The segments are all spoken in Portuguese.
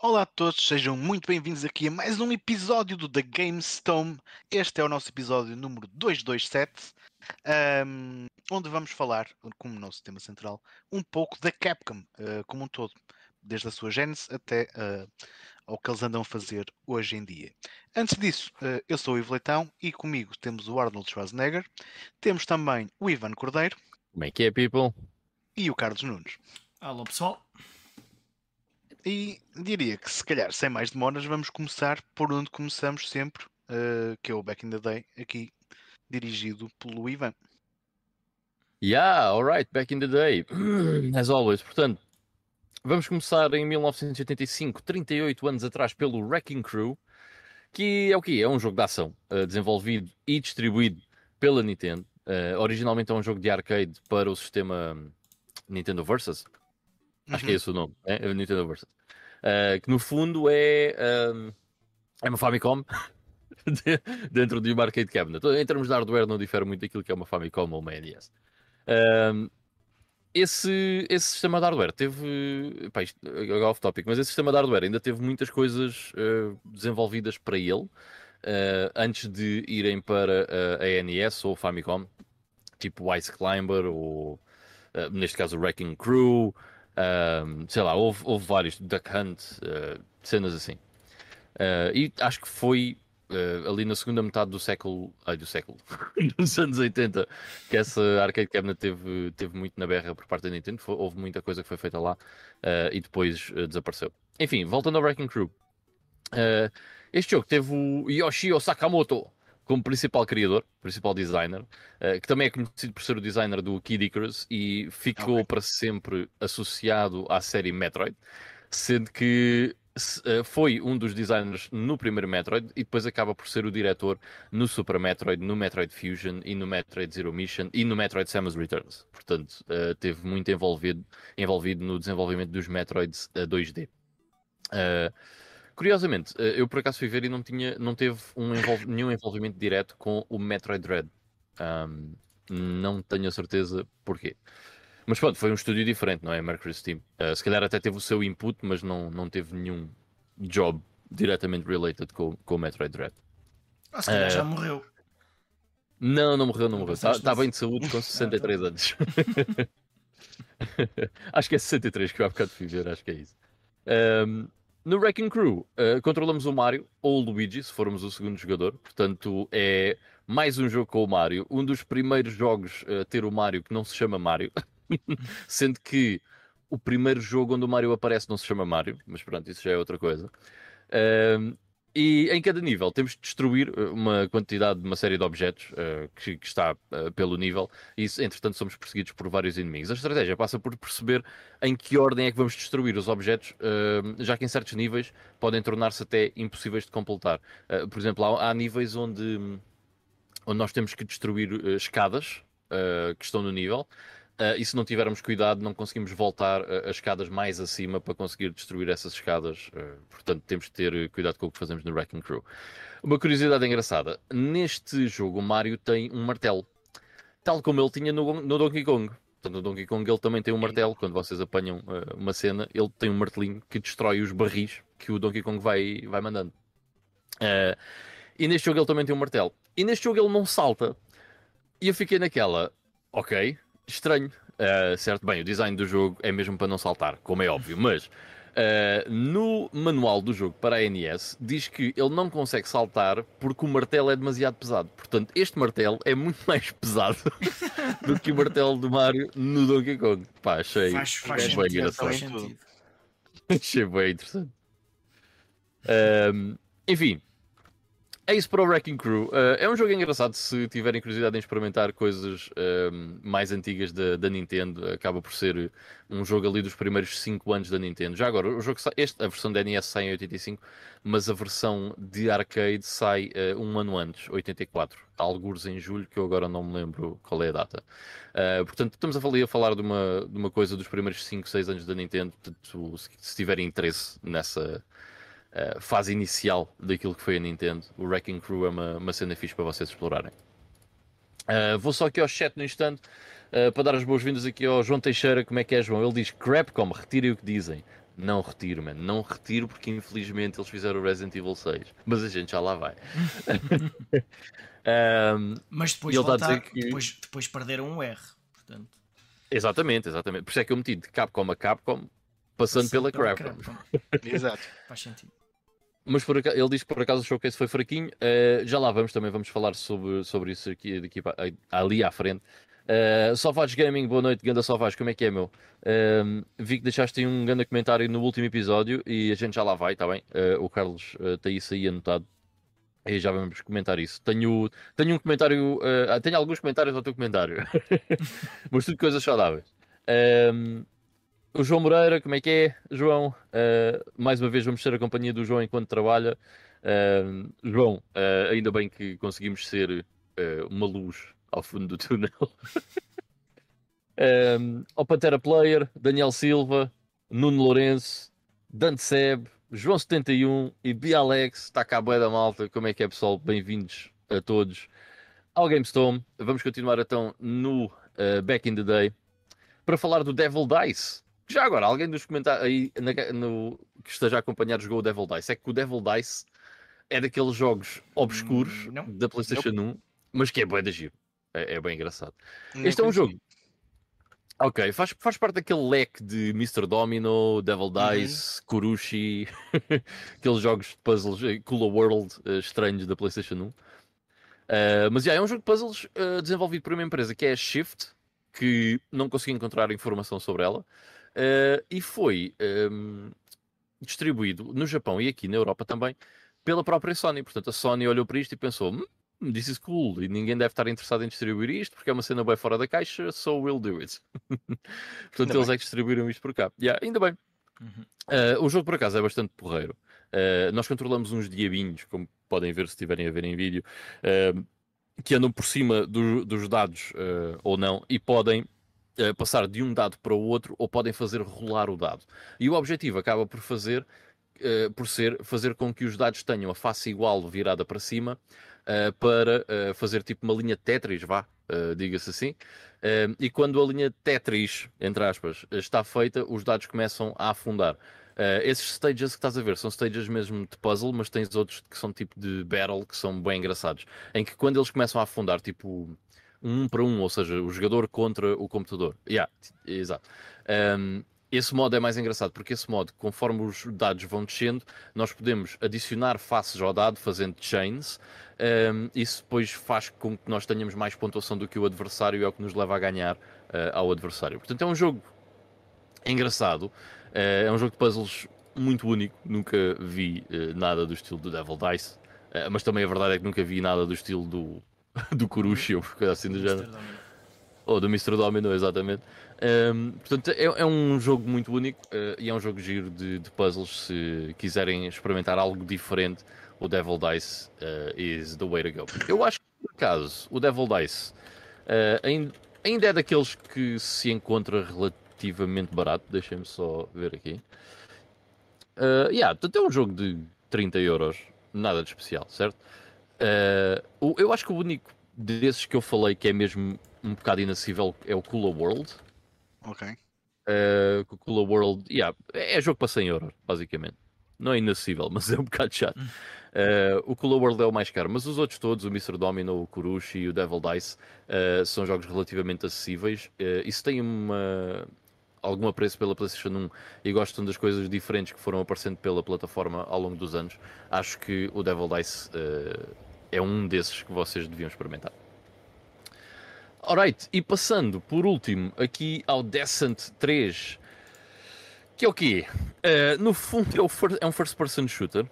Olá a todos, sejam muito bem-vindos aqui a mais um episódio do The Game Stone. Este é o nosso episódio número 227, um, onde vamos falar, como nosso tema central, um pouco da Capcom uh, como um todo, desde a sua gênese até uh, ao que eles andam a fazer hoje em dia. Antes disso, uh, eu sou o Ivo Leitão e comigo temos o Arnold Schwarzenegger, temos também o Ivan Cordeiro. Como é que é, people? E o Carlos Nunes. Alô, pessoal. E diria que, se calhar, sem mais demoras, vamos começar por onde começamos sempre, uh, que é o Back in the Day, aqui dirigido pelo Ivan. Yeah, alright, Back in the Day, as always. Portanto, vamos começar em 1985, 38 anos atrás, pelo Wrecking Crew, que é o quê? É um jogo de ação, uh, desenvolvido e distribuído pela Nintendo. Uh, originalmente é um jogo de arcade para o sistema Nintendo Versus. Acho uhum. que é uhum. esse o nome, é? é Nintendo Versus. Uh, que no fundo é, um, é uma Famicom dentro de uma arcade cabinet. Em termos de hardware, não difere muito daquilo que é uma Famicom ou uma NES. Um, esse, esse sistema de hardware teve. Pá, isto, agora off topic, mas esse sistema de hardware ainda teve muitas coisas uh, desenvolvidas para ele uh, antes de irem para a NES ou Famicom, tipo Ice Climber ou neste caso o Wrecking Crew. Um, sei lá, houve, houve vários, Duck Hunt, uh, cenas assim. Uh, e acho que foi uh, ali na segunda metade do século, ai, do século, dos anos 80, que essa arcade cabinet teve, teve muito na berra por parte da Nintendo. Foi, houve muita coisa que foi feita lá e depois desapareceu. Enfim, voltando ao Wrecking Crew. este jogo teve o Yoshio Sakamoto como principal criador, principal designer, uh, que também é conhecido por ser o designer do Kid Icarus e ficou okay. para sempre associado à série Metroid, sendo que uh, foi um dos designers no primeiro Metroid e depois acaba por ser o diretor no Super Metroid, no Metroid Fusion e no Metroid Zero Mission e no Metroid Samus Returns. Portanto, uh, teve muito envolvido, envolvido no desenvolvimento dos Metroids 2D. Uh, Curiosamente, eh, eu por acaso fui ver e não, tinha, não teve um envolv nenhum envolvimimento direto com o Metroid Dread. Um, não tenho a certeza porquê. Mas pronto, foi um estúdio diferente, não é? Mercury Steam. Uh, se calhar até teve o seu input, mas não, não teve nenhum job diretamente related com, com o Metroid Dread. Ah, se calhar uh, já morreu. Não, não morreu, não morreu. Está tá bem de saúde com 63 anos. acho que é 63 que eu há bocado fui ver, acho que é isso. Um, no Wrecking Crew, uh, controlamos o Mario ou o Luigi, se formos o segundo jogador. Portanto, é mais um jogo com o Mario. Um dos primeiros jogos a ter o Mario que não se chama Mario. Sendo que o primeiro jogo onde o Mario aparece não se chama Mario, mas pronto, isso já é outra coisa. Uh, e em cada nível temos de destruir eh, uma quantidade, uma série de objetos uh, que, que, está uh, pelo nível, e entretanto somos perseguidos por vários inimigos. A estratégia passa por perceber em que ordem é que vamos destruir os objetos, uh, já que em certos níveis podem tornar-se até impossíveis de completar. por exemplo, há, há, níveis onde, onde nós temos que destruir escadas que estão no nível. Uh, e se não tivermos cuidado, não conseguimos voltar uh, as escadas mais acima para conseguir destruir essas escadas. Uh, portanto, temos de ter cuidado com o que fazemos no Wrecking Crew. Uma curiosidade engraçada: neste jogo, o Mario tem um martelo, tal como ele tinha no, no Donkey Kong. Portanto, no Donkey Kong ele também tem um martelo. Quando vocês apanham uma cena, ele tem um martelinho que destrói os barris que o Donkey Kong vai, vai mandando. e neste jogo ele também tem um martelo. E neste jogo ele não salta. E eu fiquei naquela, ok, estranho, uh, certo? Bem, o design do jogo é mesmo para não saltar, como é óbvio, mas uh, no manual do jogo para a NES diz que ele não consegue saltar porque o martelo é demasiado pesado. Portanto, este martelo é muito mais pesado do que o martelo do Mario no Donkey Kong. Pá, achei faz, faz bem sentido, engraçado. Faz sentido. achei bem interessante. Um, enfim, é isso para o Wrecking Crew. Uh, é um jogo engraçado se tiverem curiosidade em experimentar coisas uh, mais antigas da, da, Nintendo. Acaba por ser um jogo ali dos primeiros 5 anos da Nintendo. Já agora, o jogo este, a versão da NES sai em 85, mas a versão de arcade sai uh, um ano antes, 84. Alguns em julho, que eu agora não me lembro qual é a data. portanto, estamos a falar de uma, de uma coisa dos primeiros 5, 6 anos da Nintendo. Portanto, se tiverem interesse nessa uh, fase inicial daquilo que foi a Nintendo. O Wrecking Crew é uma, uma cena fixe para vocês explorarem. Uh, vou só aqui ao chat no instante uh, para dar as boas-vindas aqui ao João Teixeira. Como é que é, João? Ele diz: Crapcom, retirem o que dizem. Não retiro, mano. Não retiro porque infelizmente eles fizeram o Resident Evil 6. Mas a gente já lá vai. um, Mas depois, voltar, que... depois, depois perderam um R. Portanto... Exatamente, exatamente. Por isso é que eu meti de Capcom a Capcom, passando, passando pela, pela Capcom. Exato. Faz sentido. Mas por acaso, ele diz que por acaso o showcase foi fraquinho. Uh, já lá vamos, também vamos falar sobre, sobre isso aqui, daqui, ali à frente. Uh, Salvages Gaming, boa noite, Ganda Salvages, como é que é, meu? Uh, vi que deixaste um grande comentário no último episódio e a gente já lá vai, está bem? Uh, o Carlos tem isso aí anotado e já vamos comentar isso. Tenho, tenho um comentário, tenho alguns comentários ao teu comentário, mas tudo coisas saudáveis. O João Moreira, como é que é, João? mais uma vez vamos ser a companhia do João enquanto trabalha. João, ainda bem que conseguimos ser uma luz ao fundo do túnel. um, ao Pantera Player, Daniel Silva, Nuno Lourenço, Dante Seb, João 71 e Bialex. Está cá a boia da malta. Como é que é, pessoal? Bem-vindos a todos ao GameStone. Vamos continuar então no uh, Back in the Day para falar do Devil Dice. Já agora, alguém dos comentários aí na, no, que esteja a acompanhar jogou o Devil Dice. É que o Devil Dice é daqueles jogos obscuros hum, da PlayStation não. 1, mas que é boa de giro. É, é bem engraçado. Não este é um jogo. Ok, faz, faz parte daquele leque de Mr. Domino, Devil uhum. Dice, uhum. Kurushi, aqueles jogos de puzzles, eh, Cooler World uh, estranhos da PlayStation 1. Uh, eh, mas yeah, é um jogo de puzzles uh, desenvolvido por uma empresa que é a Shift, que não consegui encontrar informação sobre ela, e foi um, ehm, distribuído no Japão e aqui na Europa também pela própria Sony. Portanto, a Sony olhou para isto e pensou: hum, this is cool e ninguém deve estar interessado em distribuir isto porque é uma cena bem fora da caixa, so we'll do it. Portanto, ainda eles bem. é que distribuíram isto por cá. Yeah, ainda bem. Uhum. Uh, o jogo, por acaso, é bastante porreiro. Uh, nós controlamos uns diabinhos, como podem ver se estiverem a ver em vídeo, uh, que andam por cima do, dos dados ou não e podem passar de um dado para o outro ou podem fazer rolar o dado. E o objetivo acaba por fazer. por ser fazer com que os dados tenham a face igual virada para cima uh, para uh, fazer tipo uma linha Tetris, vá, uh, diga-se assim. e quando a linha Tetris, entre aspas, está feita, os dados começam a afundar. esses stages que estás a ver são stages mesmo de puzzle, mas tens outros que são tipo de battle, que são bem engraçados. Em que quando eles começam a afundar, tipo um para um, ou seja, o jogador contra o computador. Yeah, exato. Um, esse modo é mais engraçado porque esse modo, conforme os dados vão descendo, nós podemos adicionar faces ao dado fazendo chains. Um, isso depois faz com que nós tenhamos mais pontuação do que o adversário e é o que nos leva a ganhar uh, ao adversário. Portanto, é um jogo engraçado, uh, é um jogo de puzzles muito único. Nunca vi uh, nada do estilo do Devil Dice, mas também a verdade é que nunca vi nada do estilo do, do Kurushi ou coisa assim do género. Ou do Mr. Domino, exatamente. Um, portanto, é, é, um jogo muito único uh, e é um jogo giro de, de, puzzles. Se quiserem experimentar algo diferente, o Devil Dice uh, is the way to go. Eu acho que, por acaso, o Devil Dice uh, ainda, ainda, é daqueles que se encontra relativamente barato. Deixem-me só ver aqui. Uh, yeah, portanto, é um jogo de 30 euros, nada de especial, certo? Uh, eu acho que o único desses que eu falei que é mesmo um bocado inacessível é o Cooler World. Ok. Uh, Cooler World, yeah, é jogo para 100 euros, basicamente. Não é inacessível, mas é um bocado chato. Uh, o Cooler World é o mais caro, mas os outros todos, o Mr. Domino, o Kurushi e o Devil Dice, uh, são jogos relativamente acessíveis. Uh, e se têm uma, algum apreço pela PlayStation 1 e gostam das coisas diferentes que foram aparecendo pela plataforma ao longo dos anos, acho que o Devil Dice uh, é um desses que vocês deviam experimentar. Alright, e passando por último aqui ao Descent 3, que é o quê? Uh, no fundo é, é, um first person shooter,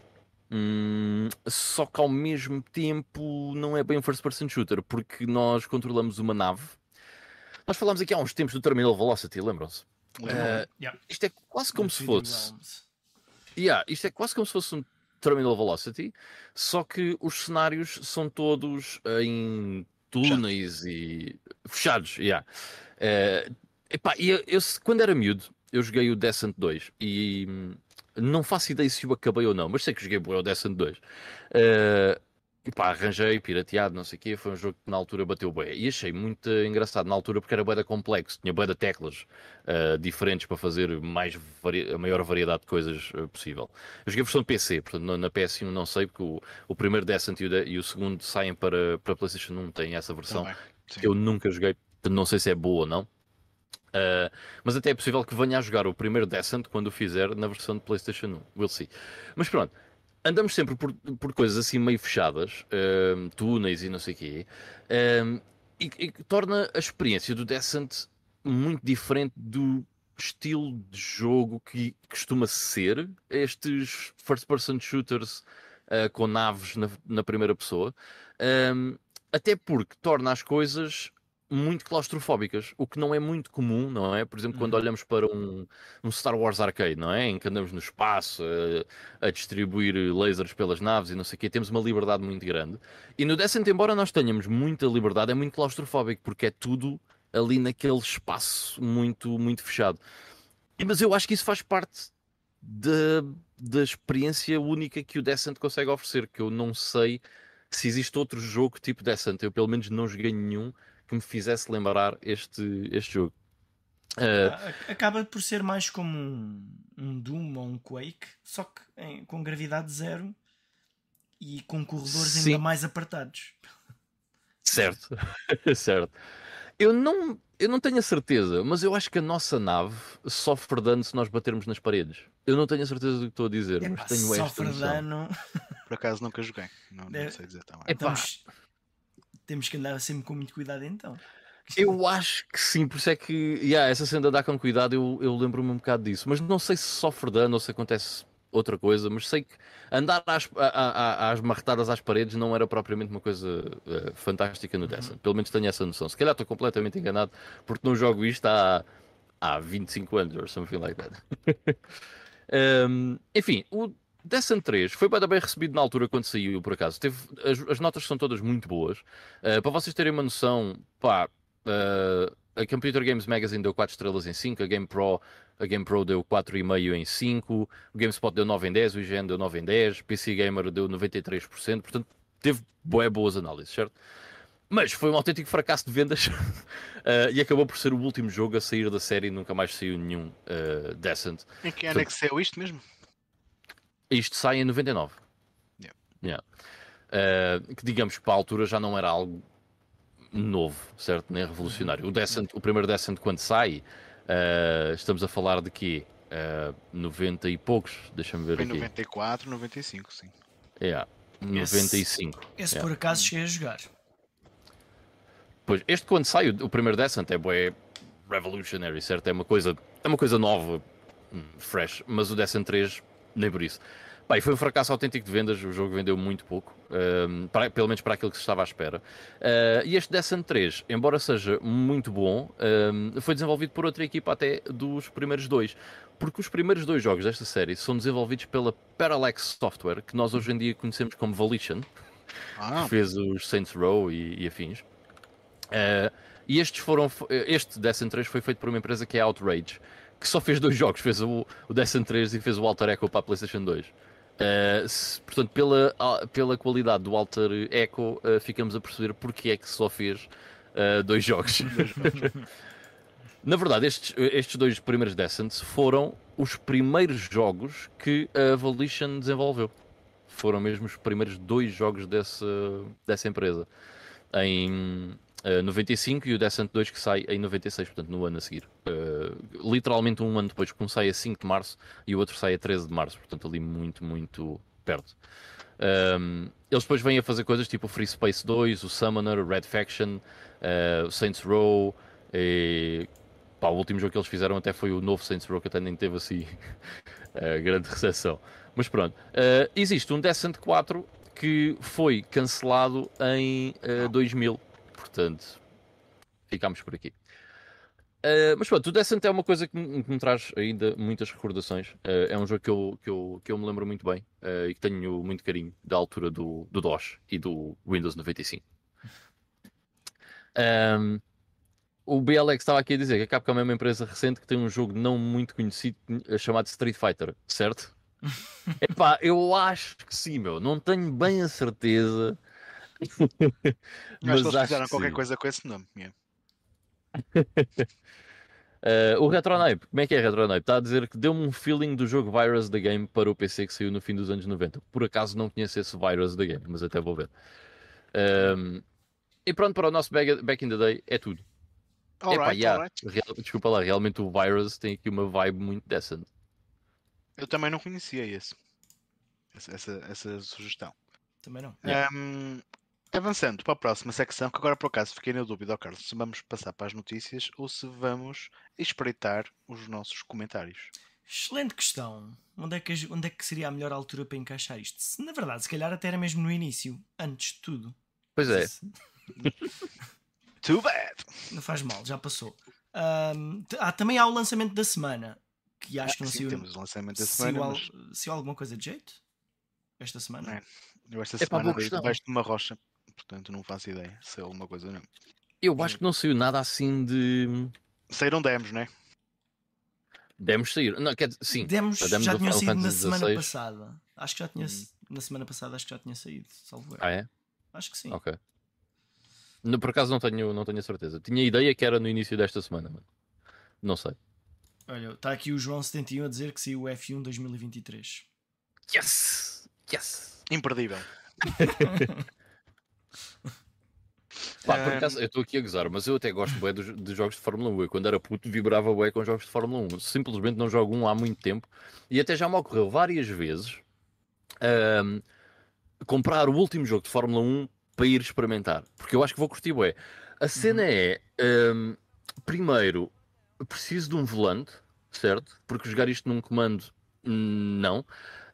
hum, só que ao mesmo tempo não é bem um first person shooter, porque nós controlamos uma nave. Nós falámos aqui há uns tempos do Terminal Velocity, lembram-se? Uh, yeah. Isto é quase como se fosse. Yeah, isto é quase como se fosse um Terminal Velocity, só que os cenários são todos em túneis e fechados. Yeah. Uh, epá, eu, eu, quando era miúdo, eu joguei o Descent 2 e hum, não faço ideia se o acabei ou não, mas sei que joguei o Descent 2. Uh, pá, arranjei, pirateado, não sei o quê, foi um jogo que na altura bateu bem. E achei muito engraçado na altura porque era bem complexo, tinha bem teclas uh, diferentes para fazer mais vari... a maior variedade de coisas uh, possível. Eu joguei a versão PC, portanto na, na PS1 não sei, porque o, o primeiro Descent e o, e o, segundo saem para, para PlayStation 1, tem essa versão, que eu nunca joguei, portanto não sei se é boa ou não. Uh, mas até é possível que venha a jogar o primeiro Descent quando o fizer na versão de PlayStation 1. We'll see. Mas pronto, andamos sempre por, por coisas assim meio fechadas, uh, túneis e não sei o quê, uh, e, e torna a experiência do Descent muito diferente do estilo de jogo que costuma ser estes first-person shooters uh, com naves na, na primeira pessoa, até porque torna as coisas muito claustrofóbicas, o que não é muito comum, não é? Por exemplo, quando uhum. olhamos para um, um, Star Wars Arcade, não é? Em que andamos no espaço a, a, distribuir lasers pelas naves e não sei o quê, temos uma liberdade muito grande. E no Descent, embora nós tenhamos muita liberdade, é muito claustrofóbico, porque é tudo ali naquele espaço muito, muito fechado. Mas eu acho que isso faz parte da, da experiência única que o Descent consegue oferecer, que eu não sei se existe outro jogo tipo Descent, eu pelo menos não joguei nenhum que me fizesse lembrar este, este jogo. Uh... Acaba por ser mais como um, um Doom ou um Quake, só que em, com gravidade zero e com corredores Sim. ainda mais apertados. Certo, certo. Eu não, eu não tenho a certeza, mas eu acho que a nossa nave sofre dano se nós batermos nas paredes. Eu não tenho a certeza do que estou a dizer, é, mas tenho sofre esta dano. Por acaso nunca joguei, não, não é, sei dizer também. É, temos que andar sempre com muito cuidado então. Eu acho que sim, por isso é que yeah, essa cena dá com cuidado, eu, eu lembro-me um bocado disso. Mas não sei se sofre dano ou se acontece outra coisa, mas sei que andar às, às marretadas às paredes não era propriamente uma coisa uh, fantástica no Descent. Uhum. Pelo menos tenho essa noção. Se calhar estou completamente enganado porque não jogo isto há, há 25 anos ou something like that. um, enfim, o Descent 3 foi bem recebido na altura quando saiu, por acaso. Teve, as, as notas são todas muito boas. Uh, para vocês terem uma noção, pá, uh, a Computer Games Magazine deu 4 estrelas em 5, a Game Pro, a Game Pro deu 4,5 em 5, o GameSpot deu 9 em 10, o IGN deu 9 em 10, PC Gamer deu 93%, portanto teve boé boas análises, certo? Mas foi um autêntico fracasso de vendas uh, e acabou por ser o último jogo a sair da série, nunca mais saiu nenhum uh, Descent. Em que ano é que saiu isto mesmo? Isto sai em 99. Yeah. Yeah. Uh, que digamos que para a altura já não era algo novo, certo? Nem revolucionário. O, Descent, o primeiro Descent, quando sai, uh, estamos a falar de quê? Uh, 90 e poucos, deixa-me ver Foi aqui. 94, 95, sim. É, yeah, 95. Esse, esse yeah. por acaso cheguei a jogar. Pois, este quando sai, o, o primeiro Descent é bué revolutionary, certo? É uma coisa, é uma coisa nova, hum, fresh, mas o Descent 3 nem por isso. Bem, foi um fracasso autêntico de vendas, o jogo vendeu muito pouco, um, ehm, para, pelo menos para aquilo que se estava à espera. Uh, e este Descent 3, embora seja muito bom, um, ehm, foi desenvolvido por outra equipa até dos primeiros dois. Porque os primeiros dois jogos desta série são desenvolvidos pela Parallax Software, que nós hoje em dia conhecemos como Volition, ah. que fez os Saints Row e, e afins. Uh, e estes foram, este Descent 3 foi feito por uma empresa que é Outrage, que só fez dois jogos, fez o, o Descent 3 e fez o Alter Echo para a PlayStation 2. Uh, eh, se, portanto, pela, pela qualidade do Alter Echo, uh, ficamos a perceber porque é que só fez uh, dois jogos. Na verdade, estes, estes dois primeiros Descents foram os primeiros jogos que a Volition desenvolveu. Foram mesmo os primeiros dois jogos dessa, dessa empresa. Em, 95 eh, e o Descent 2 que sai em 96, portanto no ano a seguir. Uh, literalmente um ano depois, um sai a 5 de março e o outro sai a 13 de março, portanto ali muito, muito perto. Um, ehm, eles depois vêm a fazer coisas tipo o Free Space 2, o Summoner, o Red Faction, uh, o Saints Row e pá, o último jogo que eles fizeram até foi o novo Saints Row que até nem teve assim grande recepção. Mas pronto, existe um Descent 4 que foi cancelado em uh, 2000 Portanto, ficámos por aqui. Uh, mas pronto, o Descent é uma coisa que me, que me traz ainda muitas recordações. Uh, é um jogo que eu, que, eu, que eu me lembro muito bem uh, e que tenho muito carinho da altura do, do DOS e do Windows 95. Um, o BLX estava aqui a dizer que a Capcom é uma empresa recente que tem um jogo não muito conhecido chamado Street Fighter, certo? Epá, eu acho que sim, meu. Não tenho bem a certeza Que eles fizeram qualquer sim. coisa com esse nome. yeah. Uh, o Retronape, como é que é Retronape? Está a dizer que deu-me um feeling do jogo Virus the Game para o PC que saiu no fim dos anos 90. Por acaso não conheço esse Virus the Game, mas até vou ver. Um, e pronto, para o nosso back, back in the Day é tudo. Epá, Alright, yeah, real- desculpa lá, realmente o Virus tem aqui uma vibe muito decent. Eu também não conhecia esse. Essa, essa, essa sugestão. Também não. Yeah. Ahm, avançando para a próxima secção, que agora por acaso fiquei na dúvida, ó Carlos, se vamos passar para as notícias ou se vamos espreitar os nossos comentários. Excelente questão. Onde é, que, onde é que seria a melhor altura para encaixar isto? Se, na verdade, se calhar até era mesmo no início, antes de tudo. Pois é, Se- Too bad! Não faz mal, já passou. T- ah, também há o lançamento da semana, que acho que Ah, não sim, saiu. temos o lançamento da semana, al- mas saiu alguma coisa de jeito? Esta semana? É. eu esta boa semana debaixo de uma rocha, portanto não faço ideia se é alguma coisa ou não. eu acho que não saiu nada assim de. Saíram demos, né? Demos sair. Não, quer dizer, sim. Demos, a demo já tinham saído na semana 16. passada. Acho que já tinha. Hum. Na semana passada acho que já tinha saído, salvo. Ah, é? Acho que sim. Ok. No, por acaso não tenho, não tenho a certeza. Tinha ideia que era no início desta semana, mas não sei. Olha, está aqui o João 71 a dizer que saiu o F1 2023. Yes! Yes! Imperdível. Pá, por acaso, eu estou aqui a gozar, mas eu até gosto dos, de jogos de Fórmula 1. Eu, quando era puto, vibrava bué com jogos de Fórmula 1. Simplesmente não jogo um há muito tempo. E até já me ocorreu várias vezes ahm, comprar o último jogo de Fórmula 1 para ir experimentar. Porque eu acho que vou curtir bué. A cena é, ahm, primeiro, preciso de um volante, certo? Porque jogar isto num comando, não.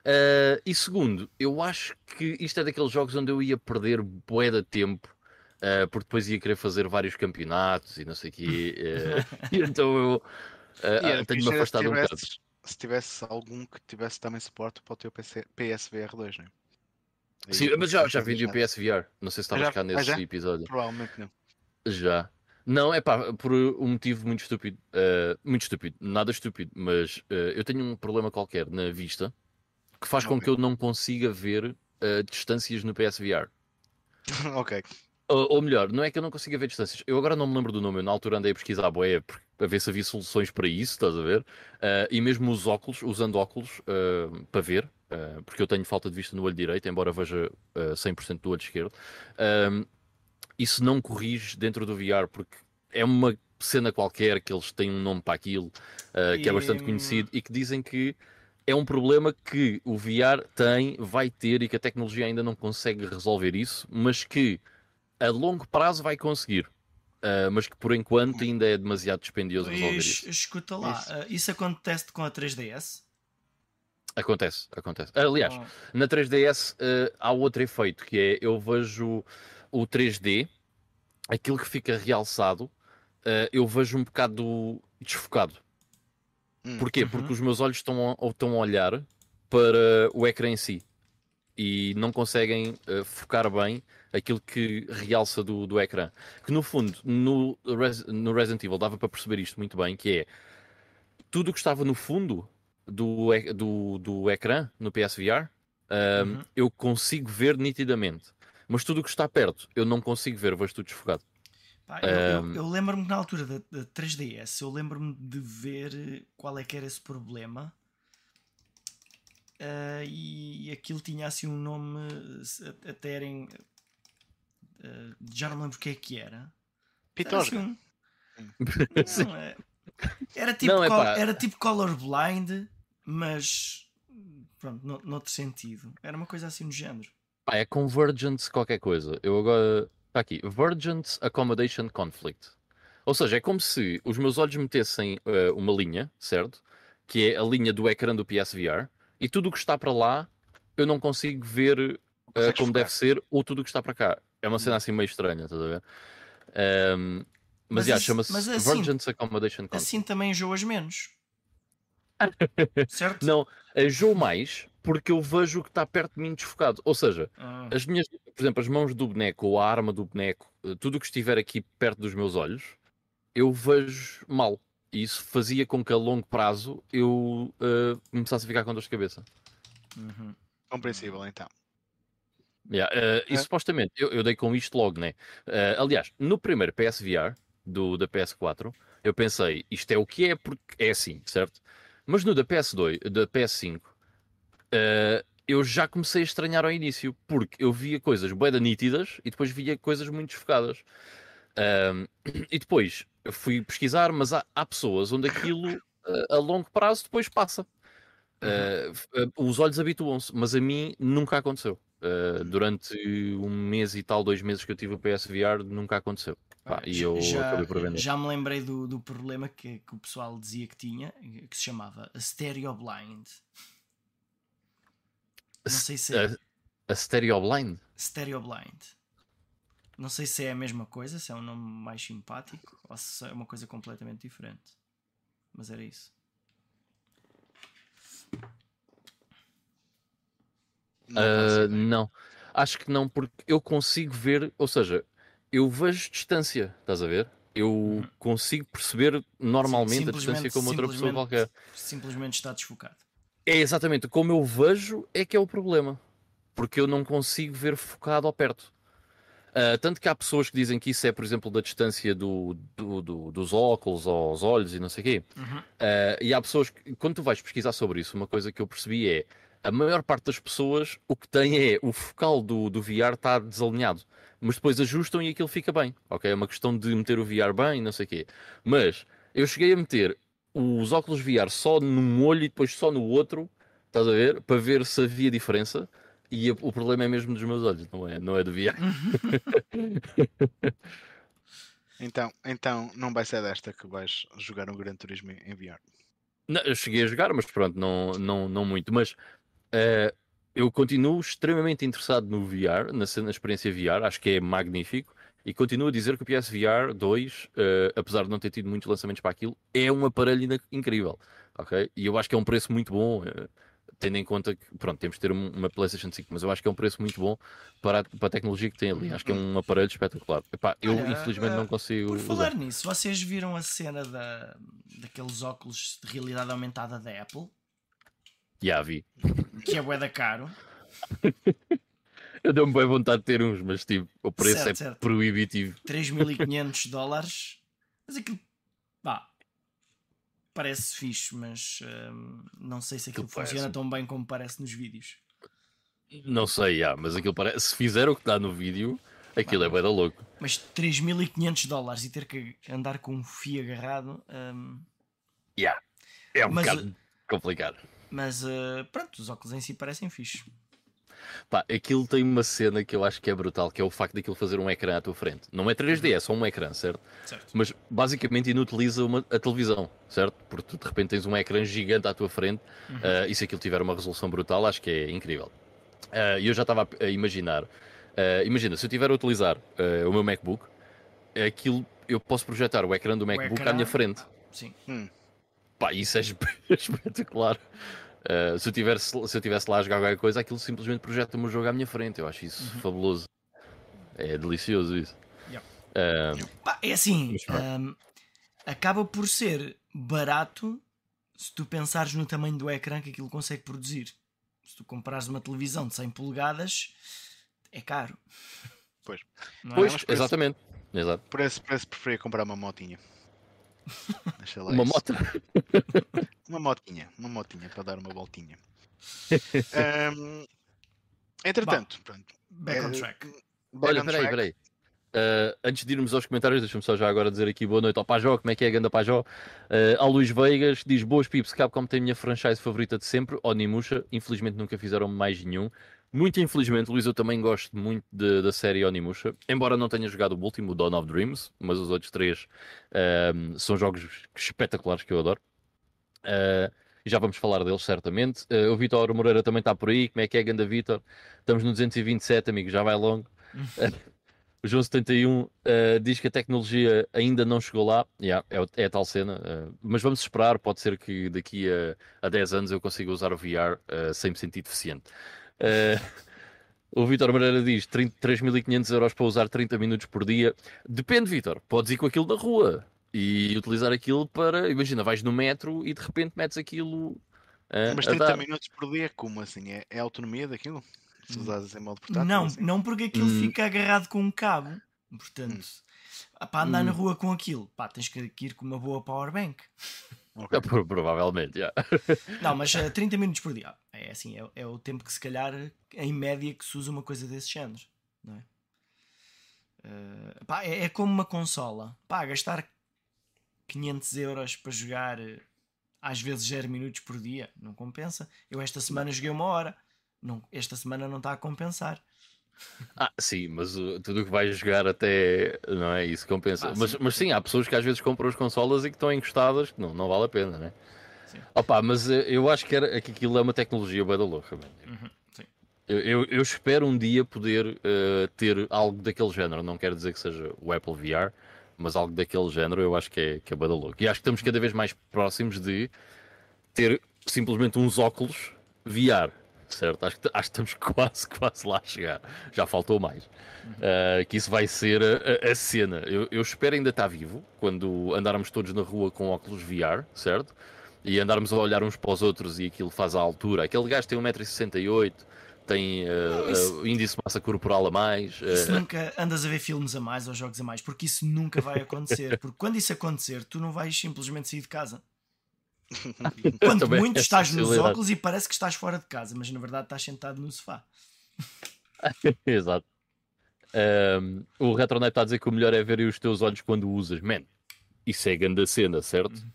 Ah, e segundo, eu acho que isto é daqueles jogos onde eu ia perder bué de tempo Uh, porque depois ia querer fazer vários campeonatos e não sei o quê. uh, então eu uh, uh, tenho-me afastado um bocado. Se tivesse algum que tivesse também suporte para o teu PC, PSVR 2, né? Aí Sim, mas já, já vendi o PSVR. Não sei se estavas cá nesse já? episódio. Provavelmente não. Já. Não, é pá, por um motivo muito estúpido. Uh, muito estúpido, nada estúpido, mas uh, eu tenho um problema qualquer na vista que faz com Ok. que eu não consiga ver uh, distâncias no PSVR. ok. Ou, ou melhor, não é que eu não consiga ver distâncias. Eu agora não me lembro do nome. Eu na altura andei a pesquisar a boé para ver se havia soluções para isso, estás a ver? Ah, e mesmo os óculos, usando óculos ah, para ver, porque eu tenho falta de vista no olho direito, embora veja ah, 100% do olho esquerdo. ah, isso não corrige dentro do VR, porque é uma cena qualquer que eles têm um nome para aquilo, que é bastante conhecido, e que dizem que é um problema que o VR tem, vai ter e que a tecnologia ainda não consegue resolver isso, mas que a longo prazo vai conseguir. Ah, mas que por enquanto ainda é demasiado dispendioso resolver Es- isso. escuta lá, Isso. ah, isso acontece com a 3DS? Acontece, acontece. Aliás, Ou- na 3DS ah, há outro efeito que é eu vejo o 3D, aquilo que fica realçado, eu vejo um bocado desfocado. Hum. Porquê? Uhum. Porque os meus olhos estão a, estão a olhar para o ecrã em si e não conseguem eh, focar bem aquilo que realça do, do ecrã. Que no fundo, no, Res- no Resident Evil dava para perceber isto muito bem, que é tudo o que estava no fundo do, do, do ecrã no PSVR, ahm, Uhum. eu consigo ver nitidamente. Mas tudo o que está perto, eu não consigo ver, vejo tudo desfocado. Pá, eu, eu- eu lembro-me que na altura da, da 3DS, eu lembro-me de ver qual é que era esse problema. Ah, e aquilo tinha assim um nome até era em, ah, já não lembro o que é que era. Era, Pitosga. assim Sim. um- não, é- era tipo, Não, é col- era tipo colorblind, mas pronto, no, noutro sentido. Era uma coisa assim no género. Pá, é Convergence qualquer coisa. Eu agora. Está aqui. Vergence Accommodation Conflict. Ou seja, é como se os meus olhos metessem eh, uma linha, certo? Que é a linha do ecrã do PSVR. E tudo o que está para lá eu não consigo ver Consegues como deve ser, ou tudo o que está para cá. É uma cena assim meio estranha, estás a ver? Ahm, mas Mas chama-se mas assim- Vergence Accommodation Conflict. Assim também enjoas menos. certo? Não, enjoo mais porque eu vejo o que está perto de mim desfocado. Ou seja, Ah, As minhas, por exemplo, as mãos do boneco ou a arma do boneco, eh, tudo o que estiver aqui perto dos meus olhos, eu vejo mal. E isso fazia com que a longo prazo eu eh, começasse a ficar com dor de cabeça. uhum. Compreensível, então. Yeah, uh, E supostamente, eu, eu, dei com isto logo, né? Uh, aliás, no primeiro PSVR do, da PS4, eu pensei, isto é o que é, porque é assim, certo? Mas no da PS2, da PS5, uh, eu já comecei a estranhar ao início, porque eu via coisas bem nítidas e depois via coisas muito desfocadas. e depois fui pesquisar, mas há, há pessoas onde aquilo a longo prazo depois passa. Uh, os olhos habituam-se, mas a mim nunca aconteceu. Uh, durante um mês e tal, dois meses que eu tive o PSVR, nunca aconteceu. Pá, e eu já, já me lembrei do, do problema que, que, o pessoal dizia que tinha, que se chamava Stereo Blind. Não sei se é. A, a Stereo Blind? Stereo Blind. Não sei se é a mesma coisa, se é um nome mais simpático ou se é uma coisa completamente diferente. Mas era isso. Não, uh, não, acho que não, porque eu consigo ver, ou seja, eu vejo distância, estás a ver? Eu uhum. consigo perceber normalmente a distância como outra pessoa qualquer. Simplesmente está desfocado. É exatamente como eu vejo, é que é o problema. Porque eu não consigo ver focado ao perto. Uh, tanto que há pessoas que dizem que isso é, por exemplo, da distância do, do, do, dos óculos aos olhos e não sei o quê. Uhum. Uh, e há pessoas que, quando tu vais pesquisar sobre isso, uma coisa que eu percebi é a maior parte das pessoas o que tem é o focal do, do VR está desalinhado, mas depois ajustam e aquilo fica bem. Ok? É uma questão de meter o VR bem e não sei o quê. Mas eu cheguei a meter os óculos VR só num olho e depois só no outro, estás a ver? Para ver se havia diferença. E o problema é mesmo dos meus olhos, não é, não é do VR. então, então não vai ser desta que vais jogar um Gran Turismo em VR. Não, eu cheguei a jogar, mas pronto, não, não, não muito. Mas uh, eu continuo extremamente interessado no VR, na, na, experiência VR, acho que é magnífico. E continuo a dizer que o PSVR 2, uh, apesar de não ter tido muitos lançamentos para aquilo, é um aparelho incrível. ok? E eu acho que é um preço muito bom. Uh, tendo em conta que, pronto, temos de ter uma PlayStation 5, mas eu acho que é um preço muito bom para a, para a tecnologia que tem ali. Acho que é um aparelho espetacular. Epá, eu, Olha, infelizmente, uh, não consigo. Por falar usar. nisso, vocês viram a cena da, daqueles óculos de realidade aumentada da Apple? Já vi. Que é bué da caro. eu dei-me bem vontade de ter uns, mas tipo, o preço certo, é certo. proibitivo. 3.500 dólares. Mas aquilo, pá, parece fixe, mas hum, não sei se aquilo, aquilo funciona tão bem como parece nos vídeos. Não sei, yeah, mas aquilo parece. Se fizer o que está no vídeo, aquilo é bem da louco. Mas 3.500 dólares e ter que andar com um fio agarrado. Um... Yeah. É um mas, bocado complicado. Mas uh, pronto, os óculos em si parecem fixe. Pá, aquilo tem uma cena que eu acho que é brutal, que é o facto daquilo fazer um ecrã à tua frente. Não é 3D, é só um ecrã, certo? certo. Mas basicamente inutiliza uma, a televisão, certo? Porque tu de repente tens um ecrã gigante à tua frente uhum. uh, e se aquilo tiver uma resolução brutal, acho que é incrível. Eh, e uh, eu já estava a imaginar, uh, imagina, se eu estiver a utilizar o meu MacBook, aquilo eu posso projetar o ecrã do MacBook ecrã... à minha frente. Sim. Hum. Pá, isso é espetacular. Uh, se, eu tivesse, se eu tivesse lá a jogar qualquer coisa, aquilo simplesmente projeta-me o jogo à minha frente. Eu acho isso uhum. fabuloso. É delicioso isso. Yeah. Uh, é assim, um, acaba por ser barato se tu pensares no tamanho do ecrã que aquilo consegue produzir. Se tu comprares uma televisão de 100 polegadas, é caro. Pois, é? pois exatamente. Exato. Por esse preço preferia comprar uma motinha. Uma moto? uma motinha, uma motinha para dar uma voltinha. um, entretanto, Bom, pronto. Back on eh, track. Back Olha, peraí, peraí. Uh, antes de irmos aos comentários, deixa-me só já agora dizer aqui boa noite ao Pajó, como é que é a ganda Pajó? Uh, ao Luís Veigas, diz boas pips, Capcom tem a minha franchise favorita de sempre, Onimusha, infelizmente nunca fizeram mais nenhum. Muito infelizmente, Luís, eu também gosto muito de, da série Onimusha, embora não tenha jogado o último, o Dawn of Dreams, mas os outros três uh, são jogos espetaculares que eu adoro. Uh, e já vamos falar deles certamente. Uh, o Vitor Moreira também está por aí. Como é que é, Ganda Vitor? Estamos no 227, amigo, já vai longo. o João 71 uh, diz que a tecnologia ainda não chegou lá. Yeah, é, é a tal cena. Mas vamos esperar. Pode ser que daqui a, a 10 anos eu consiga usar o VR sem me sentir deficiente. Uh, o Vitor Moreira diz 3.500 euros para usar 30 minutos por dia. Depende, Vitor. Podes ir com aquilo da rua e utilizar aquilo para. Imagina, vais no metro e de repente metes aquilo. Uh, Mas 30 minutos por dia, como assim? É, é autonomia daquilo? Se usares em modo portátil. Não, assim. não porque aquilo Hum. fica agarrado com um cabo. Portanto, para andar na Hum. rua com aquilo, pá, tens que ir com uma boa powerbank. Ok. Pro- Provavelmente, já. Não, mas eh, 30 minutos por dia. É assim, é, é o tempo que se calhar, em média, que se usa uma coisa desse género. Não é? Eh, pá, é, é como uma consola. Pá, gastar 500 euros para jogar eh, às vezes 0 minutos por dia, não compensa. Eu esta semana joguei uma hora. Não, esta semana não está a compensar. Ah, sim, mas uh, tudo o que vais jogar até. Não é? Isso compensa. Ah, mas, sim. mas sim, há pessoas que às vezes compram as consolas e que estão encostadas que não, não vale a pena, né? Sim. Opa, mas uh, eu acho que, era, que aquilo é uma tecnologia bem da louca. Uhum. Eu, eu, eu espero um dia poder uh, ter algo daquele género. Não quero dizer que seja o Apple VR, mas algo daquele género eu acho que é, que é bem da louca. E acho que estamos cada vez mais próximos de ter simplesmente uns óculos VR. Certo? Acho que, acho que estamos quase, quase lá a chegar. Já faltou mais. Uh, que isso vai ser a, a- a cena. Eu, eu espero ainda estar vivo quando andarmos todos na rua com óculos VR, certo? E andarmos a olhar uns para os outros e aquilo faz a altura. Aquele gajo tem 1,68m, tem uh, Não, isso- uh, índice de massa corporal a mais. Isso uh, nunca andas a ver filmes a mais ou jogos a mais, porque isso nunca vai acontecer. Porque quando isso acontecer, tu não vais simplesmente sair de casa. Também muito essa estás nos óculos e parece que estás fora de casa, mas na verdade estás sentado no sofá. Exato. Um, o Retronet está a dizer que o melhor é ver os teus olhos quando usas. Man, isso é grande cena, certo? Uhum.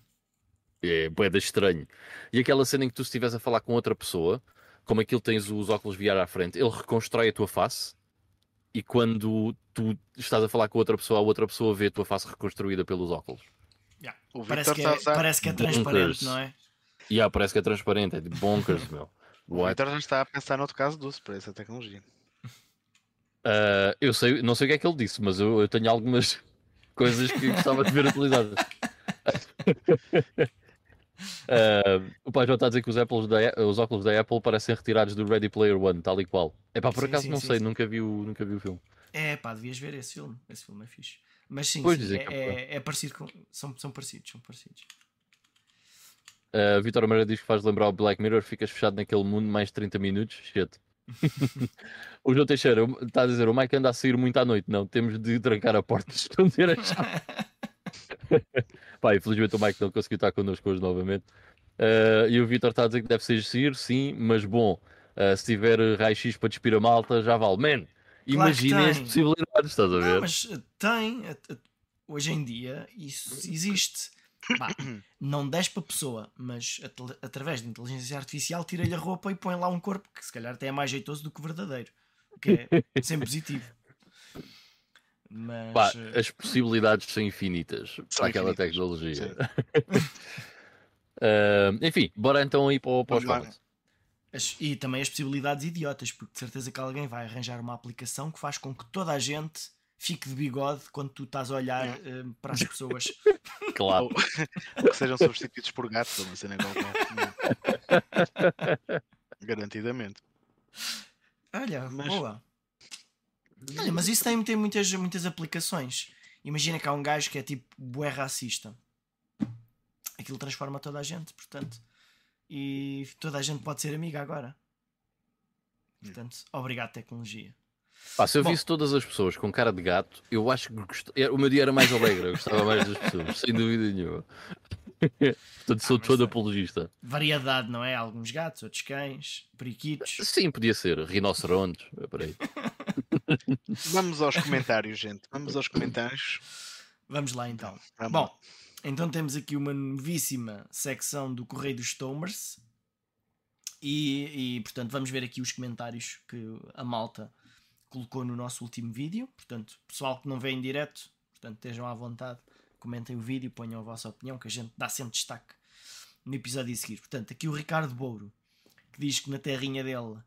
É boeda estranho. E aquela cena em que tu estiveres a falar com outra pessoa, como aquilo tens os óculos VR à frente, ele reconstrói a tua face e quando tu estás a falar com outra pessoa, a outra pessoa vê a tua face reconstruída pelos óculos. Yeah. O Parece, que está a é, usar. parece que é Bonkers. transparente, não é? E ah, parece que é transparente, é de bonkers, meu. O já está a pensar noutro caso do uso para essa tecnologia. Ah, eu sei, não sei o que é que ele disse, mas eu, eu tenho algumas coisas que gostava de ver utilizadas. Ah, o pai já está a dizer que os, Apples da, os óculos da Apple parecem retirados do Ready Player One, tal e qual. É pá, por Sim, acaso sim, não sim, sei, nunca vi, o, nunca vi o filme. É pá, devias ver esse filme. Esse filme é fixe. Mas sim, é, é é, é parecido com. São, são parecidos, são parecidos. Uh, Vitor Amarelo diz que faz lembrar o Black Mirror, ficas fechado naquele mundo mais 30 minutos. Shit. o João Teixeira está a dizer: o Mike anda a sair muito à noite. Não, temos de trancar a porta e esconder a chave. Pá, infelizmente o Mike não conseguiu estar connosco hoje novamente. Uh, e o Vitor está a dizer que deve ser sair, sim, mas bom, uh, se tiver raio-x para despir a malta, já vale. Man, imaginem as tem. possibilidades, estás a ver? Não, mas eh, tem. Hoje em dia, isso existe. Bah, não desce para a pessoa, mas at- através de inteligência artificial tira-lhe a roupa e põe lá um corpo que se calhar até é mais jeitoso do que o verdadeiro. Que é sempre positivo. Mas. Pá, eh, as possibilidades são infinitas para aquela infinitas, tecnologia. sim. Ah, enfim, bora então ir para, o- para os comments. As- e também as possibilidades idiotas, porque de certeza que alguém vai arranjar uma aplicação que faz com que toda a gente fique de bigode quando tu estás a olhar eh, para as pessoas. Claro. Ou que sejam substituídos por gatos, uma cena qualquer. Garantidamente. Olha, Mas- boa. Olha, mas isso tem, tem muitas, muitas aplicações. Imagina que há um gajo que é tipo bué racista. Aquilo transforma toda a gente, portanto. E toda a gente pode ser amiga agora. Portanto, obrigado, tecnologia. Pá, se eu Bom. visse todas as pessoas com cara de gato, eu acho que gost... era- o meu dia era mais alegre, eu gostava mais das pessoas, sem dúvida nenhuma. Portanto, sou Ah, todo é. apologista. Variedade, não é? Alguns gatos, outros cães, periquitos. Sim, podia ser. Rinocerontes. Peraí. Vamos aos comentários, gente. Vamos aos comentários. Vamos lá então. Vamos Bom, então temos aqui uma novíssima secção do Correio dos Tomers. E, e, portanto, vamos ver aqui os comentários que a malta colocou no nosso último vídeo. Portanto, pessoal que não vê em direto, portanto, estejam à vontade, comentem o vídeo, ponham a vossa opinião, que a gente dá sempre destaque no episódio a seguir. Portanto, aqui o Ricardo Bouro, que diz que na terrinha dele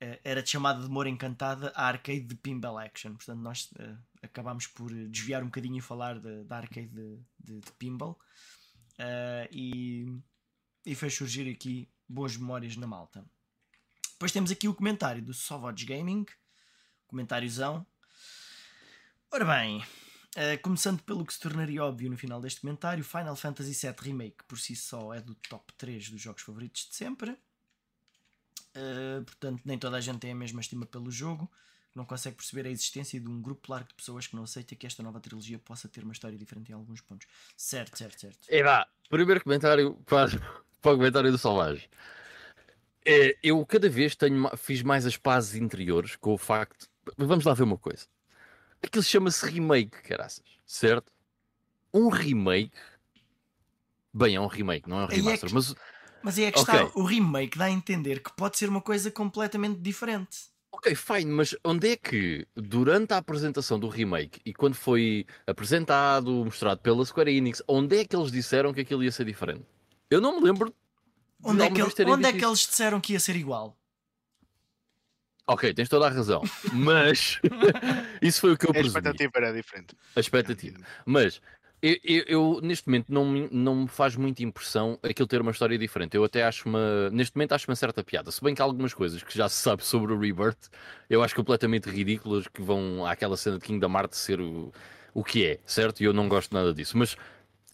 eh, era chamada de Moura Encantada a arcade de Pinball Action. Portanto, nós eh, acabámos por desviar um bocadinho e falar da arcade de, de- de Pinball Eh, e, e fez surgir aqui boas memórias na malta. Depois temos aqui o comentário do Sovods Gaming, comentáriozão. Ora bem, eh, começando pelo que se tornaria óbvio no final deste comentário, Final Fantasy VII Remake por si só é do top 3 dos jogos favoritos de sempre. Uh, portanto, nem toda a gente tem a mesma estima pelo jogo. Não consegue perceber a existência de um grupo largo de pessoas que não aceita que esta nova trilogia possa ter uma história diferente em alguns pontos. Certo, certo, certo. Eba, primeiro comentário para, para o comentário do Salvage. É, eu cada vez tenho, fiz mais as pazes interiores com o facto. Vamos lá ver uma coisa. Aquilo chama-se remake, caraças, certo? Um remake. Bem, é um remake, não é um é remaster, que- mas Mas aí é que Ok. está, o remake dá a entender que pode ser uma coisa completamente diferente. Ok, fine, mas onde é que, durante a apresentação do remake e quando foi apresentado, mostrado pela Square Enix, onde é que eles disseram que aquilo ia ser diferente? Eu não me lembro. de Onde, é que, onde é que eles disseram que ia ser igual? Ok, tens toda a razão, mas isso foi o que eu A presumi. expectativa era diferente. A expectativa. Mas eu, eu- eu, neste momento não me, não me faz muita impressão aquilo ter uma história diferente. Eu até acho uma. Neste momento acho uma certa piada. Se bem que há algumas coisas que já se sabe sobre o Rebirth, eu acho completamente ridículas que vão àquela cena de Kingdom Hearts ser o, o que é, certo? E eu não gosto nada disso. Mas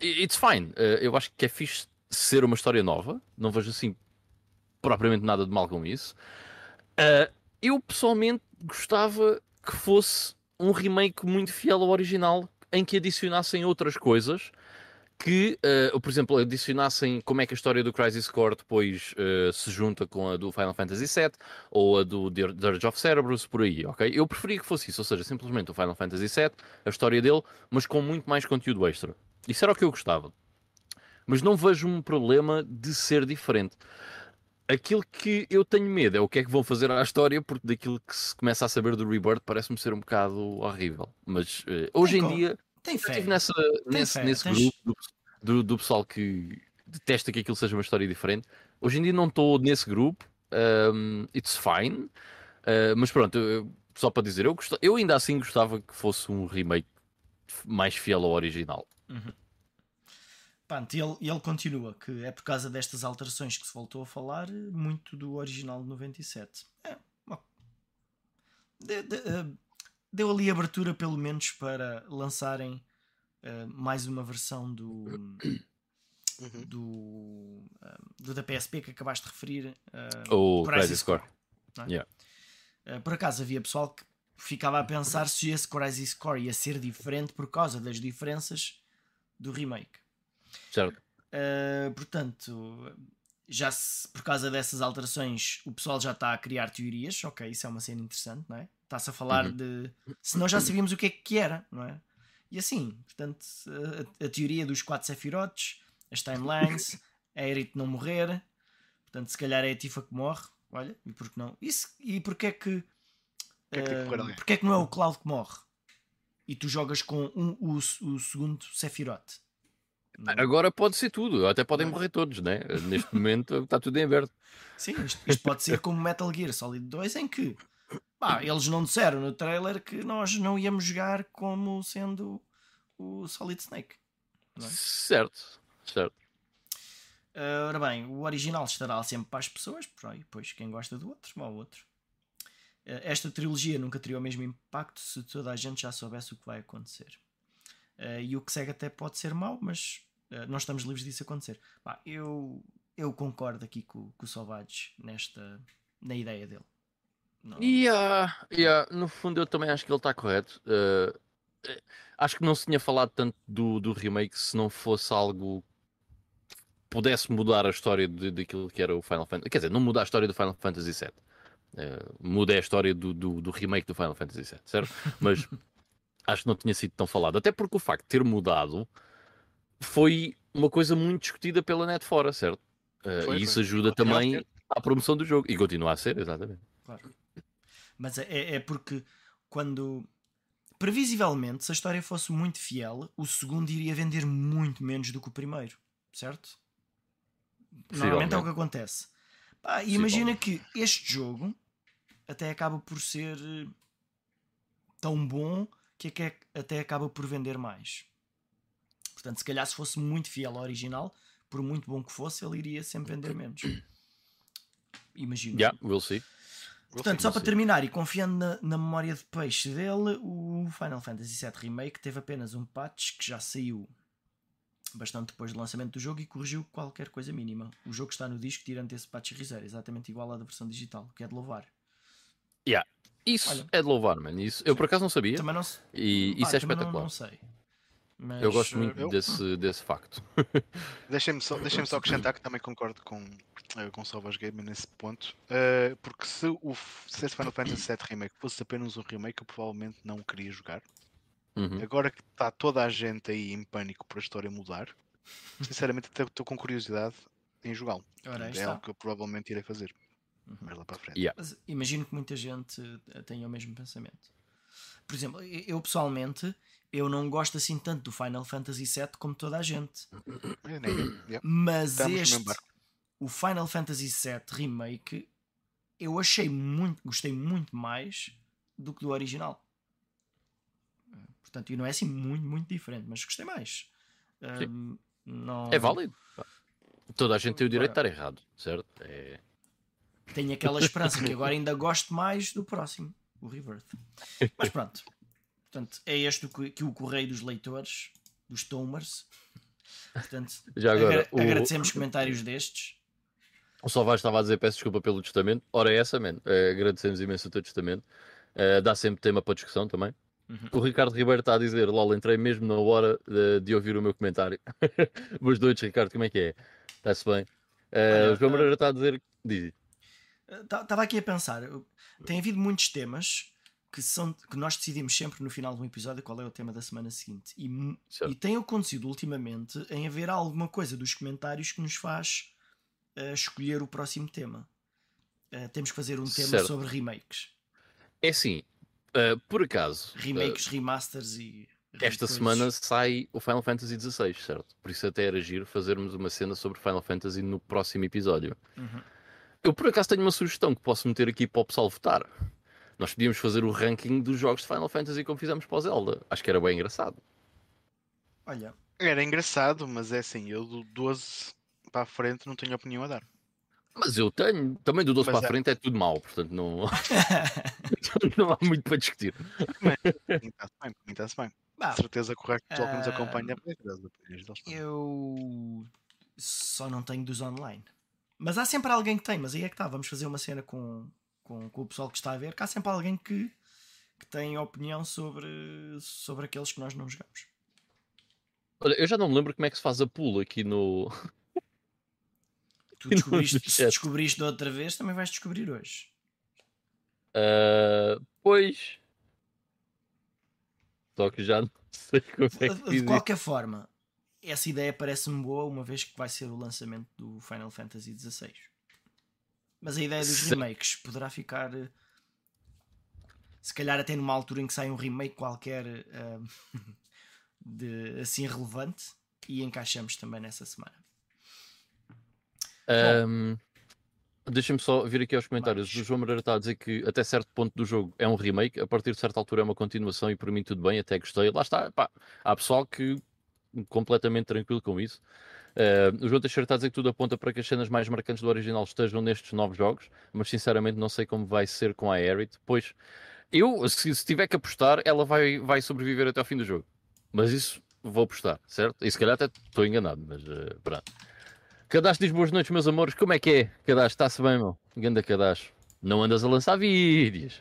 it's fine. Eh, eu acho que é fixe ser uma história nova. Não vejo assim propriamente nada de mal com isso. Eh, eu pessoalmente gostava que fosse um remake muito fiel ao original em que adicionassem outras coisas que, eh, por exemplo, adicionassem como é que a história do Crisis Core depois eh, se junta com a do Final Fantasy VII ou a do Dir- Dirge of Cerberus, por aí, ok? Eu preferia que fosse isso, ou seja, simplesmente o Final Fantasy VII, a história dele, mas com muito mais conteúdo extra. Isso era o que eu gostava. Mas não vejo um problema de ser diferente. Aquilo que eu tenho medo é o que é que vão fazer à história, porque daquilo que se começa a saber do Rebirth parece-me ser um bocado horrível. Mas eh, hoje em co- dia Tem eu fé. estive nessa, nesse, fé, nesse tens- grupo do, do, do pessoal que detesta que aquilo seja uma história diferente. Hoje em dia não estou nesse grupo. um, it's fine. Uh, mas pronto, eu- só para dizer, eu, eu ainda assim gostava que fosse um remake mais fiel ao original. Pronto, e ele, ele continua que é por causa destas alterações que se voltou a falar muito do original de 97. É, bom. De- de- eh, deu ali abertura, pelo menos, para lançarem eh, mais uma versão do, Uhum. do, eh, do da PSP que acabaste de referir. eh, Ou Crisis Crisis Core. não é? Yeah. Eh, por acaso havia pessoal que ficava a pensar se esse Crisis Core ia ser diferente por causa das diferenças do remake. Certo? Uh, portanto, já se, por causa dessas alterações, o pessoal já está a criar teorias. Ok, isso é uma cena interessante, não é? Está-se a falar Uhum. de. Senão já sabíamos o que é que era, não é? E assim, portanto, a, a teoria dos quatro Sephiroths, as timelines, a Aerith não morrer, portanto, se calhar é a Tifa que morre. Olha, e por que não? Isso, e porquê é que. que é que uh, ali? porquê é que não é o Cloud que morre? E tu jogas com um, o, o segundo Sephiroth. É? Agora pode ser tudo, até podem é? morrer todos, né? Neste momento está tudo em aberto. Sim, isto, isto pode ser como Metal Gear Solid 2, em que pá, eles não disseram no trailer que nós não íamos jogar como sendo o Solid Snake. É? Certo, certo. Ah, Ora bem, o original estará sempre para as pessoas, por aí, pois quem gosta do outro, vá ao outro. Ah, esta trilogia nunca teria o mesmo impacto se toda a gente já soubesse o que vai acontecer. Ah, e o que segue até pode ser mau, mas ah, não estamos livres disso acontecer. Pá, eu, eu concordo aqui com, com o Sauvage nesta, na ideia dele. Não- Yeah, yeah, no fundo eu também acho que ele está correto. Uh, eh, acho que não se tinha falado tanto do, do remake se não fosse algo que pudesse mudar a história de, daquilo que era o Final Fantasy. Quer dizer, não muda a história do Final Fantasy VII. Uh, muda a história do, do, do remake do Final Fantasy VII, certo? Mas acho que não tinha sido tão falado. Até porque o facto de ter mudado foi uma coisa muito discutida pela net fora, certo? Uh, Foi, e isso foi. ajuda Continua também à promoção do jogo. E continua a ser, exatamente. Claro. Mas é, é porque quando previsivelmente, se a história fosse muito fiel, o segundo iria vender muito menos do que o primeiro, certo? Normalmente é o que acontece. Pá, e imagina que este jogo até acaba por ser eh, tão bom que é que até acaba por vender mais. Portanto, se calhar se fosse muito fiel ao original, por muito bom que fosse, ele iria sempre vender menos. Imagino. Yeah, we'll see. Portanto, só para terminar e confiando na, na memória de peixe dele, o Final Fantasy VII Remake teve apenas um patch que já saiu bastante depois do lançamento do jogo e corrigiu qualquer coisa mínima. O jogo está no disco tirando esse patch reserve, exatamente igual à da versão digital, que é de louvar. Yeah. Isso Olha, é de louvar, mano. Isso, eu por acaso não sabia. Também não, e isso é espetacular. Não, não sei. Mas, eu gosto muito eu... desse, desse facto. Deixem-me só, deixem só acrescentar que também concordo com, uh, com Salvas Gamer nesse ponto. Uh, porque se, o, se esse Final Fantasy VII Remake fosse apenas um remake, eu provavelmente não queria jogar. Uhum. Agora que está toda a gente aí em pânico por a história mudar, sinceramente até estou com curiosidade em jogá-lo. É algo que eu provavelmente irei fazer. Uhum. Mais lá para a frente. Yeah. Mas imagino que muita gente eh, tenha o mesmo pensamento. Por exemplo, eu pessoalmente eu não gosto assim tanto do Final Fantasy VII como toda a gente. Mas este, o Final Fantasy VII Remake, eu achei muito, gostei muito mais do que do original. Portanto, e não é assim muito, muito diferente, mas gostei mais. Um, não... É válido. Toda a gente tem o direito de estar errado, certo? É... Tenho aquela esperança que agora ainda gosto mais do próximo, o Rebirth. Mas pronto. Portanto, é este que, que o correio dos leitores, dos Tomers. Portanto, Já agora, agra o... agradecemos comentários destes. O Salvador estava a dizer peço desculpa pelo testamento. Ora, é essa, man. Uh, agradecemos imenso o teu testamento. Uh, dá sempre tema para discussão também. Uhum. O Ricardo Ribeiro está a dizer: LOL, entrei mesmo na hora de, de ouvir o meu comentário. Boas noites, Ricardo, como é que é? Está-se bem? Uh, o João Moreira está a dizer: diz. Estava aqui a pensar, tem havido muitos temas que, são, que nós decidimos sempre no final de um episódio qual é o tema da semana seguinte. E, e tem acontecido ultimamente em haver alguma coisa dos comentários que nos faz uh, escolher o próximo tema. Uh, temos que fazer um tema certo. sobre remakes. É assim, Uh, por acaso. Remakes, remasters e. Esta semana sai o Final Fantasy XVI, certo? Por isso até era giro fazermos uma cena sobre Final Fantasy no próximo episódio. Uhum. Eu por acaso tenho uma sugestão que posso meter aqui para o pessoal votar. Nós podíamos fazer o ranking dos jogos de Final Fantasy como fizemos para o Zelda. Acho que era bem engraçado. Olha. Era engraçado, mas é assim, eu do 12 para a frente não tenho opinião a dar. Mas eu tenho. Também do 12 Mas para a é. frente é tudo mau, portanto não, não há muito para discutir. Está-se bem, está-se bem. Bah, certeza correto, o pessoal que nos ah, acompanha Eu só não tenho dos online. Mas há sempre alguém que tem, mas aí é que está. Vamos fazer uma cena com, com, com o pessoal que está a ver, que há sempre alguém que, que tem opinião sobre, sobre aqueles que nós não jogamos. Olha, eu já não me lembro como é que se faz a pool aqui no, Tu descobriste, se descobriste outra vez, também vais descobrir hoje. Uh, pois. Só que já não sei como é que De qualquer forma, essa ideia parece-me boa, uma vez que vai ser o lançamento do Final Fantasy XVI. Mas a ideia dos remakes poderá ficar. Se calhar até numa altura em que sai um remake qualquer uh, de, assim relevante e encaixamos também nessa semana. Um, Deixa-me só vir aqui aos comentários. Mas... O João Moreira está a dizer que até certo ponto do jogo é um remake, a partir de certa altura é uma continuação e por mim tudo bem, até gostei. Lá está, pá, há pessoal que completamente tranquilo com isso. Uh, o João Teixeira está a dizer que tudo aponta para que as cenas mais marcantes do original estejam nestes novos jogos, mas sinceramente não sei como vai ser com a Aerith, pois eu, se, se tiver que apostar, ela vai, vai sobreviver até ao fim do jogo. Mas isso vou apostar, certo? E se calhar até estou enganado, mas uh, pronto. Cadastro diz boas noites, meus amores. Como é que é? Cadastro, está-se bem, meu? Ganda Cadastro. Não andas a lançar vídeos.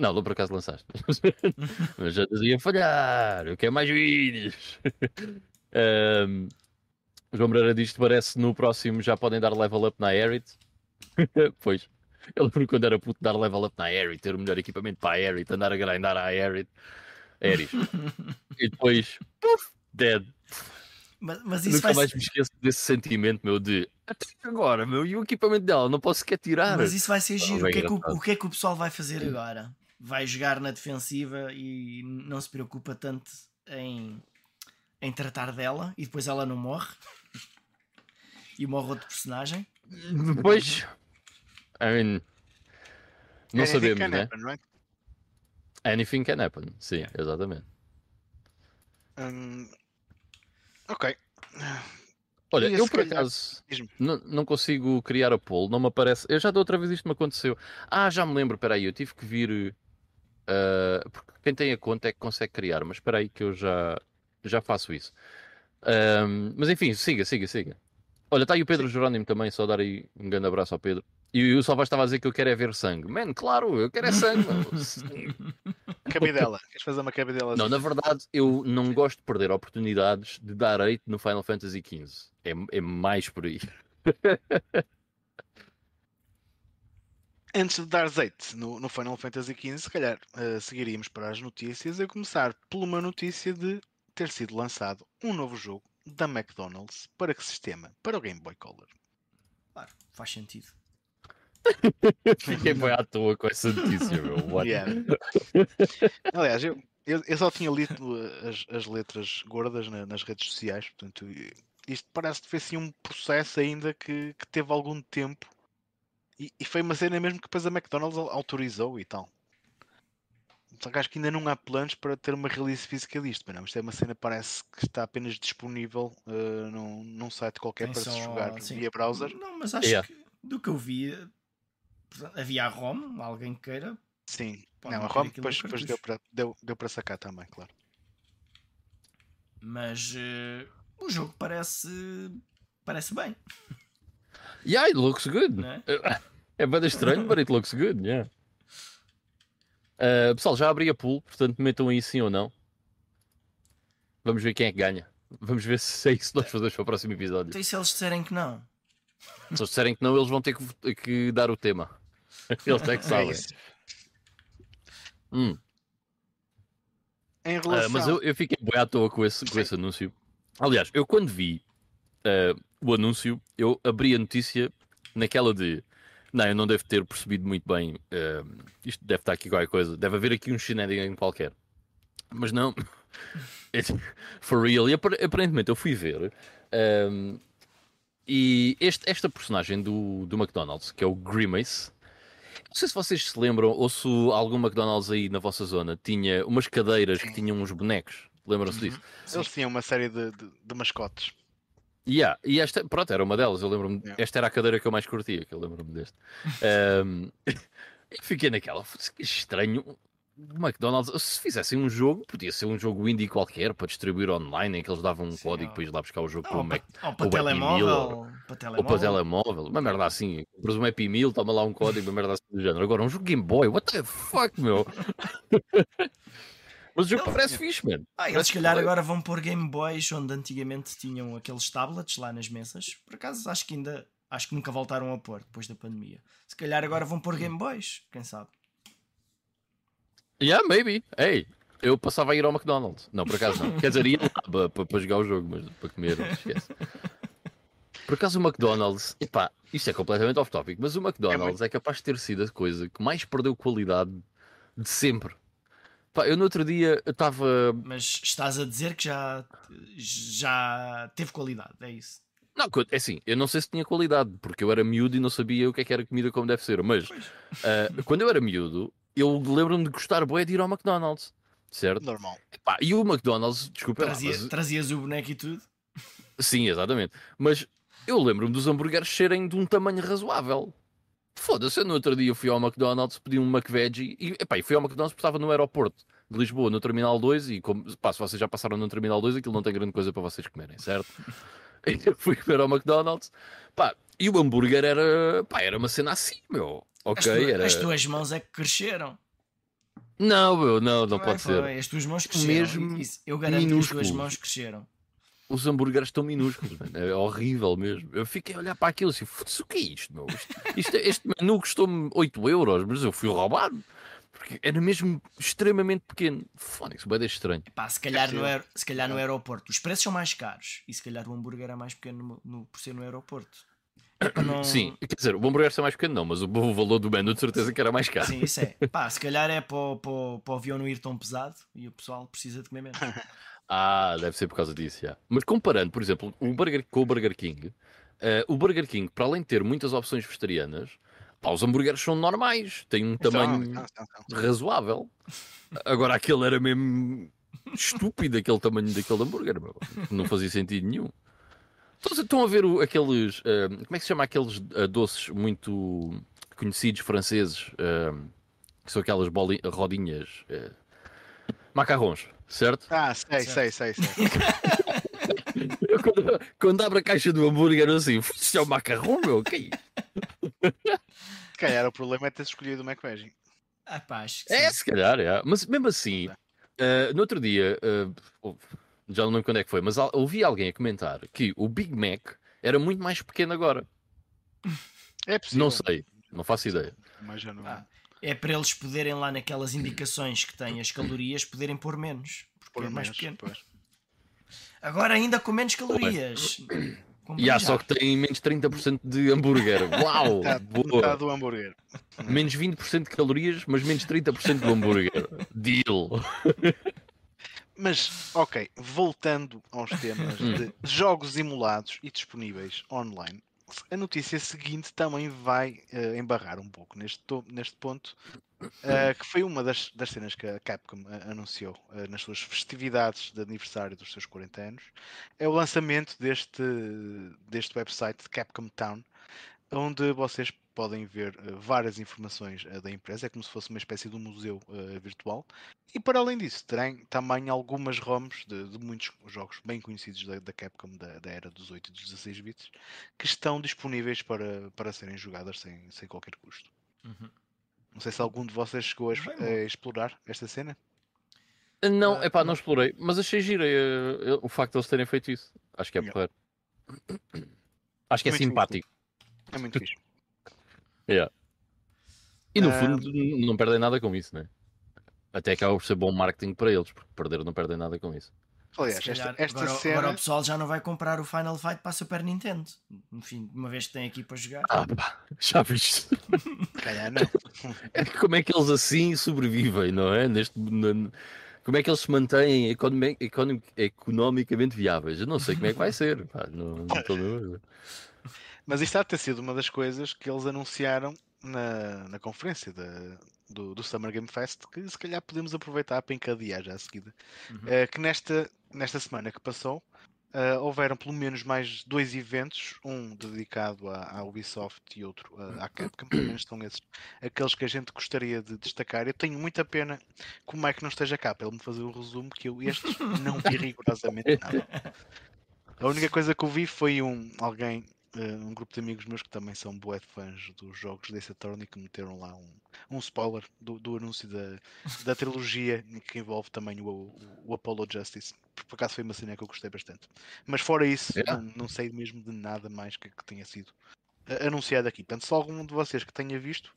Não, não por acaso lançaste. Mas já andas a falhar. Eu quero mais vídeos. um, João Moreira diz que parece no próximo já podem dar level up na Aerith. pois. Ele lembro quando era puto dar level up na Aerith, ter o melhor equipamento para a Aerith, andar a grindar a Aerith. Aerith. e depois, puff, dead. Mas, mas isso Nunca vai mais me esqueço desse sentimento, meu, de agora, meu, e o equipamento dela? Não posso sequer tirar. Mas isso vai ser giro. o, que é que o, o, que é que o pessoal vai fazer agora? Vai jogar na defensiva e não se preocupa tanto em, em tratar dela e depois ela não morre e morre outro personagem. Depois, I mean, não Anything sabemos, né? Happen, right? Anything can happen, sim, yeah. exatamente. Um, Ok. Olha, eu por acaso não, não consigo criar a poll, não me aparece. Eu já da outra vez isto me aconteceu. Ah, já me lembro, peraí, eu tive que vir. Uh, porque quem tem a conta é que consegue criar, mas espera aí que eu já, já faço isso. Um, mas enfim, siga, siga, siga. Olha, está aí o Pedro. Jerónimo também, só dar aí um grande abraço ao Pedro. E o Salvador estava a dizer que eu quero é ver sangue. Man, claro, eu quero é sangue. cabidela. Queres fazer uma cabidela? Não, na verdade, eu não gosto de perder oportunidades de dar hate no Final Fantasy XV. É, é mais por aí. Antes de dar azeite no, no Final Fantasy XV, se calhar uh, seguiríamos para as notícias, a começar por uma notícia de ter sido lançado um novo jogo da McDonald's para que sistema? Para o Game Boy Color. Claro, faz sentido. Fiquei bem à toa com essa notícia, meu. Yeah. Aliás, eu, eu, eu, só tinha lido as, as letras gordas na, nas redes sociais, portanto, isto parece que foi assim um processo ainda que, que teve algum tempo e, e, foi uma cena mesmo que depois a McDonald's autorizou e tal. Só que acho que ainda não há planos para ter uma release física disto, mas não, isto é uma cena que parece que está apenas disponível uh, num, num site qualquer Tem para só... se jogar sim. via browser. Não, mas acho yeah. que do que eu vi havia a ROM, alguém queira. Sim, não, a ROM depois, depois deu, para, deu, deu para sacar também, claro. Mas uh, o jogo parece parece bem. Yeah, it looks good. É, é bem estranho, but it looks good, yeah. Uh, pessoal, já abri a pool, portanto metam aí sim ou não. Vamos ver quem é que ganha. Vamos ver se é isso que nós fazemos para o próximo episódio. Então e se eles disserem que não? Se eles disserem que não, eles vão ter que, que dar o tema. Eles é que sabem. hum. Relação... Uh, mas eu, eu fiquei bem à toa com esse, com esse anúncio. Aliás, eu quando vi uh, o anúncio, eu abri a notícia naquela de não, eu não devo ter percebido muito bem. Uh, isto deve estar aqui qualquer coisa. Deve haver aqui um shenanigan qualquer. Mas não. For real. E aparentemente eu fui ver. e este, esta personagem do, do McDonald's, que é o Grimace, não sei se vocês se lembram ou se algum McDonald's aí na vossa zona tinha umas cadeiras Sim. que tinham uns bonecos. Lembram-se uhum. disso? Eles tinham uma série de, de, de mascotes. Yeah, e esta, pronto, era uma delas. Eu lembro-me, yeah. esta era a cadeira que eu mais curtia, que eu lembro-me deste. Um, fiquei naquela, que estranho. O McDonald's, se fizessem um jogo, podia ser um jogo indie qualquer para distribuir online, em que eles davam um Sim, código para ir lá buscar o jogo ou, Mac, ou, para, telemóvel, ou para telemóvel. Ou para telemóvel, uma merda assim. Compras um Happy Meal, toma lá um código, uma merda assim do género. Agora, um jogo Game Boy, what the fuck, meu? Mas o jogo eles... parece fixe, mano. Ah, eles se calhar agora vão pôr Game Boys onde antigamente tinham aqueles tablets lá nas mesas. Por acaso acho que ainda acho que nunca voltaram a pôr depois da pandemia. Se calhar agora vão pôr Game Boys, quem sabe? Yeah, maybe. Hey, eu passava a ir ao McDonald's. Não, por acaso não. Quer dizer, ia lá para, para, jogar o jogo, mas para comer, esquece. Por acaso o McDonald's, epá, isto é completamente off-topic, mas o McDonald's é, é capaz de ter sido a coisa que mais perdeu qualidade de sempre. Pá, eu no outro dia estava. Mas estás a dizer que já, já teve qualidade, é isso? Não, é assim, eu não sei se tinha qualidade, porque eu era miúdo e não sabia o que é que era comida como deve ser, mas uh, quando eu era miúdo, eu lembro-me de gostar bué de ir ao McDonald's, certo? Normal. Epá, e o McDonald's, desculpa Trazia, mas... Trazias o boneco e tudo? Sim, exatamente. Mas eu lembro-me dos hambúrgueres serem de um tamanho razoável. Foda-se, eu no outro dia fui ao McDonald's, pedi um McVeggie e, epá, e fui ao McDonald's porque estava no aeroporto de Lisboa, no Terminal 2 e como, pá, se vocês já passaram no Terminal 2 aquilo não tem grande coisa para vocês comerem, certo? eu fui comer ao McDonald's, pá, e o hambúrguer era, pá, era uma cena assim, meu, ok? As, tu, era... as tuas mãos é que cresceram. Não, meu, não, não pode foi, ser. As tuas mãos cresceram. Mesmo eu garanto minúsculos. que as tuas mãos cresceram os hambúrgueres estão minúsculos, mano. é horrível mesmo. Eu fiquei a olhar para aquilo assim, o que é isto, meu? Isto, isto, este menu custou-me 8 euros, mas eu fui roubado. Porque era mesmo extremamente pequeno. Fónix, bem estranho. Epá, se, calhar no aer... se calhar no aeroporto os preços são mais caros e se calhar o hambúrguer é mais pequeno no... por ser no aeroporto. Não... Sim, quer dizer, o hambúrguer é mais pequeno, não, mas o, o valor do menu de certeza que era mais caro. Sim, isso é. Pá, se calhar é para o, para, o, para o avião não ir tão pesado e o pessoal precisa de comer menos. Ah, deve ser por causa disso, já. Mas comparando, por exemplo, o Burger, com o Burger King, uh, o Burger King, para além de ter muitas opções vegetarianas, pá, os hambúrgueres são normais, têm um tamanho razoável. Agora aquele era mesmo estúpido, aquele tamanho daquele hambúrguer, meu. não fazia sentido nenhum. Estão a ver o, aqueles, uh, como é que se chama aqueles uh, doces muito conhecidos franceses, que são aquelas rodinhas, macarrons certo? Ah, sei, sei, sei, sei. quando, quando abre a caixa do hambúrguer, assim, isso é o macarrão, meu, que é isso? Se calhar o problema é ter escolhido o McVeggie. Ah, pá, acho que É, sim. se calhar, é. Mas mesmo assim, eh, no outro dia, oh, já não lembro quando é que foi, mas ouvi alguém a comentar que o Big Mac era muito mais pequeno agora. É possível. Não sei, não faço ideia. Mas já não. Ah, É para eles poderem lá naquelas indicações que têm as calorias, poderem pôr menos. Porque Por é mais menos, pequeno. pois. Agora ainda com menos calorias. E há já. só que tem menos 30% de hambúrguer. Uau! Metade, boa. metade do hambúrguer. Menos 20% de calorias, mas menos 30% do hambúrguer. Deal. Mas, ok, voltando aos temas Hum. de jogos emulados e disponíveis online, a notícia seguinte também vai eh, embarrar um pouco neste, neste ponto, eh, que foi uma das, das cenas que a Capcom eh, anunciou nas suas festividades de aniversário dos seus 40 anos, é o lançamento deste, deste website Capcom Town, onde vocês podem ver eh, várias informações eh, da empresa, é como se fosse uma espécie de um museu eh, virtual. E para além disso, terem também algumas ROMs de, de muitos jogos bem conhecidos da, da Capcom, da, da era dos 8 e dos 16 bits, que estão disponíveis para, para serem jogadas sem, sem qualquer custo. Uhum. Não sei se algum de vocês chegou a, a explorar esta cena. Não, é pá, não explorei, mas achei giro eh, o facto de eles terem feito isso. Acho que é Yeah. porreiro. Acho que é Muito simpático. É muito fixe. Yeah. E no fundo não perdem nada com isso, né? Até acaba por ser bom marketing para eles, porque perder não perdem nada com isso. Aliás, esta, calhar, esta agora, cena. agora o pessoal já não vai comprar o Final Fight para a Super Nintendo. Enfim, uma vez que tem aqui para jogar. Ah, pá, já viste? Calhar não. É que como é que eles assim sobrevivem, não é? Neste, como é que eles se mantêm economi- economi- economicamente viáveis? Eu não sei como é que vai ser. Pá, não, não estou a ver. Mas isto há de ter sido uma das coisas que eles anunciaram na, na conferência da- do, do Summer Game Fest, que se calhar podemos aproveitar para encadear já a seguida. Uhum. Eh, que nesta, nesta semana que passou, eh, houveram pelo menos mais dois eventos, um dedicado à, à Ubisoft e outro eh, à Capcom, pelo menos são esses aqueles que a gente gostaria de destacar. Eu tenho muita pena que o Mike não esteja cá para ele me fazer o resumo, que eu estes não vi rigorosamente nada. A única coisa que eu vi foi um alguém, eh, um grupo de amigos meus que também são bué fãs dos jogos desse Attorney que meteram lá um, um spoiler do, do anúncio da, da trilogia que envolve também o, o, o Apollo Justice. Por, por acaso foi uma cena que eu gostei bastante. Mas fora isso, Yeah. não, não sei mesmo de nada mais que, que tenha sido eh, anunciado aqui. Portanto, se algum de vocês que tenha visto,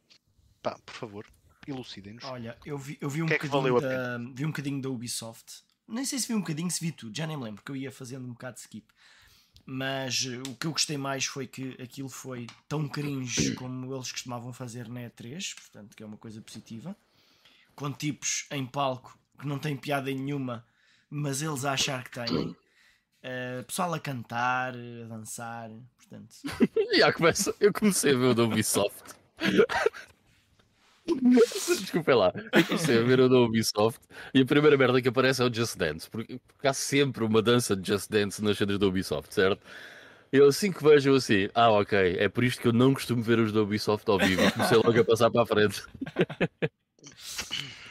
pá, por favor, elucidem-nos. Olha, eu vi, eu vi um que é que valeu da, vi um bocadinho da Ubisoft. Nem sei se vi um bocadinho, se vi tudo, já nem me lembro, porque eu ia fazendo um bocado de skip. Mas eh, o que eu gostei mais foi que aquilo foi tão cringe como eles costumavam fazer na E3, portanto, que é uma coisa positiva. Com tipos em palco que não têm piada nenhuma, mas eles a achar que têm. Eh, pessoal a cantar, a dançar, portanto. Já começa, eu comecei a ver o da Ubisoft. Desculpem lá, eu comecei a ver o da Ubisoft e a primeira merda que aparece é o Just Dance, porque, porque há sempre uma dança de Just Dance nas cenas da Ubisoft, certo? Eu assim que vejo eu assim, ah ok, é por isto que eu não costumo ver os da Ubisoft ao vivo, comecei logo a passar para a frente.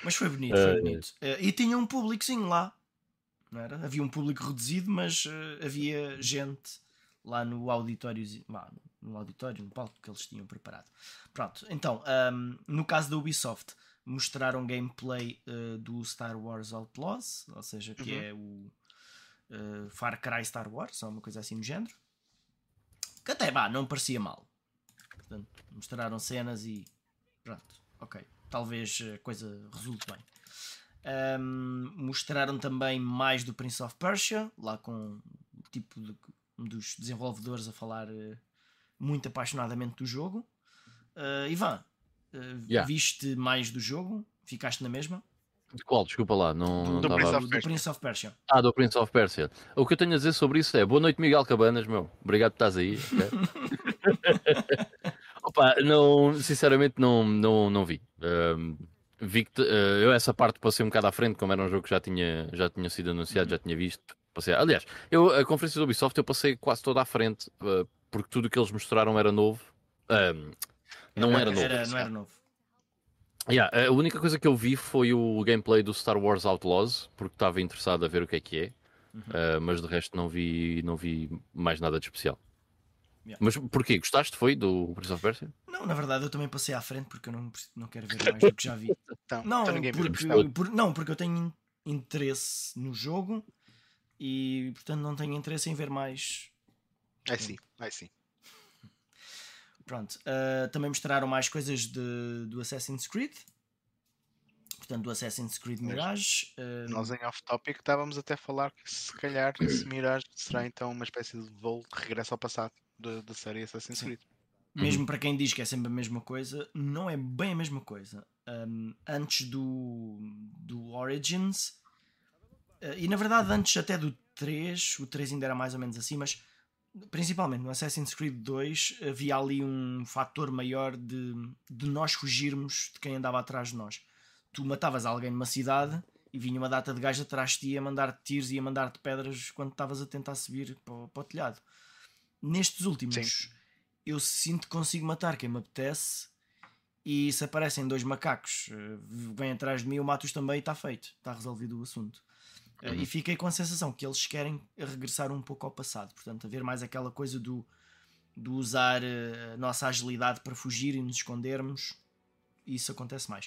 Mas foi bonito, foi Eh, bonito. Eh, e tinha um públicozinho lá, não era? Havia um público reduzido, mas eh, havia gente lá no auditório, lá, no auditório, no palco que eles tinham preparado. Pronto, então, ahm, no caso da Ubisoft, mostraram gameplay eh, do Star Wars Outlaws, ou seja, que Uhum. é o eh, Far Cry Star Wars, ou uma coisa assim do género. Que até, bah, não parecia mal. Portanto, mostraram cenas e pronto, ok. Talvez a coisa resulte bem. Ahm, mostraram também mais do Prince of Persia, lá com o tipo de, um dos desenvolvedores a falar eh, muito apaixonadamente do jogo. Ah, Ivan, eh, Yeah. viste mais do jogo? Ficaste na mesma? De qual? Desculpa lá, não, não Do Prince do Persia. Prince of Persia. Ah, do Prince of Persia. O que eu tenho a dizer sobre isso é boa noite, Miguel Cabanas, meu. Obrigado por estás aí. Opa, não, sinceramente não, não, não vi. Ahm, vi que eh, eu essa parte passei um bocado à frente, como era um jogo que já tinha, já tinha sido anunciado, já tinha visto. Passei, aliás, eu, a conferência do Ubisoft eu passei quase toda à frente, eh, porque tudo o que eles mostraram era novo. Ahm, não era novo. Era, não era novo. Yeah, a única coisa que eu vi foi o gameplay do Star Wars Outlaws, porque estava interessado a ver o que é que é. Uhum. Uh, mas de resto não vi, não vi mais nada de especial. Yeah. Mas porquê? Gostaste? Foi do Prince of Persia? Não, na verdade eu também passei à frente porque eu não, não quero ver mais do que já vi. então, não, então porque, por, não, porque eu tenho interesse no jogo e portanto não tenho interesse em ver mais. É sim, é sim. Pronto, uh, também mostraram mais coisas de, do Assassin's Creed. Portanto, do Assassin's Creed Mirage. Uh... Nós em off-topic estávamos até a falar que se calhar esse Mirage será então uma espécie de voo de regresso ao passado da série Assassin's Sim. Creed. Mesmo uhum. para quem diz que é sempre a mesma coisa, não é bem a mesma coisa. Um, antes do, do Origins, uh, e na verdade antes até do 3, o 3 ainda era mais ou menos assim, mas principalmente no Assassin's Creed 2 havia ali um fator maior de, de nós fugirmos de quem andava atrás de nós. Tu matavas alguém numa cidade e vinha uma data de gajos atrás de ti a mandar-te tiros e a mandar-te pedras quando estavas a tentar subir para, para o telhado. Nestes últimos, Sim. eu sinto que consigo matar quem me apetece e se aparecem dois macacos, eh, vêm atrás de mim, eu mato-os também e está feito, está resolvido o assunto. Uhum. E fiquei com a sensação que eles querem regressar um pouco ao passado, portanto, haver mais aquela coisa do, do usar eh, a nossa agilidade para fugir e nos escondermos. Isso acontece mais.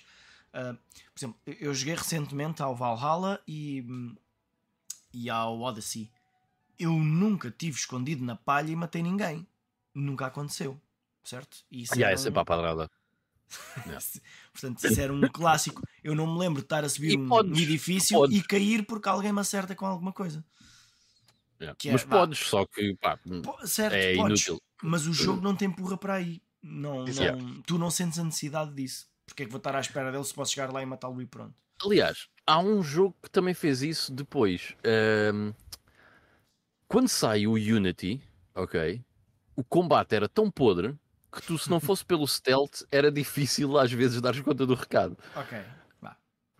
Uh, por exemplo, eu joguei recentemente ao Valhalla e, e ao Odyssey. Eu nunca tive escondido na palha e matei ninguém. Nunca aconteceu, certo? E isso yeah, é um... para a Portanto, isso era um clássico. Eu não me lembro de estar a subir um, podes, edifício podes. e cair porque alguém me acerta com alguma coisa. Yeah. É, mas podes, só que pá, certo, é podes, inútil. Mas o jogo não te empurra para aí. Não, não, tu não sentes a necessidade disso. Porque é que vou estar à espera dele se posso chegar lá e matá-lo e pronto. Aliás, há um jogo que também fez isso depois. Um, quando sai o Unity, ok, o combate era tão podre que tu, se não fosse pelo stealth, era difícil às vezes dar conta do recado. Ok.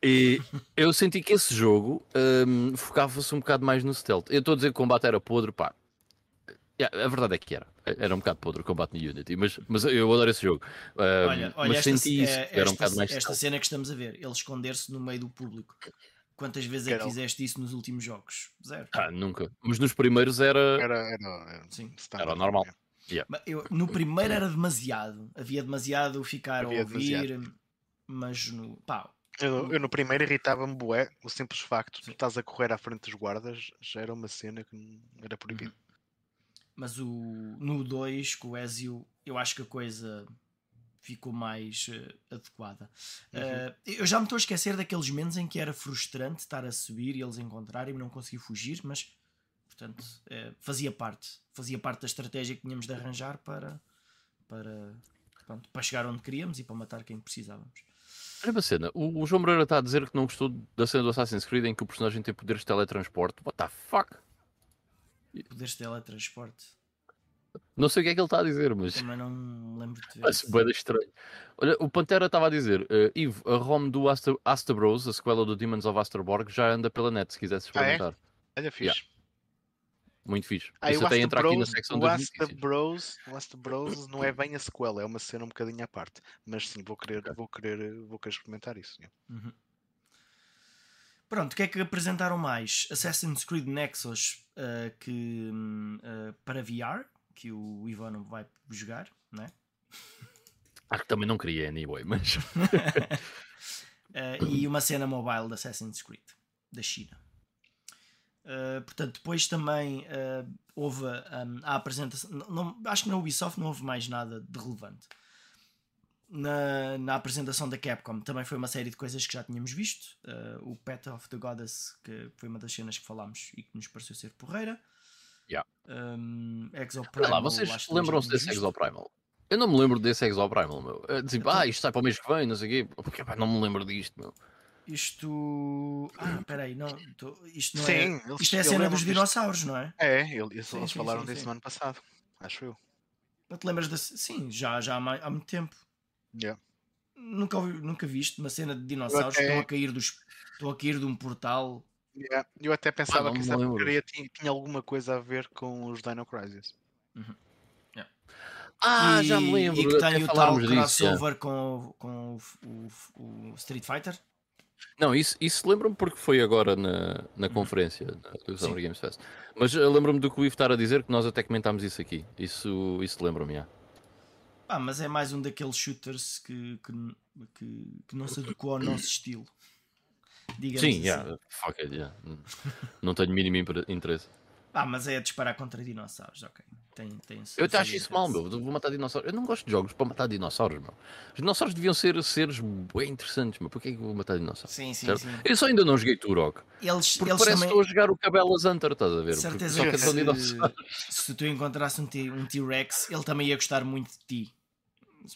E eu senti que esse jogo um, focava-se um bocado mais no stealth. Eu estou a dizer que o combate era podre, pá. Yeah, a verdade é que era. Era um bocado podre o combate no Unity, mas, mas eu adoro esse jogo. Um, olha, olha, mas esta, senti isso, é, era um bocado mais Esta stealth. cena que estamos a ver, ele esconder-se no meio do público. Quantas vezes é que fizeste isso nos últimos jogos? Zero. Ah, nunca. Mas nos primeiros era. Era, era, era, Sim. era normal. Yeah. Eu, no primeiro era demasiado. Havia demasiado ficar Havia a ouvir, demasiado. mas no. Pá, eu, eu, no primeiro irritava-me bué o simples facto de tu estás a correr à frente dos guardas já era uma cena que era proibido. Uhum. Mas o, no 2, com o Ezio, eu acho que a coisa ficou mais uh, adequada. Uhum. Uh, eu já me estou a esquecer daqueles momentos em que era frustrante estar a subir e eles encontrarem-me, não consegui fugir, mas portanto uh, fazia parte, fazia parte da estratégia que tínhamos de arranjar para, para, pronto, para chegar onde queríamos e para matar quem precisávamos. Olha uma cena, o, o João Moreira está a dizer que não gostou da cena do Assassin's Creed em que o personagem tem poderes de teletransporte. What the fuck? Poderes de teletransporte? Não sei o que é que ele está a dizer, mas. Também não me lembro de ver. Parece bem estranho. Olha, o Pantera estava a dizer: uh, Ivo, a ROM do Aster, Bros, a sequela do Demons of Asterborg, já anda pela net se quisesse experimentar. Ah, é? Olha, fixe. Yeah. Muito fixe. Ah, Isso até entra aqui na secção do Asta Bros, o Asta Bros não é bem a sequela, é uma cena um bocadinho à parte. Mas sim, vou querer, okay. vou querer, vou querer experimentar isso. Uhum. Pronto, o que é que apresentaram mais? Assassin's Creed Nexus uh, que, uh, para VR, que o Ivano vai jogar, não é? Acho que também não queria anyway, mas. uh, e uma cena mobile da Assassin's Creed, da China. Uh, portanto, depois também uh, houve um, a apresentação. Não, acho que na Ubisoft não houve mais nada de relevante. Na, na apresentação da Capcom também foi uma série de coisas que já tínhamos visto. Uh, o Pet of the Goddess, que foi uma das cenas que falámos e que nos pareceu ser porreira. Yeah. Um, Exoprimal. lá, vocês lembram-se desse Exoprimal? Eu não me lembro desse Exoprimal, meu. É, tipo, então, ah, isto sai para o mês que vem, não sei o quê. Porque, pá, não me lembro disto, meu. Isto. Ah, peraí, não. Tô... Isto não é- sim, é. Eles, isto é a cena dos dinossauros, não é? É, eles, sim, eles sim, falaram sim, disso no ano passado, acho eu. Não te lembras desse. Sim, já, já há, há muito tempo. Yeah. Nunca, ouvi, nunca viste uma cena de dinossauros até... que estão a cair dos. Estão a cair de um portal. Yeah. Eu até pensava ah, que essa porcaria tinha, tinha, alguma coisa a ver com os Dino Crisis. Uhum. Yeah. Ah, e, já me lembro. E que tem o tal crossover disso, com, com o, o, o Street Fighter. Não, isso, isso lembro-me porque foi agora na, na conferência do Summer Games Fest. Mas uh, lembro-me do que o Ivo estar a dizer que nós até comentámos isso aqui. Isso, isso lembro-me, já. Ah, mas é mais um daqueles shooters que, que, que, que não se adequou ao nosso estilo. Digamos Sim, assim. yeah, fuck it, yeah. não tenho mínimo interesse. Ah, mas é a disparar contra dinossauros, ok. Tem, tem eu te acho isso mal, meu. Vou matar dinossauros. Eu não gosto de jogos para matar dinossauros, meu. Os dinossauros deviam ser seres bem interessantes, meu. Porquê é que eu vou matar dinossauros? Sim, sim, certo? sim. Eu só ainda não joguei Turok. Eles, porque eles parece também... que estou a jogar o Cabela's Hunter, estás a ver? Certeza que se, se tu encontrasse um T-Rex, ele também ia gostar muito de ti.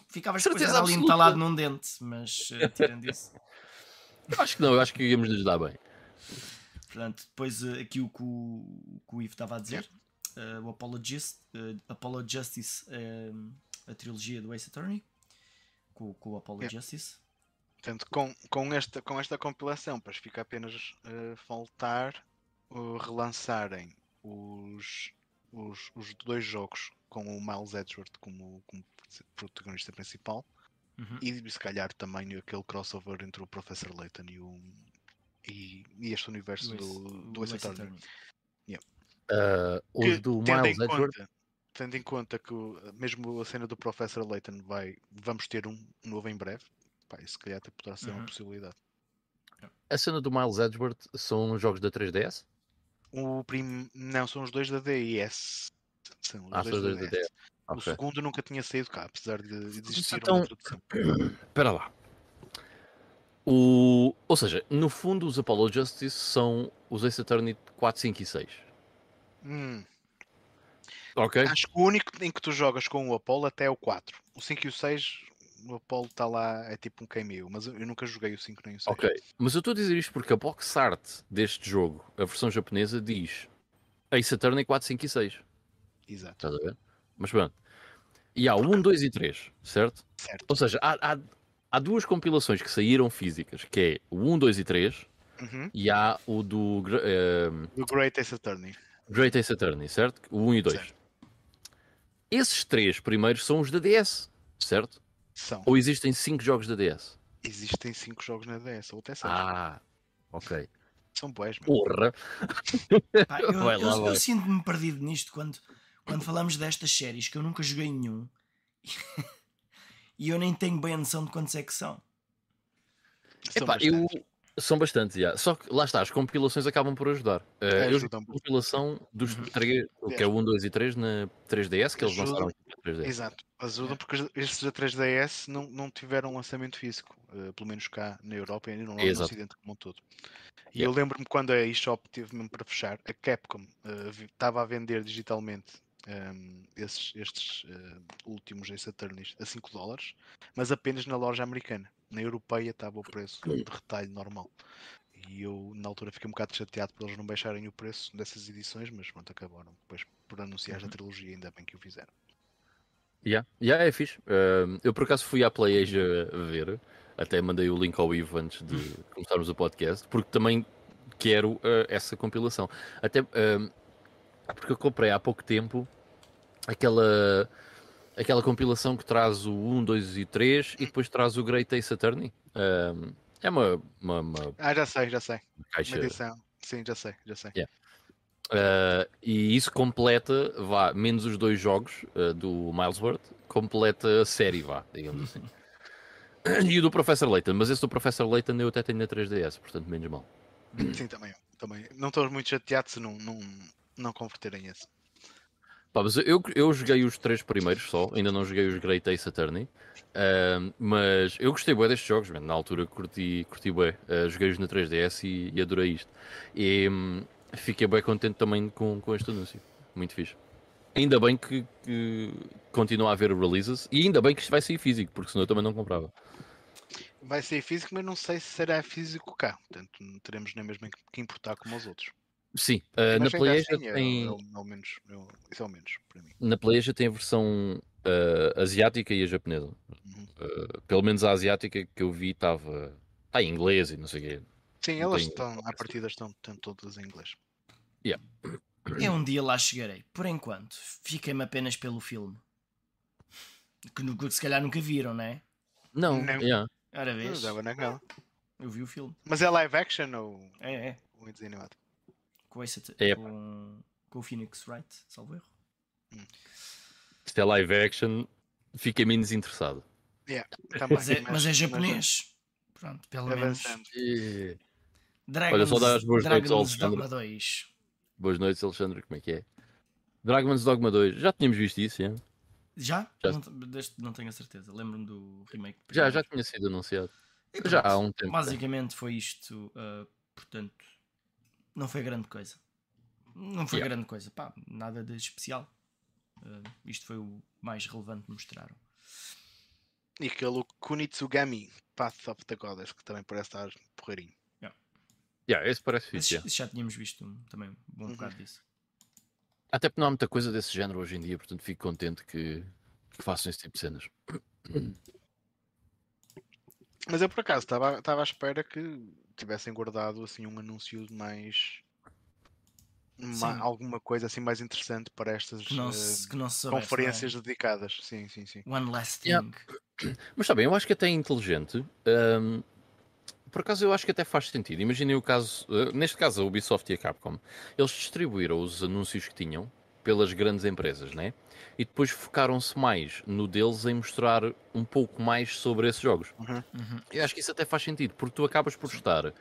Ficavas certeza ali entalado num dente, mas uh, tirando isso. eu acho que não, eu acho que íamos nos dar bem. Portanto, depois uh, aqui o que o, que o Ivo estava a dizer, uh, o Apologist, uh, Apollo Justice, a trilogia do Ace Attorney, com, com o Apollo yeah. Justice. Portanto, com, com, esta, com esta compilação, para fica apenas uh, faltar uh, relançarem os, os, os dois jogos com o Miles Edgeworth como, como protagonista principal uhum. e se calhar também aquele crossover entre o Professor Layton e, o, e, e este universo do, do Ace Attorney. Yeah. Uh, os do Miles Edgeworth. Conta, tendo em conta que mesmo a cena do Professor Layton vai, vamos ter um novo em breve, pá, isso se calhar até poderá ser uhum. uma possibilidade. A cena do Miles Edgeworth são jogos da 3DS? O prim... Não, são os dois da DIS. São os ah, dois, dois da DS. DS. O okay. segundo nunca tinha saído cá, apesar de existir então... uma introdução. Espera lá. O... Ou seja, no fundo os Apollo Justice são os Ace Attorney 4, 5 e 6. Hum. Ok. Acho que o único em que tu jogas com o Apollo até é o 4. O 5 e o 6, o Apollo está lá, é tipo um cameo, mas eu nunca joguei o 5 nem o 6. Ok, mas eu estou a dizer isto porque a box art deste jogo, a versão japonesa, diz Ace Attorney 4, 5 e 6. Exato. Estás a ver? Mas pronto. E há o 1, 2 e 3, certo? Certo. Ou seja, há, há, há duas compilações que saíram físicas, que é o 1, 2 e 3, uhum. e há o do... Uh, do Great Ace Attorney. Great Ace Attorney, certo? O 1 e 2. Certo. Esses três primeiros são os da DS, certo? São. Ou existem cinco jogos da DS? Existem cinco jogos na DS, ou até seis. Ah, ok. São boas, Porra! Pá, eu, eu, eu, eu sinto-me perdido nisto quando, quando falamos destas séries que eu nunca joguei nenhum e eu nem tenho bem a noção de quantos é que são. Epá, eu, são bastantes, já. Só que lá está, as compilações acabam por ajudar. Uh, é, eu a compilação dos uhum. três, que é o 1, 2 e 3 na 3DS, que eles lançaram na 3DS. Exato, ajudam porque estes da 3DS não, não tiveram lançamento físico, uh, pelo menos cá na Europa e no, no Ocidente como um todo. E eu lembro-me quando a eShop teve mesmo para fechar, a Capcom uh, estava a vender digitalmente um, ehm, esses, estes uh, últimos Ace Attorneys a 5 dólares, mas apenas na loja americana. Na europeia estava o preço de retalho normal. E eu, na altura, fiquei um bocado chateado por eles não baixarem o preço dessas edições, mas pronto, acabaram depois por anunciar uhum. a trilogia, ainda bem que o fizeram. Yeah. Yeah, é fixe. Uh, eu por acaso fui à PlayAsia ver, até mandei o link ao Ivo antes de começarmos o podcast, porque também quero uh, essa compilação. Até uh, porque eu comprei há pouco tempo aquela aquela compilação que traz o 1, 2 e 3 e depois traz o Great Ace Attorney. Um, é uma, uma, uma, Ah, já sei, já sei. Caixa... Sim, já sei, já sei. Yeah. Uh, e isso completa, vá, menos os dois jogos uh, do Milesworth, completa a série, vá, digamos assim. e o do Professor Layton, mas esse do Professor Layton eu até tenho na 3DS, portanto, menos mal. Sim, também, também. Não estou muito chateado se não, não, não converterem esse. Pá, mas eu, eu joguei os três primeiros só, ainda não joguei os Great Ace Attorney. Uh, mas eu gostei bem destes jogos, man. na altura curti, curti bem. Uh, Joguei-os na 3DS e, e, adorei isto. E um, fiquei bem contente também com, com este anúncio. Muito fixe. Ainda bem que, que continua a haver releases e ainda bem que isto vai sair físico, porque senão eu também não comprava. Vai sair físico, mas não sei se será físico cá. Portanto, não teremos nem mesmo que importar como os outros. Sim, uh, na PlayStation assim, tem. É, é, menos, é, isso é o menos para mim. Na PlayStation tem a versão uh, asiática e a japonesa. Uhum. Uh, pelo menos a asiática que eu vi estava tá em inglês e não sei o quê. Sim, não elas estão, à partida estão, estão todas em inglês. Yeah. Eu um dia lá chegarei. Por enquanto, fiquei-me apenas pelo filme. Que, que se calhar nunca viram, não é? Não, não. Yeah. Ora naquela. Eu vi o filme. Mas é live action ou, É, é. ou é desenho animado? Com, esse, É. com, com o Phoenix Wright, salvo erro. Se é live action, fiquei menos interessado. Também, Mas é, mas é japonês. Pronto, pelo menos. Avançando. Dragons, Olha, só dar as boas noites ao Dragons Alexandre. Dogma 2. Boas noites, Alexandre, como é que é? Dragon's Dogma 2, já tínhamos visto isso, é? Já? Já. Não, não tenho a certeza. Lembro-me do remake. Já, já tinha sido anunciado. E Já pronto. há um tempo. Basicamente foi isto. ah, portanto, não foi grande coisa. Não foi Yeah. grande coisa. Pá, nada de especial. Ah, isto foi o mais relevante que mostraram. E aquele Kunitsugami, Path of the Goddess, que também parece estar porreirinho. Yeah, esse parece fixe. yeah. esse já tínhamos visto também um bom Uhum. bocado disso. Até porque não há muita coisa desse género hoje em dia, portanto fico contente que, que façam esse tipo de cenas. Mas eu por acaso estava estava à espera que tivessem guardado assim um anúncio mais. ma- Sim. alguma coisa assim mais interessante para estas Que não eh, que não se soubesse, conferências dedicadas. Sim, sim, sim. é? One last thing. Yeah. Mas está bem, eu acho que até é inteligente. hum, por acaso eu acho que até faz sentido. Imaginem o caso, eh, neste caso a Ubisoft e a Capcom, eles distribuíram os anúncios que tinham pelas grandes empresas, né? E depois focaram-se mais no deles em mostrar um pouco mais sobre esses jogos. Uhum. Eu acho que isso até faz sentido, porque tu acabas por estar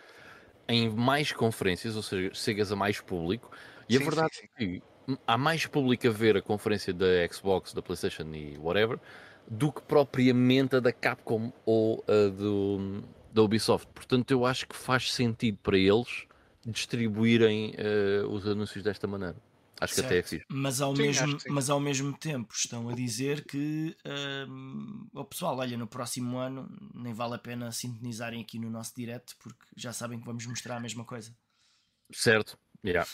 em mais conferências, ou seja, chegas a mais público, e a Sim, verdade sim, é que há mais público a ver a conferência da Xbox, da PlayStation e whatever, do que propriamente a da Capcom ou a do, da Ubisoft. Portanto, eu acho que faz sentido para eles distribuírem eh, os anúncios desta maneira. Acho que até é Certo. fixe. Mas ao, Sim, mesmo, que sim. mas ao mesmo tempo estão a dizer que hum, o pessoal, olha, no próximo ano nem vale a pena sintonizarem aqui no nosso direct porque já sabem que vamos mostrar a mesma coisa. Certo? Yeah.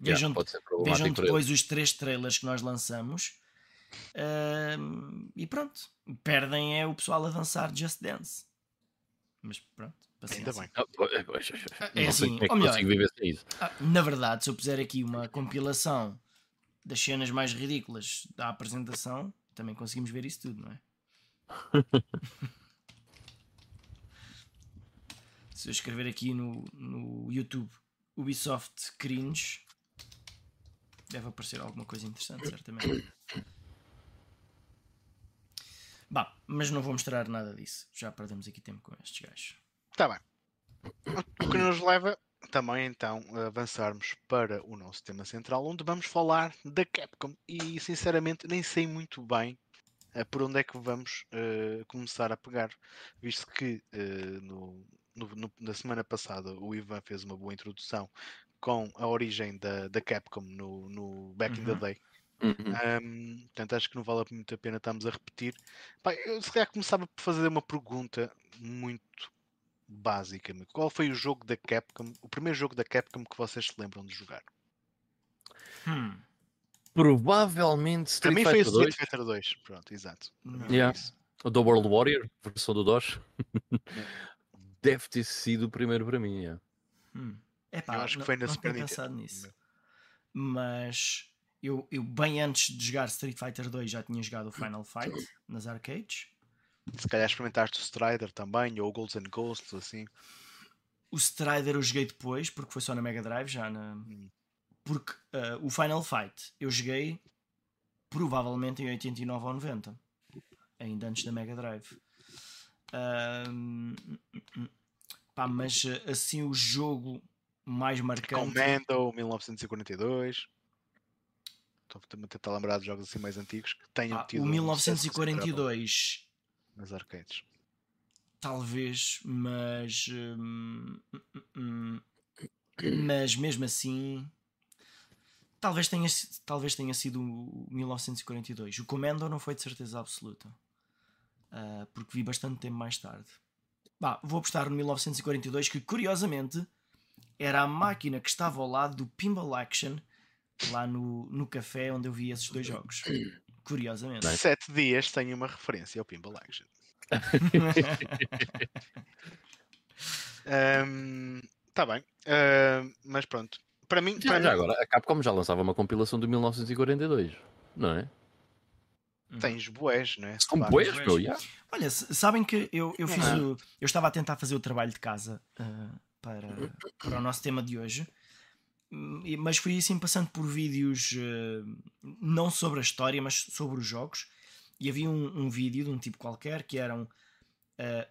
Vejam, Yeah, vejam depois os três trailers que nós lançamos hum, e pronto, perdem é o pessoal a dançar Just Dance. Mas pronto. Ainda bem. É assim, como é que ou melhor, consigo viver sem isso. Ah, na verdade, se eu puser aqui uma compilação das cenas mais ridículas da apresentação, também conseguimos ver isso tudo, não é? se eu escrever aqui no, no YouTube Ubisoft Cringe, deve aparecer alguma coisa interessante, certamente. Bah, mas não vou mostrar nada disso. Já perdemos aqui tempo com estes gajos. Está Tá bem. O que nos leva também então a avançarmos para o nosso tema central, onde vamos falar da Capcom. E sinceramente nem sei muito bem eh, por onde é que vamos eh, começar a pegar, visto que eh, no, no- na semana passada o Ivan fez uma boa introdução com a origem da, da Capcom no, no Back in the Uhum. Day. Uhum. Um, portanto, acho que não vale muito a pena estarmos a repetir. Pá, eu se calhar começava por fazer uma pergunta muito básica. meu. Qual foi o jogo da Capcom, o primeiro jogo da Capcom que vocês se lembram de jogar? Hum, Provavelmente Para Street mim foi o Fighter 2, Street Fighter 2. Pronto, exato. Yeah. O da World Warrior, versão do DOS. Deve ter sido o primeiro para mim. yeah. Hum. Epá, Eu acho que não- foi na Super tinha Nintendo. pensado nisso. Mas eu, eu, bem antes de jogar Street Fighter 2, já tinha jogado o Final Fight nas arcades. Se calhar experimentaste o Strider também, ou o Golds and Ghosts, assim. O Strider eu joguei depois, porque foi só na Mega Drive, já na. Hum. Porque ah, o Final Fight eu joguei provavelmente em 89 ou 90, ainda antes da Mega Drive. Pá, mas ah, assim o jogo mais marcante. Commando, 1942. Estou a tentar lembrar de jogos assim mais antigos que tenham pá, tido o um sucesso considerável 1942 nas arcades. Talvez, mas. hum, mas mesmo assim. Talvez tenha, talvez tenha sido o 1942. O Commando não foi de certeza absoluta. Ah, porque vi bastante tempo mais tarde. Bah, vou apostar no 1942, que curiosamente era a máquina que estava ao lado do Pinball Action lá no, no café onde eu vi esses dois jogos. Curiosamente. Sete dias tem uma referência ao Pinball Action. Está bem. Ahm, mas pronto. Para mim, Já, para já mim agora, a Capcom já lançava uma compilação de 1942, não é? Uhum. Tens boés, não é? São boés, meu, yeah. Olha, sabem que eu, eu fiz o, Eu estava a tentar fazer o trabalho de casa uh, para, para o nosso tema de hoje, mas fui assim passando por vídeos uh, não sobre a história, mas sobre os jogos. E havia um, um vídeo de um tipo qualquer que eram uh,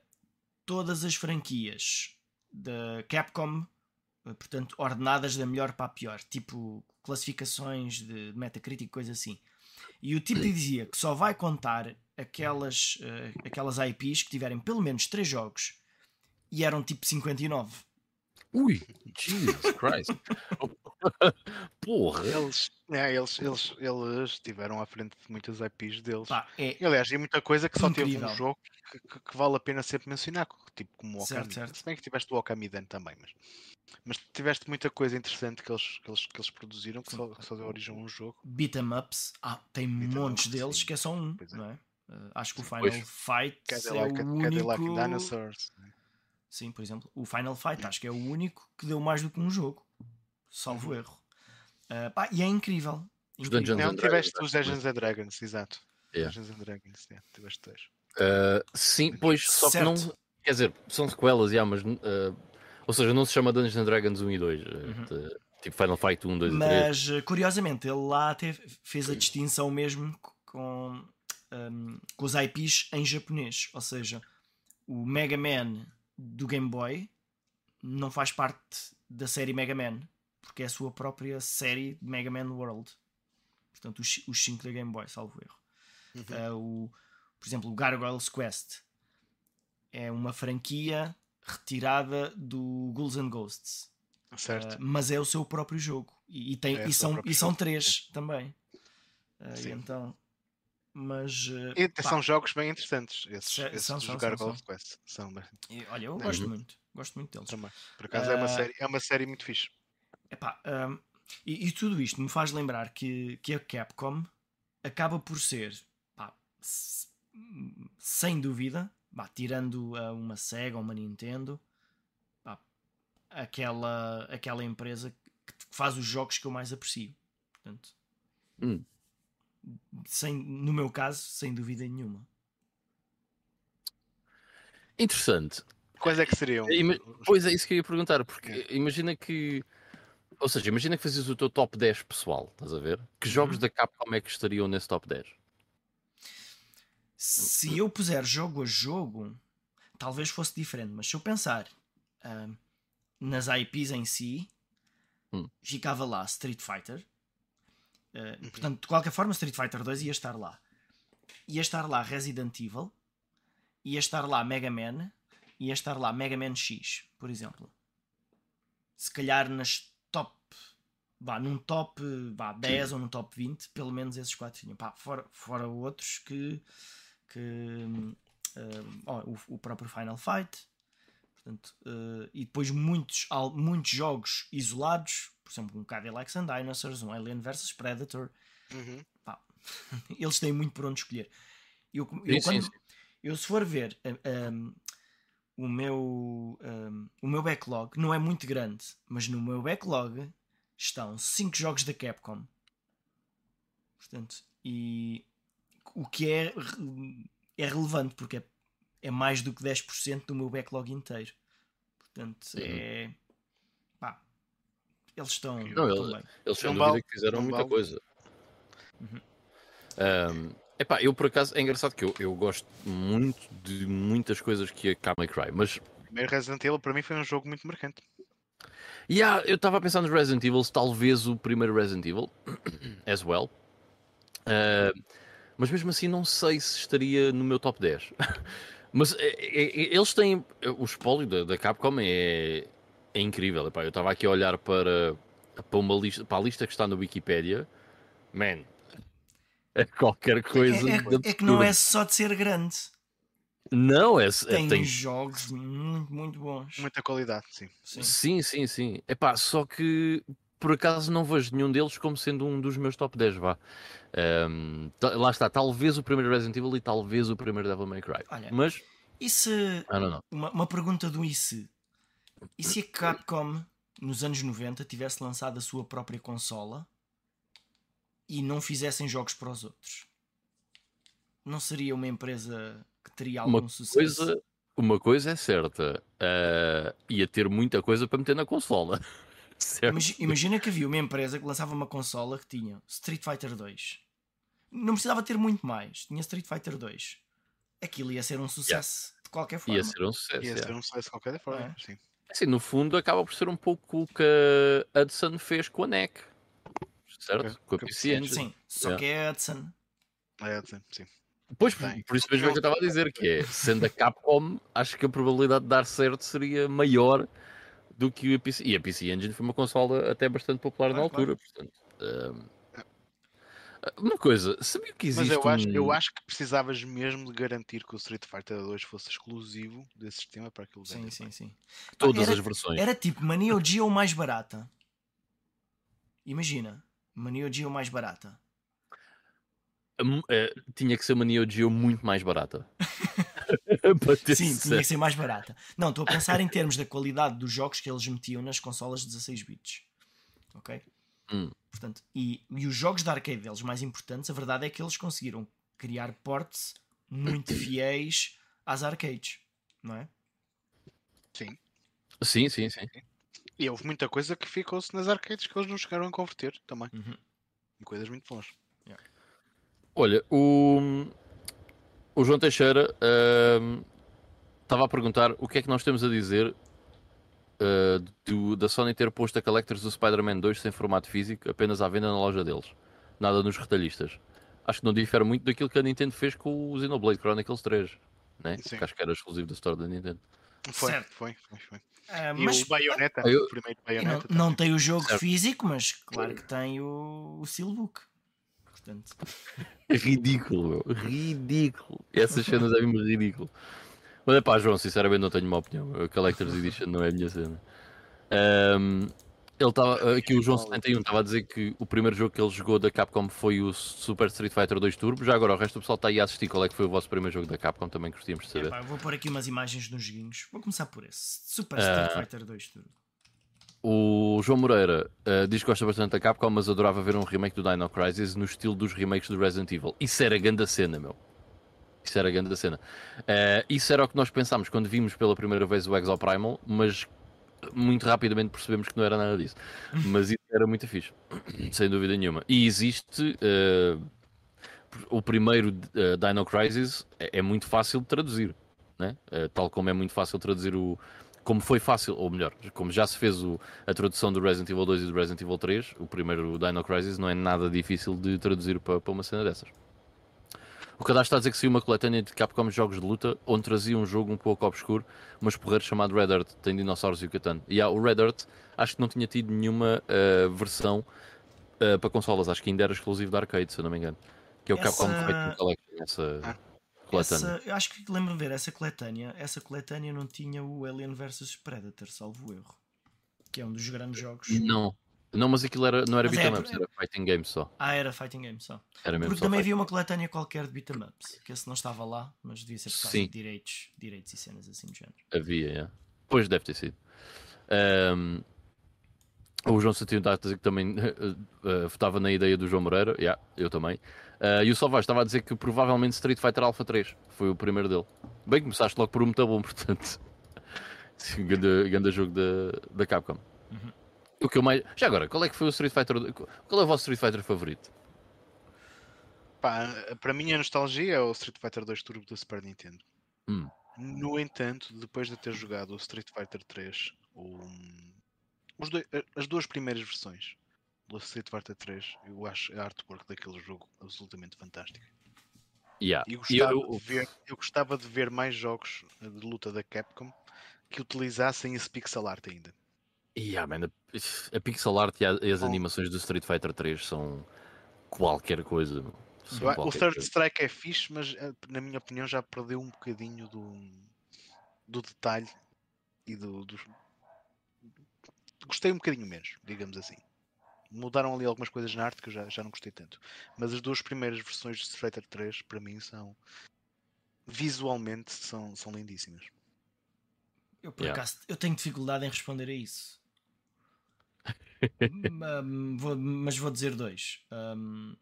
todas as franquias da Capcom, portanto, ordenadas da melhor para a pior, tipo classificações de Metacritic, coisa assim. E o tipo dizia que só vai contar aquelas, uh, aquelas IPs que tiverem pelo menos 3 jogos e eram tipo 59. Ui, Jesus Christ. Porra. Eles, é, eles, eles, eles estiveram à frente de muitas IPs deles. Pá, é e, aliás, tem muita coisa que só incrível. teve um jogo que, que, que, vale a pena sempre mencionar, tipo como o Okami. Se bem que tiveste o Okami Dan também, mas, mas tiveste muita coisa interessante que eles, que eles, que eles produziram que só, que só deu origem a um jogo. Beat'em ups, ah, tem montes deles sim. que é só um, é. não é? Uh, acho que o Final pois. Fight Cadillac, é o único... Dinosaurs. Sim, por exemplo, o Final Fight acho que é o único que deu mais do que um jogo, salvo uhum. erro. Uh, pá, e é incrível. Os incrível. Não, tiveste os Dungeons and Dragons, exato. Yeah. Dungeons and Dragons, yeah, tiveste dois. Uh, sim, pois, só certo. que não. Quer dizer, são sequelas, yeah, mas. Uh, ou seja, não se chama Dungeons and Dragons 1 e 2. Uhum. De, tipo Final Fight 1, 2 mas, e 3. curiosamente, ele lá teve, fez a distinção mesmo com, um, com os IPs em japonês. Ou seja, o Mega Man do Game Boy não faz parte da série Mega Man, porque é a sua própria série de Mega Man World. Portanto, os 5 da Game Boy, salvo erro. Uhum. Uh, o, por exemplo, o Gargoyle's Quest é uma franquia retirada do Ghouls and Ghosts. Certo. Uh, mas é o seu próprio jogo. E, e tem, é e, são, e são três também. Uh, então, mas. Uh, e pá, são jogos bem interessantes. Esses, esses são, são, Gargoyle's são, Quest. São bem... e, olha, eu gosto muito. Gosto muito deles. Também. Por acaso é, uma série, é uma série muito fixe. Epá, um, e, e, tudo isto me faz lembrar que, que a Capcom acaba por ser sem dúvida, bah, tirando uh, uma Sega ou uma Nintendo, bah, aquela, aquela empresa que faz os jogos que eu mais aprecio. Portanto, hum. Sem, no meu caso, sem dúvida nenhuma. Interessante. Quais é que seriam? Ima pois é, isso que eu ia perguntar, porque é. imagina que. Ou seja, imagina que fazias o teu top 10 pessoal, estás a ver? Que jogos uhum. da Capcom é que estariam nesse top 10? Se eu puser jogo a jogo, talvez fosse diferente, mas se eu pensar uh, nas IPs em si, hum. ficava lá Street Fighter. Uh, portanto, de qualquer forma, Street Fighter 2 ia estar lá. Ia estar lá Resident Evil, ia estar lá Mega Man, ia estar lá Mega Man X, por exemplo. Se calhar nas top, num top vá, 10 Sim. ou num top 20, pelo menos esses quatro tinham. Fora, fora outros que que oh, o, o, próprio Final Fight portanto, uh, e depois muitos, muitos jogos isolados por exemplo um Cadillacs and Dinosaurs um Alien vs Predator uhum. Pá, eles têm muito por onde escolher eu, eu, sim, quando, sim, eu se for ver um, o meu um, o meu backlog não é muito grande mas no meu backlog estão 5 jogos da Capcom portanto e o que é, é relevante, porque é, é mais do que 10% do meu backlog inteiro. Portanto, uhum. é. Eles estão. Não, eles, eles sem dúvida que fizeram muita vale. coisa. Uhum. Um, epá, eu por acaso é engraçado que eu, eu gosto muito de muitas coisas que a Car Cry, mas. O primeiro Resident Evil para mim foi um jogo muito marcante. Yeah, eu estava a pensar nos Resident Evil, talvez o primeiro Resident Evil, as well. Uh, mas mesmo assim não sei se estaria no meu top 10. mas é, é, é, eles têm. O espólio da, da Capcom é, é incrível. Epá, eu estava aqui a olhar para, para, uma lista, para a lista que está na Wikipedia. Man, é qualquer coisa. É, é, é que não é só de ser grande. Não, é, tem, tem jogos muito, muito bons. Muita qualidade, sim. Sim, sim, sim. sim. Epá, só que por acaso não vejo nenhum deles como sendo um dos meus top 10, vá. Um, lá está, talvez o primeiro Resident Evil e talvez o primeiro Devil May Cry. Olha, Mas. E se. Uma, uma pergunta do e se? E se a Capcom, nos anos 90, tivesse lançado a sua própria consola e não fizessem jogos para os outros? não seria uma empresa que teria algum Uma sucesso. coisa, uma coisa é certa, uh, ia ter muita coisa para meter na consola. certo? Imagi- Imagina que havia uma empresa que lançava uma consola que tinha Street Fighter 2. Não precisava ter muito mais. Tinha Street Fighter 2. Aquilo ia ser um sucesso de qualquer forma. Ia ser um sucesso. Ia yeah. ser um sucesso de qualquer forma. É. Sim. Assim, no fundo, acaba por ser um pouco o que a Hudson fez com a NEC. Certo? Ok. Com a a Engine. Sim, só Yeah. que é Hudson. É, sim, sim. Pois, por isso mesmo é que eu estava a dizer, que é, sendo a Capcom, acho que a probabilidade de dar certo seria maior do que a PC. E a PC Engine foi uma consola até bastante popular na Claro, altura, portanto. hum, uma coisa, sabia que existe Mas eu acho, um... eu acho que precisavas mesmo de garantir que o Street Fighter 2 fosse exclusivo desse sistema para aquilo Sim, sim, sim. todas era, as versões? Era tipo uma Neo Geo mais barata. Imagina, uma Neo Geo mais barata. Eh, tinha que ser uma Neo Geo muito mais barata. Sim, tinha que ser mais barata. Não, estou a pensar em termos da qualidade dos jogos que eles metiam nas consolas 16 bits. Ok? Hum. Portanto, e, e os jogos de arcade deles mais importantes, a verdade é que eles conseguiram criar ports muito fiéis às arcades, não é? Sim. Sim, sim, sim. E houve muita coisa que ficou-se nas arcades que eles não chegaram a converter também. Uhum. Em coisas muito boas. Olha, o, o João Teixeira hum, estava a perguntar o que é que nós temos a dizer uh, do- da Sony ter posto a Collectors do Spider-Man 2 sem formato físico, apenas à venda na loja deles. Nada nos retalhistas. Acho que não difere muito daquilo que a Nintendo fez com o Xenoblade Chronicles 3. Né? Sim. Que acho que era exclusivo da Store da Nintendo. Foi, Certo. foi, foi, foi. Ah, E mas o Bayonetta, Eu- o primeiro não, Bayonetta. não também. tem o jogo Certo. físico, mas claro que tem o, o Steelbook. Portanto, Ridículo, meu. Ridículo. Essas cenas é mesmo ridículo. Mas é pá, João, sinceramente não tenho uma opinião. A Collector's Edition não é a minha cena. Ahm, ele estava aqui o João 71 estava a dizer que o primeiro jogo que ele jogou da Capcom foi o Super Street Fighter 2 Turbo. Já agora o resto do pessoal está aí a assistir. Qual é que foi o vosso primeiro jogo da Capcom? Também gostaríamos de saber. epá, eu vou pôr aqui umas imagens nos joguinhos. Vou começar por esse. Super Ah. Street Fighter 2 tudo. O João Moreira ah, diz que gosta bastante da Capcom, mas adorava ver um remake do Dino Crisis no estilo dos remakes do Resident Evil. Isso era grande cena, meu. Isso era grande cena. Ah, isso era o que nós pensámos quando vimos pela primeira vez o Exoprimal, mas muito rapidamente percebemos que não era nada disso. Mas isso era muito fixe, sem dúvida nenhuma. E existe ah, o primeiro ah, Dino Crisis, é, é muito fácil de traduzir, né? Tal como é muito fácil traduzir o. Como foi fácil, ou melhor, como já se fez o- a tradução do Resident Evil 2 e do Resident Evil 3, o primeiro Dino Crisis não é nada difícil de traduzir para, para uma cena dessas. O cadastro está a dizer que saiu uma coletânea de Capcom de jogos de luta, onde trazia um jogo um pouco obscuro, mas porreiro chamado Red Earth, tem dinossauros e o Catan. E há o Red Earth, acho que não tinha tido nenhuma ah, versão ah, para consolas, acho que ainda era exclusivo da arcade, se eu não me engano. Que é o Essa- Capcom Fighting Collection, essa Ah. coletânea. Essa, eu acho que lembro-me ver essa coletânea. Essa coletânea não tinha o Alien vs Predator, salvo erro. Que é um dos grandes jogos. Não, não, mas aquilo era, não era é, beat'em ups, é- era fighting games só. Ah, era Fighting Game só. Era mesmo Porque só também havia uma coletânea qualquer de beat'em ups. Que esse não estava lá, mas devia ser por causa Sim. de direitos, direitos e cenas assim do género. Havia, é. Pois deve ter sido. Ahm, o João Santino está a dizer que também eh, votava na ideia do João Moreira. Yeah, eu também. Ah, e o Salvage estava a dizer que provavelmente Street Fighter Alpha 3 foi o primeiro dele. Bem, começaste logo por um muito bom, portanto. Ganda, ganda jogo da, da Capcom. Uhum. O que eu mais... Já agora, qual é que foi o Street Fighter? Qual é o vosso Street Fighter favorito? Pá, para mim a nostalgia é o Street Fighter 2 Turbo do Super Nintendo. Hum. No entanto, depois de ter jogado o Street Fighter 3, o- os doi- as duas primeiras versões do Street Fighter 3, eu acho a artwork daquele jogo absolutamente fantástica. Yeah. E gostava eu- de ver, eu gostava de ver mais jogos de luta da Capcom que utilizassem esse pixel art ainda. Yeah, man, a, a pixel art e, a- e as Bom. animações do Street Fighter 3 são qualquer coisa. São o qualquer Third coisa. Strike é fixe, mas eh, na minha opinião já perdeu um bocadinho do, do detalhe e do, dos- Gostei um bocadinho menos, digamos assim. Mudaram ali algumas coisas na arte que eu já, já não gostei tanto. Mas as duas primeiras versões de Street Fighter 3 para mim são visualmente são, são lindíssimas. Eu, por Yeah. acaso, eu tenho dificuldade em responder a isso. Um, vou- mas vou dizer dois. Um,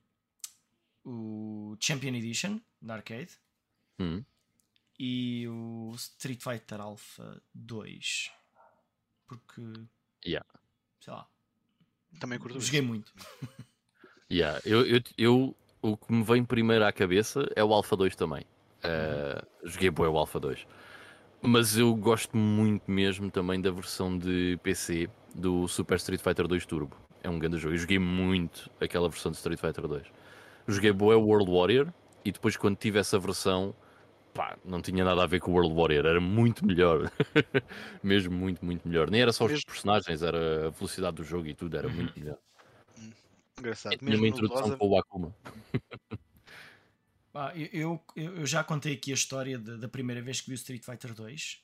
o Champion Edition da arcade Hum. e o Street Fighter Alpha 2. Porque, Yeah. sei lá, Também curto isso. joguei muito. Yeah, eu, eu, eu- o que me vem primeiro à cabeça é o Alpha 2 também. Uh, joguei bem o Alpha 2. Mas eu gosto muito mesmo também da versão de PC do Super Street Fighter 2 Turbo. É um grande jogo. Eu joguei muito aquela versão de Street Fighter 2. Joguei boa World Warrior e depois quando tive essa versão, pá, não tinha nada a ver com o World Warrior. Era muito melhor. mesmo muito, muito melhor. Nem era só os Mesmo- personagens, era a velocidade do jogo e tudo. Era muito melhor. Engraçado. E tinha uma introdução com o Akuma. Ah, eu, eu, eu já contei aqui a história de- da primeira vez que vi o Street Fighter 2,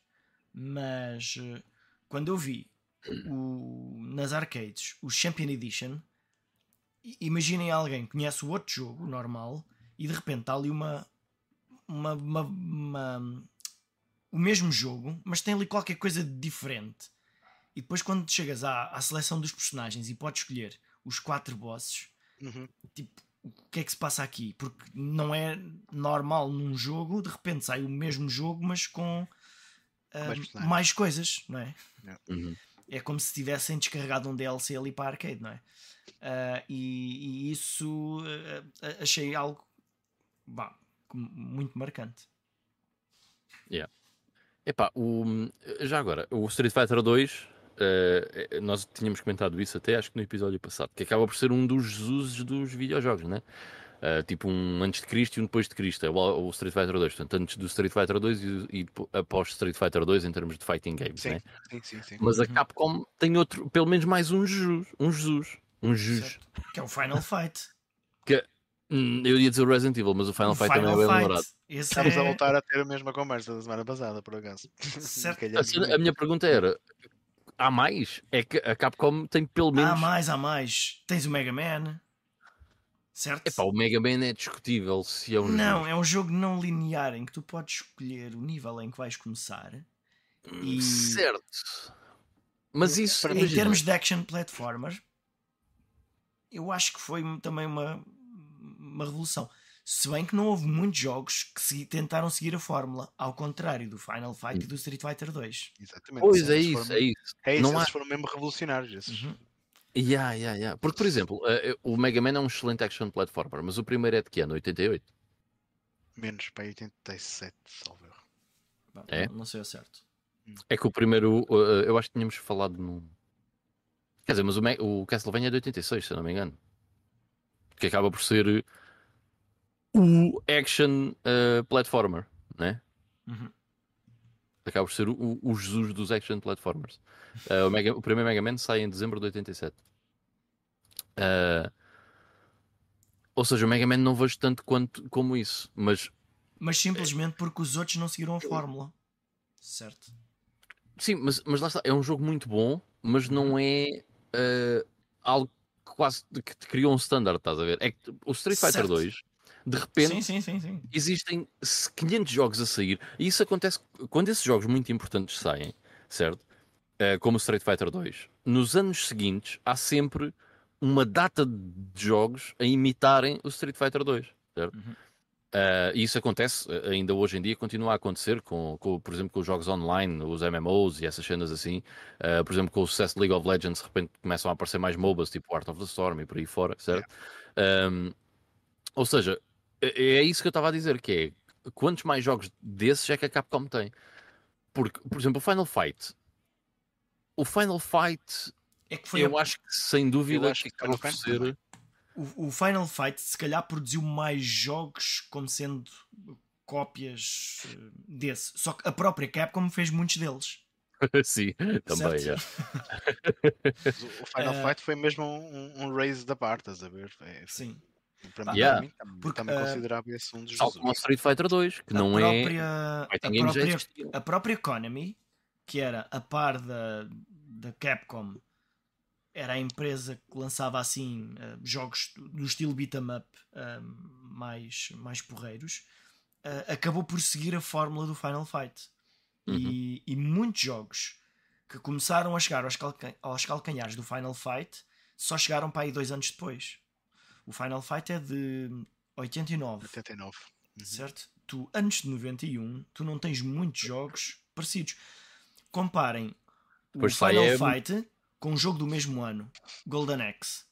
mas eh, quando eu vi o- nas arcades o Champion Edition, imaginem alguém que conhece o outro jogo normal e de repente está ali uma, uma, uma- uma- o mesmo jogo, mas tem ali qualquer coisa de diferente. E depois, quando chegas à, à seleção dos personagens e podes escolher os quatro bosses, Uhum. tipo, o que é que se passa aqui? Porque não é normal num jogo, de repente sai o mesmo jogo, mas com Mais personagens. mais coisas, não é? Uhum. É como se tivessem descarregado um DLC ali para arcade, não é? Ah, e, e isso ah, achei algo bah, muito marcante. Epá, o, já agora, o Street Fighter 2, eh, nós tínhamos comentado isso até acho que no episódio passado, que acaba por ser um dos Jesus dos videojogos, né? Eh, tipo um antes de Cristo e um depois de Cristo, é o, o Street Fighter 2, portanto, antes do Street Fighter 2 e, e após Street Fighter 2 em termos de fighting games, Sim, né? sim, sim, sim. Mas a Uhum. Capcom tem outro, pelo menos mais um Jesus, um Jesus, um Jesus. Que é o Final Fight. Hum, eu ia dizer o Resident Evil, mas o Final o Fight também é bem lembrado. Estamos a é- voltar a ter a mesma conversa da semana passada, por acaso. Certo. A, cena- a minha pergunta era: há mais? É que a Capcom tem pelo menos. Há mais, há mais. Tens o Mega Man, certo? Epá, o Mega Man é discutível se é um Não, jogo. é um jogo não linear em que tu podes escolher o nível em que vais começar. E Certo. Mas isso, Para em imagina, termos de action platformer, eu acho que foi também uma, uma revolução. Se bem que não houve muitos jogos que se- tentaram seguir a fórmula, ao contrário do Final Fight e do Street Fighter 2. Exatamente. Pois é isso, foram- é isso. É isso, Não esses há- foram mesmo revolucionários. Esses. Uhum. Yeah, yeah, yeah. Porque, por exemplo, eh, o Mega Man é um excelente action platformer, mas o primeiro é de que ano? 88? Menos para 87, salvo erro. É? Não, não sei ao certo. É que o primeiro, eh, eu acho que tínhamos falado no. Quer dizer, mas o, Me- o Castlevania é de 86, se eu não me engano. Que acaba por ser o action eh, platformer, né? Uhum. Acaba por ser o, o Jesus dos action platformers. Eh, o, Mega- o primeiro Mega Man sai em dezembro de 87. Eh, ou seja, o Mega Man não vejo tanto quanto, como isso, mas Mas simplesmente porque os outros não seguiram a fórmula. Certo. Sim, mas, mas lá está, é um jogo muito bom, mas não é eh, algo que quase que te criou um standard, estás a ver? É que o Street Fighter Certo. 2, de repente, Sim, sim, sim, existem 500 jogos a sair, e isso acontece quando esses jogos muito importantes saem, certo? Eh, como o Street Fighter 2, nos anos seguintes há sempre uma data de jogos a imitarem o Street Fighter 2, certo? Uhum. Uh, e isso acontece uh, ainda hoje em dia, continua a acontecer, com, com, por exemplo, com os jogos online, os MMOs e essas cenas assim. Uh, por exemplo, com o sucesso de League of Legends, de repente começam a aparecer mais MOBAs, tipo Art of the Storm e por aí fora, certo? Um, ou seja, é é isso que eu estava a dizer, que é quantos mais jogos desses é que a Capcom tem? Porque, por exemplo, o Final Fight. O Final Fight, É que foi eu a- acho que sem dúvida acho que por também. ser. o, o Final Fight se calhar produziu mais jogos como sendo cópias eh, desse. Só que a própria Capcom fez muitos deles. Sim, também. É. O Final Eh, Fight foi mesmo um, um raise da parte, estás a ver? Foi- Sim. Para mim, Yeah. para mim também, Porque, também eh, considerava esse um dos Tal como. Street Fighter 2, que a não é. própria, a games já própria, a própria Konami, que era a par da, da Capcom, era a empresa que lançava assim eh, jogos do estilo beat 'em up eh, mais, mais porreiros, acabou por seguir a fórmula do Final Fight. E, e muitos jogos que começaram a chegar aos, calca- aos calcanhares do Final Fight só chegaram para aí dois anos depois. O Final Fight é de 89. 89. Uhum. Certo? Tu, antes de 91, tu não tens muitos jogos parecidos. Comparem Depois o Final Emo. Fight com um jogo do mesmo ano, Golden Axe.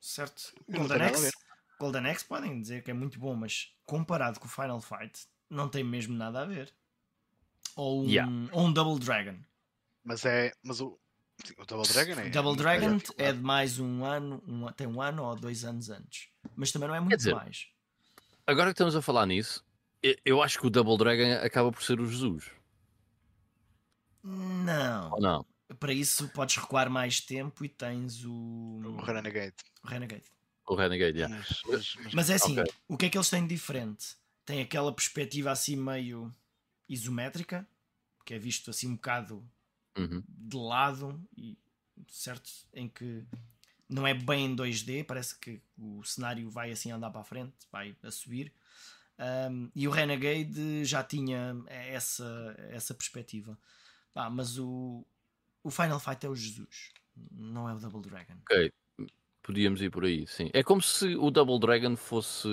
Certo? Golden Axe. Golden Axe podem dizer que é muito bom, mas comparado com o Final Fight, não tem mesmo nada a ver. Ou um, Yeah. ou um Double Dragon. Mas é. Mas o. o Double Dragon é. Double Dragon é de mais um ano, um- tem um ano ou dois anos antes. Mas também não é muito dizer, mais. Agora que estamos a falar nisso, eu- acho que o Double Dragon acaba por ser o Jesus. Não. Ou não? Para isso podes recuar mais tempo e tens o, O Renegade. o Renegade. O Renegade, yeah. Mas, mas, mas- Mas é assim, Ok. o que é que eles têm de diferente? Tem aquela perspectiva assim meio isométrica, que é visto assim um bocado Uhum. de lado, e, certo? Em que não é bem em 2D, parece que o cenário vai assim andar para a frente, vai a subir. Um, e o Renegade já tinha essa, essa perspectiva. Pá, mas o, o Final Fight é o Jesus, não é o Double Dragon. Ok, podíamos ir por aí, sim. É como se o Double Dragon fosse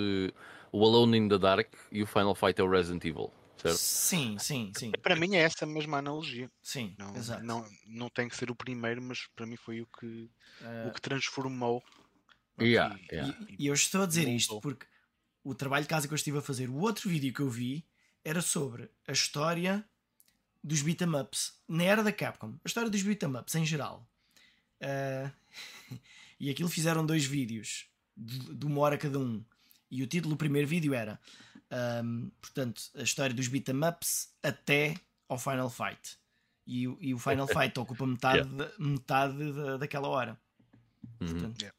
o Alone in the Dark e o Final Fight é o Resident Evil, certo? Sim, sim, sim. para mim é essa mesma analogia. Sim, Não, exato. não, não tem que ser o primeiro, mas para mim foi o que, Uh, o que transformou. Yeah, E- yeah. E, e eu estou a dizer isto porque o trabalho de casa que eu estive a fazer, o outro vídeo que eu vi era sobre a história dos beat'em ups na era da Capcom, a história dos beat'em ups em geral. Ah, e aquilo fizeram dois vídeos de, de uma hora cada um. E o título do primeiro vídeo era ahm, portanto, a história dos beat'em ups até ao Final Fight. E, o- e o Final Fight ocupa metade, da- metade da, daquela hora. Uhum. Portanto, Yeah.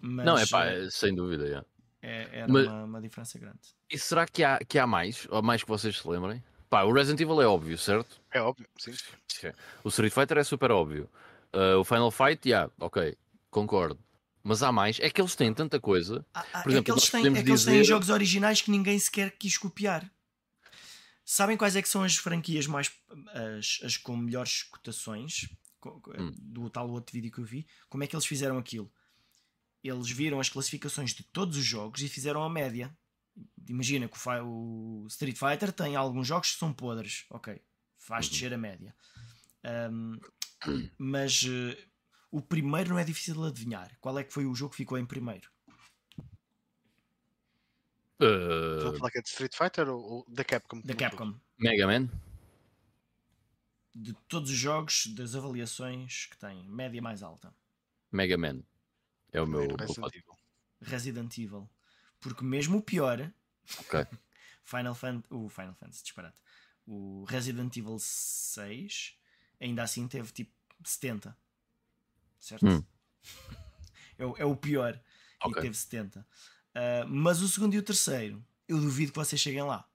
mas, Não, é pá, eh, sem dúvida, yeah. é- era Mas- uma, uma diferença grande. E será que há, que há mais? Ou mais que vocês se lembrem? Pá, o Resident Evil é óbvio, certo? É óbvio, sim. O Street Fighter é super óbvio. Uh, o Final Fight, yeah, ok, concordo. Mas há mais, é que eles têm tanta coisa. Ah, ah, Por é exemplo, que eles têm, é que eles têm jogos originais que ninguém sequer quis copiar. Sabem quais é que são as franquias mais as, as com melhores cotações co- co- Hum. do tal outro vídeo que eu vi? Como é que eles fizeram aquilo? Eles viram as classificações de todos os jogos e fizeram a média. Imagina que o, o Street Fighter tem alguns jogos que são podres, ok, faz Uhum. descer a média. Ahm, mas eh, o primeiro não é difícil de adivinhar. Qual é que foi o jogo que ficou em primeiro? Estão a Uh, falar que é de Street Fighter ou, ou da Capcom? Da Capcom. Mega Man? De todos os jogos, das avaliações que tem, média mais alta. Mega Man. É o meu. Resident. Evil. Resident Evil. Porque mesmo o pior, Ok. Final Fan o Final Fantasy, disparate. O Resident Evil 6 ainda assim teve tipo 70. Certo? Hum. É, o- é o pior. E Ok. teve 70. Ah, mas o segundo e o terceiro, eu duvido que vocês cheguem lá.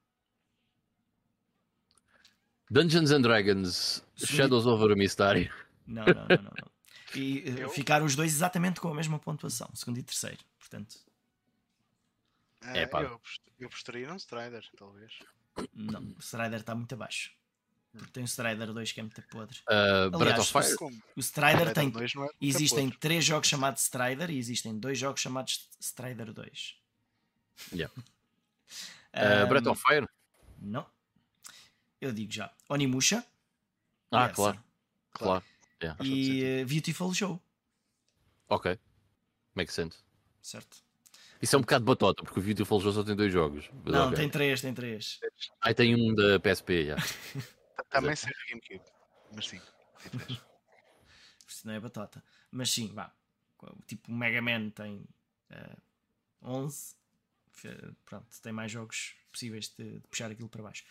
Dungeons and Dragons Sim. Shadows over a Mystery. Não, não, não, não. não. E eh, Eu? ficaram os dois exatamente com a mesma pontuação, segundo e terceiro. Portanto, Ah, É, pá. eu, eu apostaria num Strider, talvez. não, o Strider está muito abaixo. Porque tem o Strider 2 que é muito podre. Uh, Breath Aliás, of Fire. O Strider tem. é Existem podre. três jogos chamados Strider e existem dois jogos chamados Strider 2. Yeah. Uh, Breath of Fire? Não. Eu digo já. Onimusha. Ah, essa. claro, claro. Yeah. E eh, Beautiful Show. Ok. Makes sense. Certo? Isso é um bocado batota, porque o Beautiful Joe só tem dois jogos. Não, ok. tem três, tem três. Aí tem um da PSP, já. Também ser GameCube. Mas sim. Isso não é batota. Mas sim, vá. Tipo, o Mega Man tem eh, 11. Fe- Pronto, tem mais jogos possíveis de, de puxar aquilo para baixo.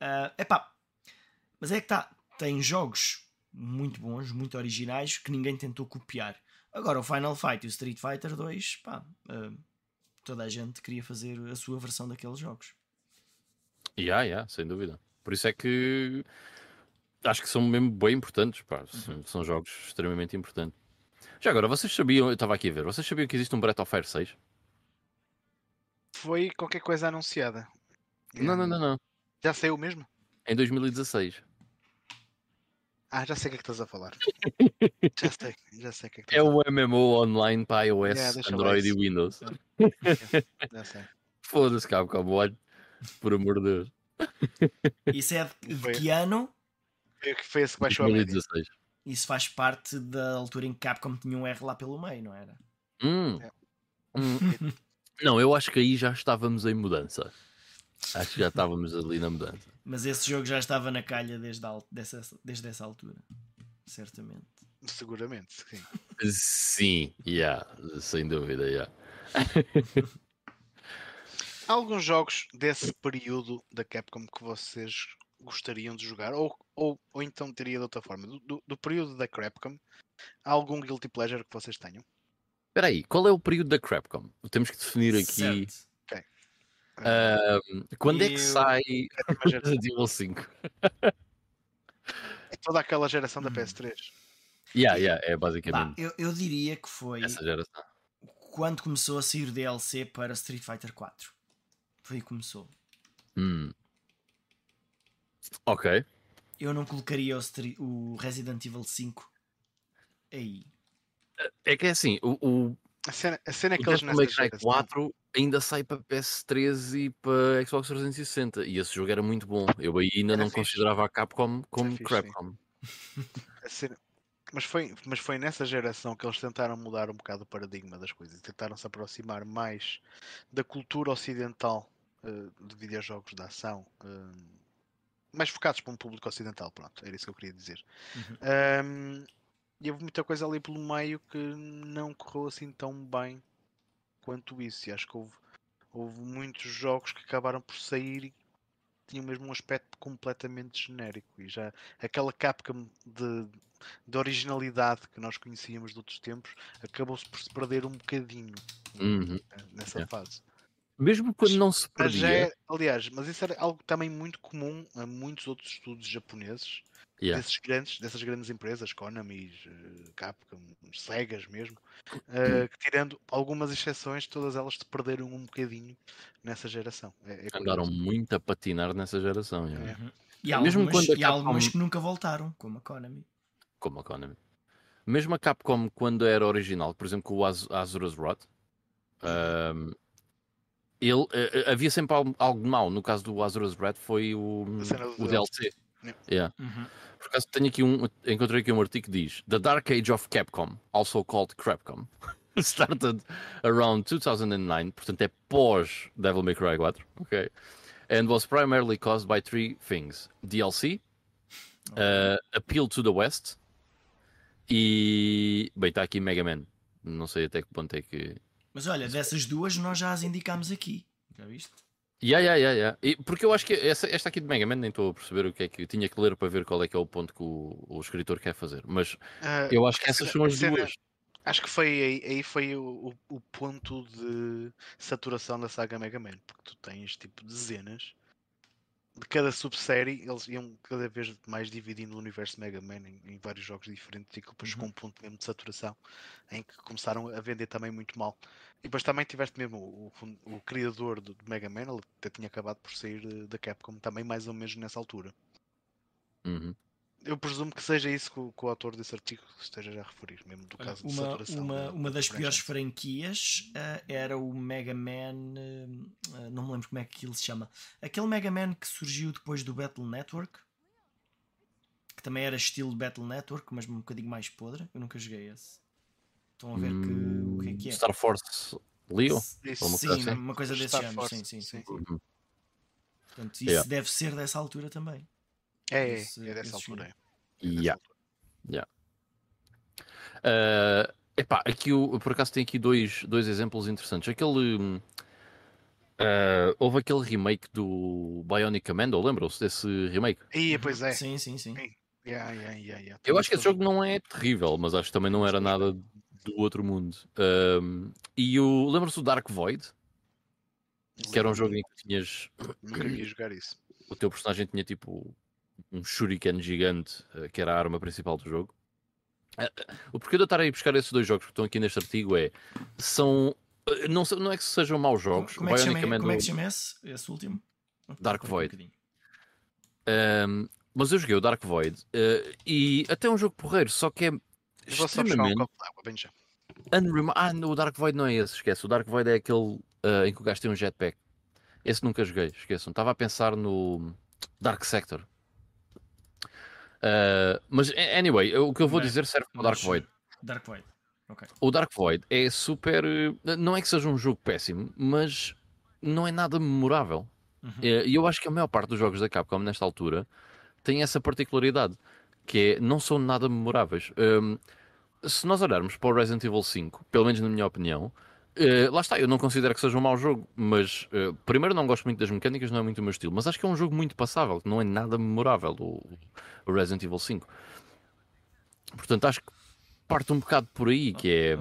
É epá, mas é que tá. Tem jogos muito bons, muito originais que ninguém tentou copiar. Agora, o Final Fight e o Street Fighter 2, pá, eh, toda a gente queria fazer a sua versão daqueles jogos. Ya, ya, sem dúvida. Por isso é que acho que são mesmo bem importantes, pá. São, são jogos extremamente importantes. Já agora, vocês sabiam, eu estava aqui a ver, vocês sabiam que existe um Breath of Fire 6? Foi qualquer coisa anunciada. Não, não, não, não. Já saiu mesmo? Em 2016. Ah, já sei o que é que estás a falar. já sei, já sei o que é que É estás a o MMO online para iOS, Yeah, Android e. Windows. Já sei. Foda-se, Capcom, olha. Por amor de Deus. Isso é de, de que ano? Foi, foi esse que baixou a média. 2016. Isso faz parte da altura em que Capcom tinha um R lá pelo meio, não era? Hum. É. Hum. Não, eu acho que aí já estávamos em mudança. Acho que já estávamos ali na mudança. Mas esse jogo já estava na calha desde, a al- dessa, desde essa altura. Certamente. Seguramente, sim. Sim, yeah, sem dúvida, yeah. Alguns jogos desse período da Capcom que vocês gostariam de jogar? Ou, ou, ou então teria de outra forma? Do, do, do período da Capcom, há algum Guilty Pleasure que vocês tenham? Espera aí, qual é o período da Capcom? Temos que definir aqui. Ah, ahm, quando é que Eu- sai. Resident Evil 5? É toda aquela geração da Hum. PS3. Yeah, yeah, é basicamente eu, eu diria que foi essa geração. quando começou a sair o DLC para Street Fighter 4. Foi aí que começou. Hum. Ok. Eu não colocaria o, o Resident Evil 5 aí. É que é assim, o, o, A cena, a cena é o que eles nessa May Cry geração... 4 ainda sai para PS3 e para Xbox 360 e esse jogo era muito bom. Eu aí ainda Era não fixe. considerava a Capcom como a cena- Mas foi, mas foi nessa geração que eles tentaram mudar um bocado o paradigma das coisas. Tentaram se aproximar mais da cultura ocidental eh, de videojogos de ação. eh, mais focados para um público ocidental, pronto, era isso que eu queria dizer. Uhum. Ahm, e houve muita coisa ali pelo meio que não correu assim tão bem quanto isso. E acho que houve, houve muitos jogos que acabaram por sair e tinham mesmo um aspecto completamente genérico. E já aquela Capcom de, de originalidade que nós conhecíamos de outros tempos acabou-se por se perder um bocadinho Uhum. nessa Yeah. fase. Mesmo quando não se perdia. é- aliás, mas isso era algo também muito comum a muitos outros estudos japoneses Yeah. desses grandes, dessas grandes empresas, Konami, eh, Capcom, Segas mesmo, eh, que tirando algumas exceções, todas elas se perderam um bocadinho nessa geração. É, é Andaram curioso. muito a patinar nessa geração. yeah. É. Uhum. E há, Mesmo algumas, quando e há algumas que nunca voltaram, como a Konami. como a Konami. Mesmo a Capcom, quando era original, por exemplo, com o Az- Azura's Wrath, ahm, ele, eh, eh, havia sempre algo, algo de mau. No caso do Azura's Wrath, foi o, o DLC. Yeah. Yeah. Uhum. Por acaso, tenho aqui um, encontrei aqui um artigo que diz: The Dark Age of Capcom, also called Crapcom, started around 2009, portanto é pós Devil May Cry 4, ok? And was primarily caused by three things: DLC, uh, Appeal to the West e. Bem, está aqui Mega Man. Não sei até que ponto é que. Mas olha, dessas duas nós já as indicámos aqui. Já viste? Yeah, yeah, yeah, yeah. E porque eu acho que essa, esta aqui de Mega Man nem estou a perceber o que é que. Tinha que ler para ver qual é que é o ponto que o, o escritor quer fazer. Mas Ah, eu acho que essas são as cena- duas. Acho que foi aí, aí foi o, o- o ponto de saturação da saga Mega Man, porque tu tens tipo dezenas de cada subsérie, eles iam cada vez mais dividindo o universo Mega Man em, em vários jogos diferentes e que depois chegou um ponto mesmo de saturação em que começaram a vender também muito mal. E depois também tiveste mesmo o, o o criador do, do Mega Man, ele até tinha acabado por sair eh, da Capcom também mais ou menos nessa altura. Uhum. Eu presumo que seja isso que o, que o autor desse artigo esteja a referir, mesmo do caso de uma, saturação. uma, da- uma das da piores franquias ah, era o Mega Man. ah, não me lembro como é que ele se chama. Aquele Mega Man que surgiu depois do Battle Network. Que também era estilo Battle Network, mas um bocadinho mais podre. Eu nunca joguei esse. Estão a ver que, o que é que é? Hum, Star Force Leo? Isso. Ou uma Sim, coisa assim? uma coisa desse Star género. Force, Sim, sim, sim. sim. Uhum. Portanto, isso Yeah. deve ser dessa altura também. É, é, Esse- é dessa altura. jogo. é. É Yeah. altura. Uh, epá, aqui o, por acaso tem aqui dois, dois exemplos interessantes. Aquele. uh, houve aquele remake do Bionic Commando, lembram-se desse remake? Ih, pois é. Sim, sim, sim. Yeah, yeah, yeah, yeah. Eu acho que esse jogo não é terrível, mas acho que também não era nada do outro mundo. Um, e o. Lembram-se do Dark Void? Que era um jogo em que tinhas. Nunca quis jogar isso. O teu personagem tinha tipo um shuriken gigante, uh, que era a arma principal do jogo. Uh, uh, O porquê de eu estar aí buscar esses dois jogos que estão aqui neste artigo é. São. Não, não é que sejam maus jogos. Como é, que chama, como é que se chama esse, esse último? Dark Void. Um, mas eu joguei o Dark Void uh, e até um jogo porreiro, só que é extremamente... Unrem... Ah, o Dark Void não é esse, esquece. O Dark Void é aquele uh, em que o gajo tem um jetpack. Esse nunca joguei, esqueçam. Estava a pensar no Dark Sector. Uh, mas, anyway, o que eu vou dizer serve para o Dark Void. Dark Void. Okay. O Dark Void é super. Não é que seja um jogo péssimo, mas não é nada memorável. Uhum. E eu acho que a maior parte dos jogos da Capcom, nesta altura, tem essa particularidade, que é não são nada memoráveis. Um, se nós olharmos para o Resident Evil 5, pelo menos na minha opinião, uh, lá está, eu não considero que seja um mau jogo, mas uh, primeiro não gosto muito das mecânicas, não é muito o meu estilo, mas acho que é um jogo muito passável, que não é nada memorável o, o Resident Evil 5. Portanto, acho que parte um bocado por aí, que é.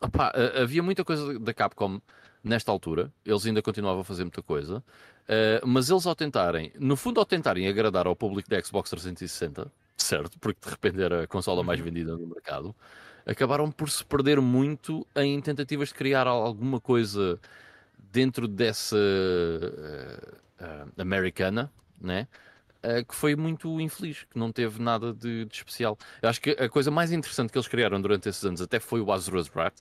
Opa, havia muita coisa da Capcom nesta altura, eles ainda continuavam a fazer muita coisa, mas eles ao tentarem, no fundo, ao tentarem agradar ao público da Xbox 360, certo? Porque de repente era a consola mais uhum. vendida no mercado, acabaram por se perder muito em tentativas de criar alguma coisa dentro dessa uh, uh, americana, né? Uh, que foi muito infeliz, que não teve nada de, de, especial. Eu acho que a coisa mais interessante que eles criaram durante esses anos até foi o Azura's Wrath.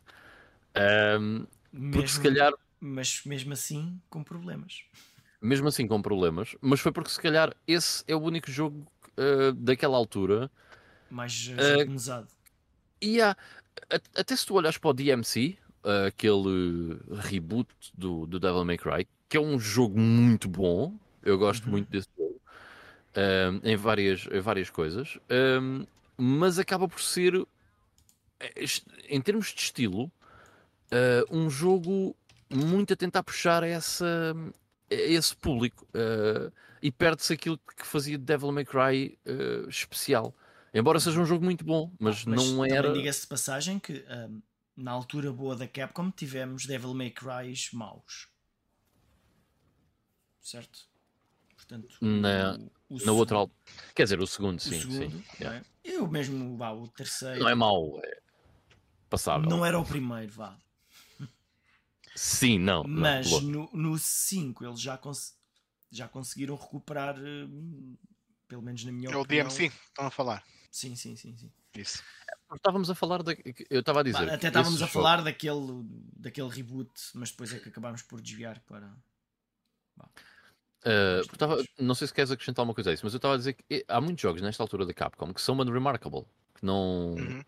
Um, porque mesmo, se calhar. Mas mesmo assim com problemas. Mesmo assim com problemas, mas foi porque se calhar esse é o único jogo daquela altura mais uh, E há, até se tu olhas para o DMC, uh, aquele reboot do, do Devil May Cry, que é um jogo muito bom, eu gosto uhum. muito desse jogo, uh, em, várias, em várias coisas, uh, mas acaba por ser, em termos de estilo, um jogo muito a tentar puxar essa, esse público e perde-se aquilo que fazia Devil May Cry especial. Embora seja um jogo muito bom, mas, mas não era. Diga-se de passagem que um, na altura boa da Capcom tivemos Devil May Cry maus. Certo? Portanto, na, o, o na outra altura. Quer dizer, o segundo, sim. O segundo, sim. É? Eu mesmo, vá, o terceiro. Não é mau, é passável. Não era o primeiro, vá. Sim, não. Mas não, no 5 eles já, cons já conseguiram recuperar, hum, pelo menos na minha é opinião. É o DMC, estão a falar. Sim, sim, sim, sim. Isso. Estávamos a falar da... Eu estava a dizer. Até estávamos a jogo... falar daquele, daquele reboot, mas depois é que acabámos por desviar para. Uh, tava, não sei se queres acrescentar alguma coisa a isso, mas eu estava a dizer que há muitos jogos nesta altura da Capcom que são unremarkable, que não, uhum.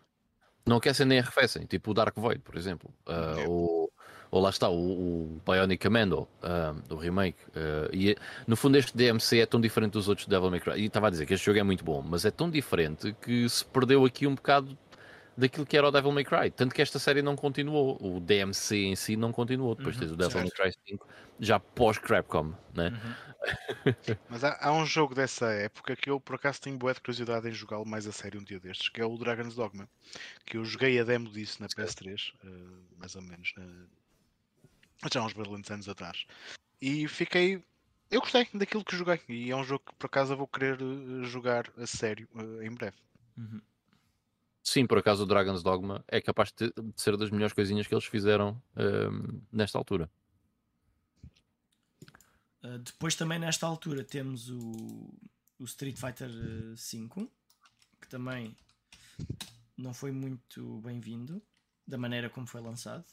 não aquecem nem arrefecem, tipo o Dark Void, por exemplo, uh, ou, ou lá está o, o Bionic Commando, uh, o remake. Uh, e no fundo, este DMC é tão diferente dos outros Devil May Cry. E estava a dizer que este jogo é muito bom, mas é tão diferente que se perdeu aqui um bocado daquilo que era o Devil May Cry. Tanto que esta série não continuou. O DMC em si não continuou. Depois uhum, tens o Devil certo. May Cry 5, já pós-Crapcom, né? Uhum. Mas há, há, um jogo dessa época que eu por acaso tenho boa curiosidade em jogá-lo mais a sério um dia destes, que é o Dragon's Dogma. Que eu joguei a demo disso na PS3, uh, eh, mais ou menos, na, já há uns brilhantes anos atrás. E fiquei. Eu gostei daquilo que joguei. E é um jogo que por acaso eu vou querer eh, jogar a sério uh, em breve. Uhum. Sim, por acaso o Dragon's Dogma é capaz de, ser das melhores coisinhas que eles fizeram ehm, nesta altura. Uh, depois também nesta altura temos o, o Street Fighter V, que também não foi muito bem-vindo da maneira como foi lançado.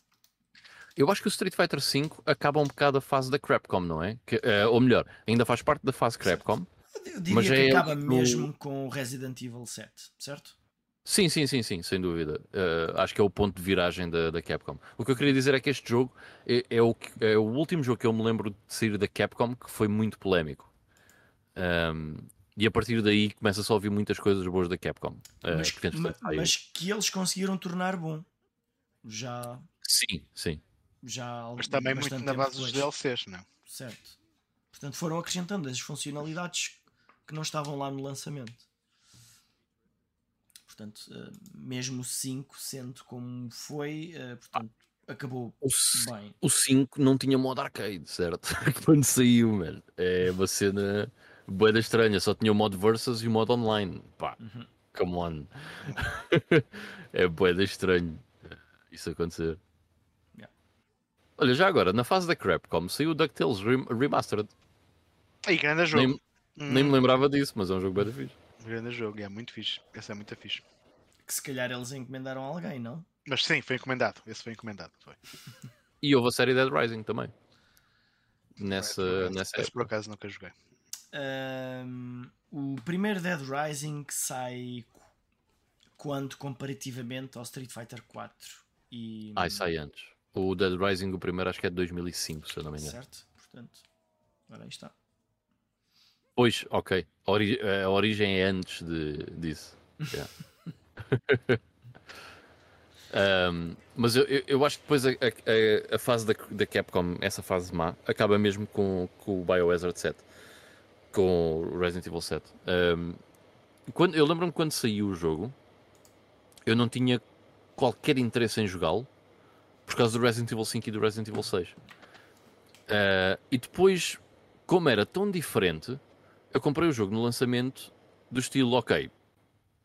Eu acho que o Street Fighter V acaba um bocado a fase da Crapcom, não é? Que, uh, ou melhor, ainda faz parte da fase Crapcom. Eu diria mas que é acaba mesmo com o Resident Evil 7, certo? Sim, sim, sim, sim, sem dúvida. Uh, acho que é o ponto de viragem da, da, Capcom. O que eu queria dizer é que este jogo é, é, o, é, o, último jogo que eu me lembro de sair da Capcom que foi muito polémico. Um, e a partir daí começa-se a ouvir muitas coisas boas da Capcom. Uh, mas, que, mas, mas que eles conseguiram tornar bom. Já. Sim, sim já Mas também muito na base depois. dos DLCs, não é? Certo. Portanto, foram acrescentando as funcionalidades que não estavam lá no lançamento. Portanto, uh, mesmo o 5 sendo como foi, uh, portanto, acabou o bem. O 5 não tinha modo arcade, certo? Quando saiu, mano. É uma cena boa estranha, só tinha o modo versus e o modo online. Pá, uhum. come on. é boa estranho isso acontecer. Olha, já agora, na fase da Crapcom saiu o DuckTales Remastered. Aí, grande jogo. Nem, Hum. Nem me lembrava disso, mas é um jogo bem fixe. Grande jogo, é muito fixe. Esse é muito fixe. Que se calhar eles encomendaram alguém, não? Mas sim, foi encomendado. Esse foi encomendado. Foi. E houve a série Dead Rising também. Nessa, é, nessa Esse por acaso nunca joguei. Um, o primeiro Dead Rising sai quando comparativamente ao Street Fighter 4 e... Ah, sai antes. O Dead Rising, o primeiro, acho que é de 2005, se eu não me engano. Certo, portanto, agora aí está. Pois, ok. A, ori a origem é antes de, disso. Yeah. um, mas eu, eu, acho que depois a, a, a fase da, da, Capcom, essa fase má, acaba mesmo com, com o Biohazard 7. Com o Resident Evil 7. Um, quando, eu lembro-me quando saiu o jogo, eu não tinha qualquer interesse em jogá-lo por causa do Resident Evil 5 e do Resident Evil 6. Uh, eh, e depois, como era tão diferente, eu comprei o jogo no lançamento do estilo, ok,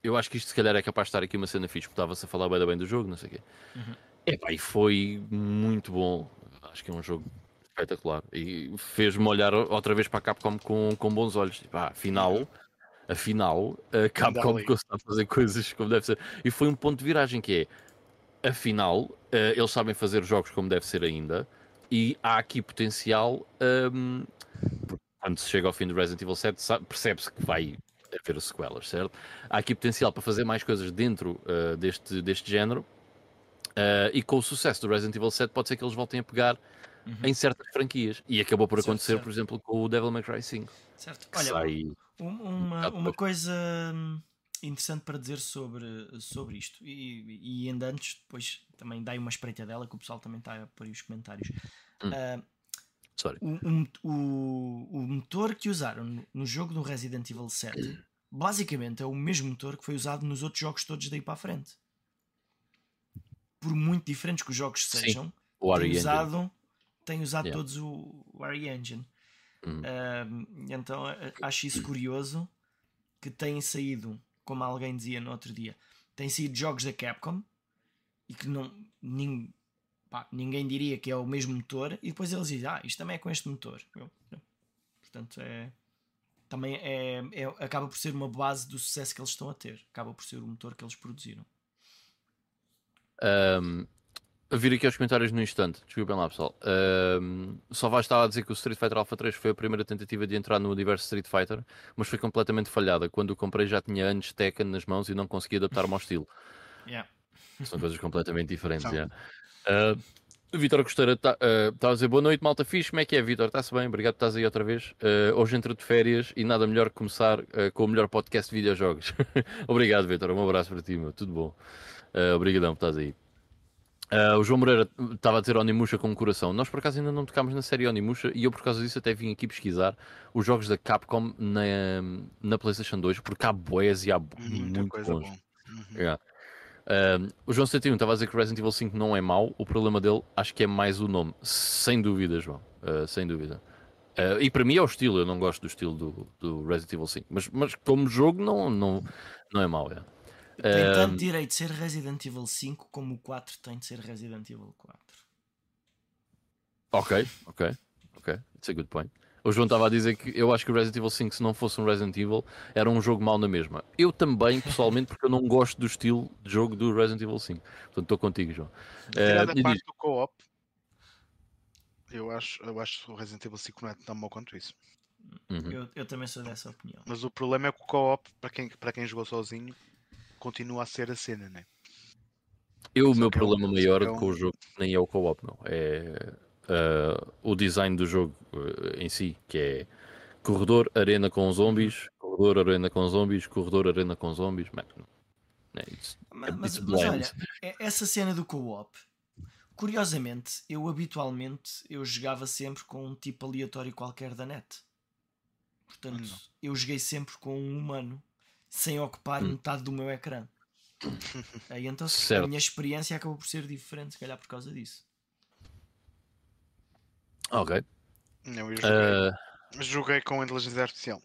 eu acho que isto se calhar é capaz de estar aqui uma cena fixe, porque estava-se a falar bem, bem do jogo, não sei o quê. Uhum. Epá, e foi muito bom. Acho que é um jogo espetacular. E fez-me olhar outra vez para a Capcom com, com bons olhos. Tipo, ah, afinal, afinal, a Capcom consegue fazer coisas como deve ser. E foi um ponto de viragem que é, afinal, uh, eles sabem fazer jogos como deve ser ainda, e há aqui potencial. Um, quando se chega ao fim do Resident Evil 7, percebe-se que vai haver sequelas, certo? Há aqui potencial para fazer mais coisas dentro uh, deste, deste género. Uh, e com o sucesso do Resident Evil 7, pode ser que eles voltem a pegar uhum. em certas franquias. E acabou por certo, acontecer, certo. por exemplo, com o Devil May Cry 5. Certo. Olha, sai... Uma, uma coisa hum, interessante para dizer sobre, sobre isto, e, e ainda antes, depois também dai uma espreita dela, que o pessoal também está a pôr aí os comentários. Hum. Uh, Sorry. O, o, o, motor que usaram no, jogo do Resident Evil 7 basicamente é o mesmo motor que foi usado nos outros jogos todos daí para a frente. Por muito diferentes que os jogos sejam, Sim, o tem usado, tem usado yeah. todos o, o RE Engine. Hum. Uh, então acho isso curioso que têm saído, como alguém dizia no outro dia, têm saído jogos da Capcom e que não, nin, pá, ninguém diria que é o mesmo motor, e depois eles dizem, ah, isto também é com este motor. Eu, portanto, é, também é, é, acaba por ser uma base do sucesso que eles estão a ter, acaba por ser o motor que eles produziram. Um, a vir aqui aos comentários no instante, desculpem lá pessoal. Uh, só vai estar a dizer que o Street Fighter Alpha 3 foi a primeira tentativa de entrar no universo Street Fighter, mas foi completamente falhada. Quando o comprei já tinha anos Tekken nas mãos e não conseguia adaptar-me ao estilo. Yeah. São coisas completamente diferentes. Yeah. Uh, Vitor Costeira está uh, a dizer boa noite, malta fixe. Como é que é, Vitor? Está-se bem? Obrigado por estás aí outra vez. Uh, hoje entre de férias e nada melhor que começar com o melhor podcast de videojogos. Obrigado, Vitor. Um abraço para ti, meu. Tudo bom. Uh, obrigadão por estás aí. Uh, o João Moreira estava a dizer Onimusha com o coração. Nós por acaso ainda não tocámos na série Onimusha e eu por causa disso até vim aqui pesquisar os jogos da Capcom na, na PlayStation 2 porque há boés e há Muita muito coisa bons. Uhum. Yeah. Uh, o João 71 estava a dizer que o Resident Evil 5 não é mau, o problema dele acho que é mais o nome, sem dúvida, João, uh, sem dúvida. Uh, e para mim é o estilo, eu não gosto do estilo do, do Resident Evil 5, mas, mas como jogo não, não, não é mau. É. Tem tanto direito de ser Resident Evil 5 como o 4 tem de ser Resident Evil 4. Ok, ok, ok. It's a good point. O João estava a dizer que eu acho que o Resident Evil 5, se não fosse um Resident Evil, era um jogo mau na mesma. Eu também, pessoalmente, porque eu não gosto do estilo de jogo do Resident Evil 5. Portanto, estou contigo, João. Tirando uh, a parte diz... do co-op, eu acho, eu acho que o Resident Evil 5 não é tão mau quanto isso. Uhum. Eu, eu, também sou dessa opinião. Mas o problema é que o co-op, para quem, para quem jogou sozinho, continua a ser a cena, né? Eu, o meu problema é um, maior é um... com o jogo nem é o co-op, não. É uh, o design do jogo uh, em si, que é corredor, arena com zombies, corredor, arena com zombies, corredor, arena com zombies. Man, é, mas, mas, mas olha, é, essa cena do co-op, curiosamente, eu habitualmente eu jogava sempre com um tipo aleatório qualquer da net. Portanto, não. eu joguei sempre com um humano sem ocupar hum. metade do meu ecrã. Aí então certo. a minha experiência acabou por ser diferente, se calhar por causa disso. Ok. Não, eu joguei, uh... joguei com inteligência artificial.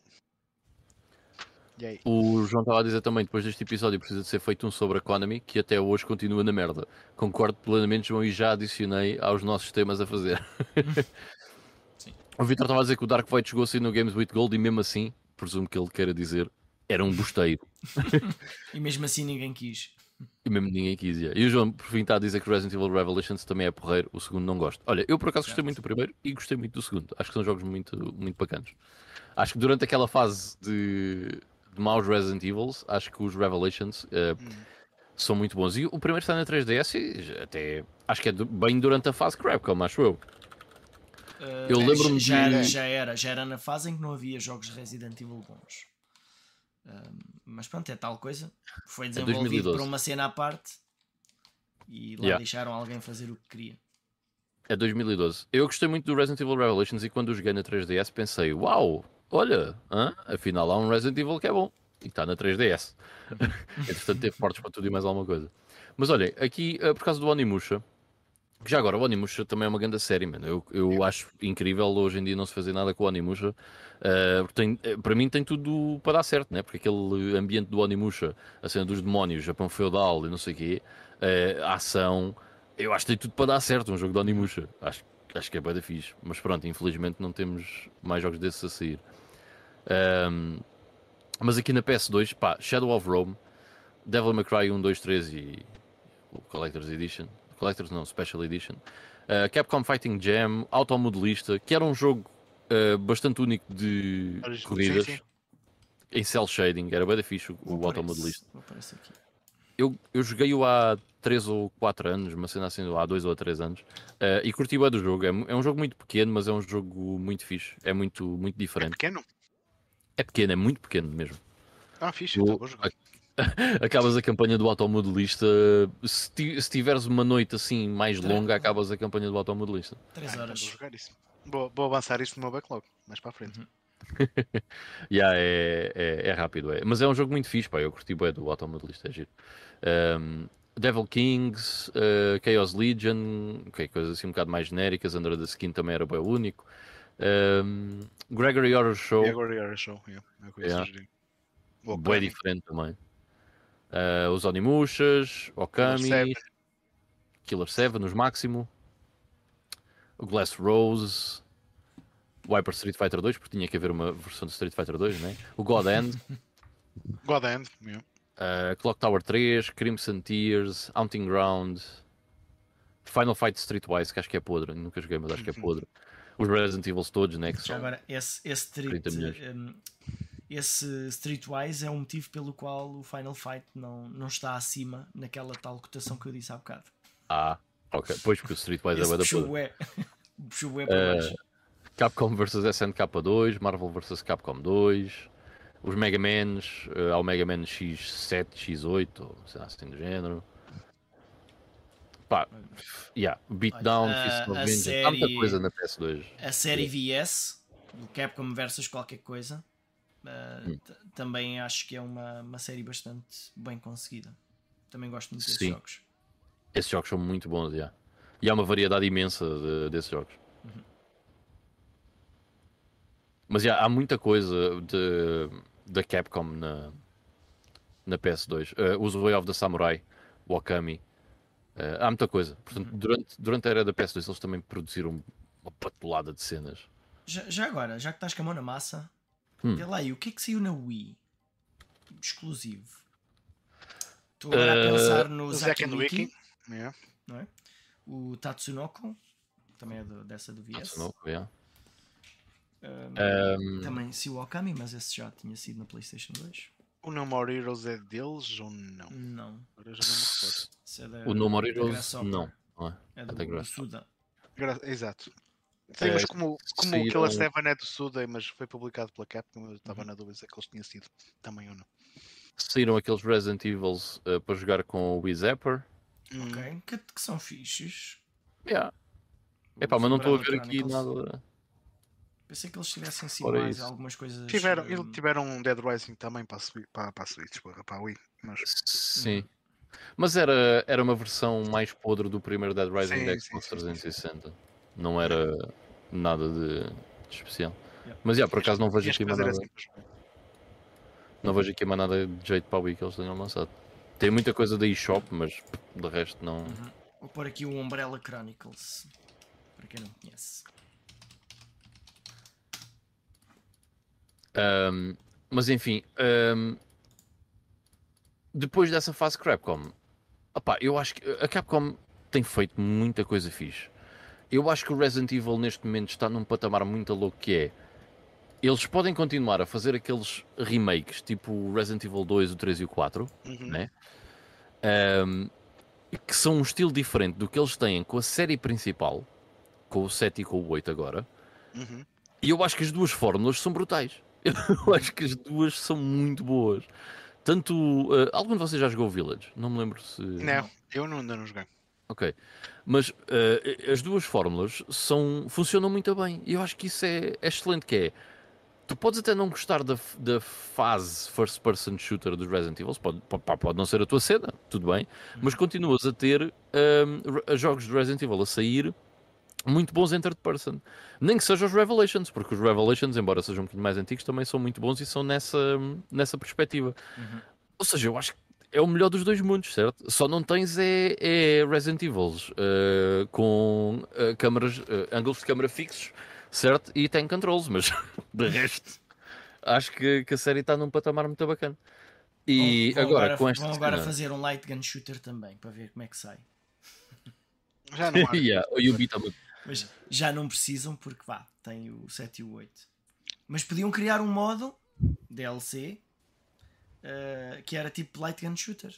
O João estava a dizer também, depois deste episódio precisa de ser feito um sobre a Economy, que até hoje continua na merda. Concordo plenamente, João, e já adicionei aos nossos temas a fazer. o Vitor estava a dizer que o Dark Void chegou assim no Games with Gold e mesmo assim presumo que ele queira dizer era um bosteiro. e mesmo assim ninguém quis. E mesmo ninguém quis. Yeah. E o João, por fim, está a dizer que Resident Evil Revelations também é porreiro, o segundo não gosto. Olha, eu por acaso gostei muito do primeiro e gostei muito do segundo. Acho que são jogos muito, muito bacanas. Acho que durante aquela fase de, de maus Resident Evils, acho que os Revelations uh, hum. são muito bons. E o primeiro está na 3DS e até acho que é bem durante a fase Capcom, acho eu. Uh, eu lembro-me já, de... já, era, já era na fase em que não havia jogos Resident Evil bons. Uh, mas pronto, é tal coisa. Foi é desenvolvido é por uma cena à parte e lá yeah. deixaram alguém fazer o que queria. É 2012. Eu gostei muito do Resident Evil Revelations e quando o joguei na 3DS pensei: Uau, olha, afinal há um Resident Evil que é bom e está na 3DS. Entretanto, teve portos para tudo e mais alguma coisa. Mas olha, aqui uh, por causa do Onimusha, já agora, o Onimusha também é uma grande série, mano. Eu, eu acho incrível hoje em dia não se fazer nada com o Onimusha. Uh, tem, eh, para mim tem tudo para dar certo, né? porque aquele ambiente do Onimusha, a cena dos demónios, Japão feudal e não sei o quê, uh, a ação, eu acho que tem tudo para dar certo um jogo de Onimusha. Acho, acho que é bem da fixe. Mas pronto, infelizmente não temos mais jogos desses a sair. Um, mas aqui na PS2, pá, Shadow of Rome, Devil May Cry 1, 2, 3 e o Collector's Edition Collectors não, Special Edition. Uh, Capcom Fighting Jam, Automodelista, que era um jogo uh, bastante único de corridas. Sim, sim. Em cel shading, era bem fixe o, o Automodelista. Eu, eu joguei-o há 3 ou 4 anos, uma cena assim, há 2 ou 3 anos, uh, e curti o do jogo. É, é, um jogo muito pequeno, mas é um jogo muito fixe. É muito, muito diferente. É pequeno? É pequeno, é muito pequeno mesmo. Ah, fixe, então. acabas a campanha do automodelista. Se, se tiveres uma noite assim mais longa, acabas a campanha do automodelista. 3 horas. Vou jogar isso. Vou, vou avançar isso no meu backlog, mais para a frente. Uhum. yeah, é, é, é, rápido, é. Mas é um jogo muito fixe, pá. Eu curti bem do automodelista, é giro. Um, Devil Kings, uh, Chaos Legion, okay, coisas assim um bocado mais genéricas. Under the Skin também era bem único. Um, Gregory Horror Show. Gregory Horror Show, yeah. é yeah. Bem diferente também. Uh, os Onimushas, Okami, Killer 7 nos máximo, o Glass Rose, o Hyper Street Fighter 2, porque tinha que haver uma versão de Street Fighter 2, né? o God End, God End, yeah. uh, Clock Tower 3, Crimson Tears, Haunting Ground, Final Fight Streetwise, que acho que é podre, nunca joguei, mas acho que é podre. Os Resident Evil todos, né? Que Já agora, esse, esse Street, um, esse Streetwise é o motivo pelo qual o Final Fight não, não está acima naquela tal cotação que eu disse há bocado. Ah, ok. Pois porque o Streetwise é bada puxou é. puxou é para baixo. Capcom vs SNK 2, Marvel vs Capcom 2, os Mega Mans, uh, ao Mega Man X7, X8, ou sei lá, assim do género. Pá, yeah, Beatdown, Fist of Vengeance, tanta coisa na PS2. A série VS, do Capcom vs qualquer coisa, Uh, também acho que é uma, uma série bastante bem conseguida. Também gosto muito desses Sim. jogos. Esses jogos são muito bons, já. E há uma variedade imensa de, desses jogos. Uhum. Mas há muita coisa da Capcom na, na PS2. Uh, os Way of the Samurai, o Okami. Uh, há muita coisa. Portanto, uhum. durante, durante a era da PS2 eles também produziram uma patulada de cenas. Já, já agora, já que estás com a mão na massa, Hum. Vê lá aí, o que é que saiu na Wii? Exclusivo. Estou agora uh, a pensar no Zack Wiki, yeah. não é? o Tatsunoko, também é do, dessa do VS. Tatsunoko, yeah. Um, um, também se o Okami, mas esse já tinha sido na PlayStation 2. O No More Heroes é deles ou não? Não. Agora já não me é da, o No More Heroes não. não é. é do, é do Suda. Exato. Sim, mas como, como o Killer 7 é do Suda, mas foi publicado pela Capcom, eu estava uhum. na dúvida se eles tinham sido também ou não. Saíram aqueles Resident Evils uh, para jogar com o Wii Zapper. Hum. Ok, que, que, são fixes. Yeah. Epá, mas não estou a ver aqui nada. Pensei que eles tivessem sido Ora mais isso. algumas coisas. Tiveram, um... tiveram um Dead Rising também para, para, para a Switch, para, para a Wii. Mas... Sim. Hum. Mas era, era uma versão mais podre do primeiro Dead Rising da Xbox 360. Não era nada de, de especial. Yeah. Mas yeah, por acaso não vejo aqui mais nada. Assim, não vejo aqui mais nada de jeito para o Wii que eles tenham lançado. Tem muita coisa da eShop, mas de resto não. Uhum. Vou pôr aqui o Umbrella Chronicles. Para quem não conhece. Um, mas enfim, um, depois dessa fase Capcom, opá, eu acho que a Capcom tem feito muita coisa fixe. Eu acho que o Resident Evil neste momento está num patamar muito louco que é. Eles podem continuar a fazer aqueles remakes tipo o Resident Evil 2, o 3 e o 4, Uhum. né? Um, que são um estilo diferente do que eles têm com a série principal, com o 7 e com o 8 agora. Uhum. E eu acho que as duas fórmulas são brutais. Eu acho que as duas são muito boas. Tanto. Uh, algum de vocês já jogou Village? Não me lembro se. Não, eu não, ainda não joguei. Ok. Mas uh, as duas fórmulas são, funcionam muito bem. E eu acho que isso é, é excelente. Que é. Tu podes até não gostar da, da fase first person shooter dos Resident Evil, pode, pode, pode não ser a tua cena, tudo bem, mas continuas a ter um, jogos de Resident Evil a sair muito bons em third person. Nem que sejam os Revelations, porque os Revelations, embora sejam um bocadinho mais antigos, também são muito bons e são nessa, nessa perspectiva. Uhum. Ou seja, eu acho que é o melhor dos dois mundos, certo? Só não tens é, é Resident Evil uh, com uh, câmaras, uh, ângulos de câmara fixos, certo? E tem controls, mas de resto, acho que, que a série está num patamar muito bacana. E vão, vão agora, agora, com esta. Vão agora cena- fazer um light gun shooter também, para ver como é que sai. Já não há. yeah. Mas já não precisam porque vá, tem o 7 e o 8. Mas podiam criar um modo DLC eh, que era tipo light gun shooter.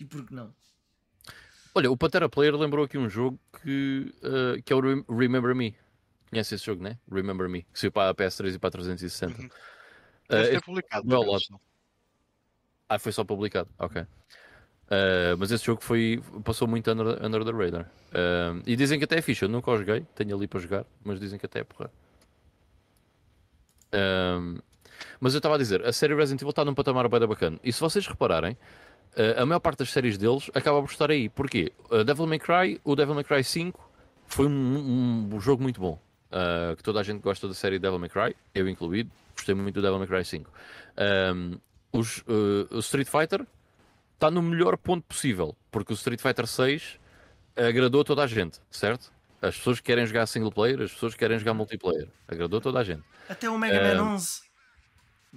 E por que não? Olha, o Pantera Player lembrou aqui um jogo que, uh, que é o Rem- Remember Me. Conhece esse jogo, né? Remember Me. Que saiu para a PS3 e para a 360. Uhum. Uh, Deve ter publicado. well, acaso. Ah, foi só publicado. Ok. Uh, mas esse jogo foi, passou muito under, under the radar. Uh, e dizem que até é fixe. Eu nunca o joguei. Tenho ali para jogar. Mas dizem que até é porra. Um, mas eu estava a dizer, a série Resident Evil está num patamar bem bacana. E se vocês repararem, uh, a maior parte das séries deles acaba por estar aí. Porquê? Uh, Devil May Cry, o Devil May Cry 5 foi um, um- um jogo muito bom. Uh, que toda a gente gosta da série Devil May Cry, eu incluído. Gostei muito do Devil May Cry 5. Um, os, uh, o Street Fighter está no melhor ponto possível, porque o Street Fighter 6 agradou toda a gente, certo? As pessoas que querem jogar single player, as pessoas que querem jogar multiplayer. Agradou toda a gente. Até o Mega Eh, Man 11.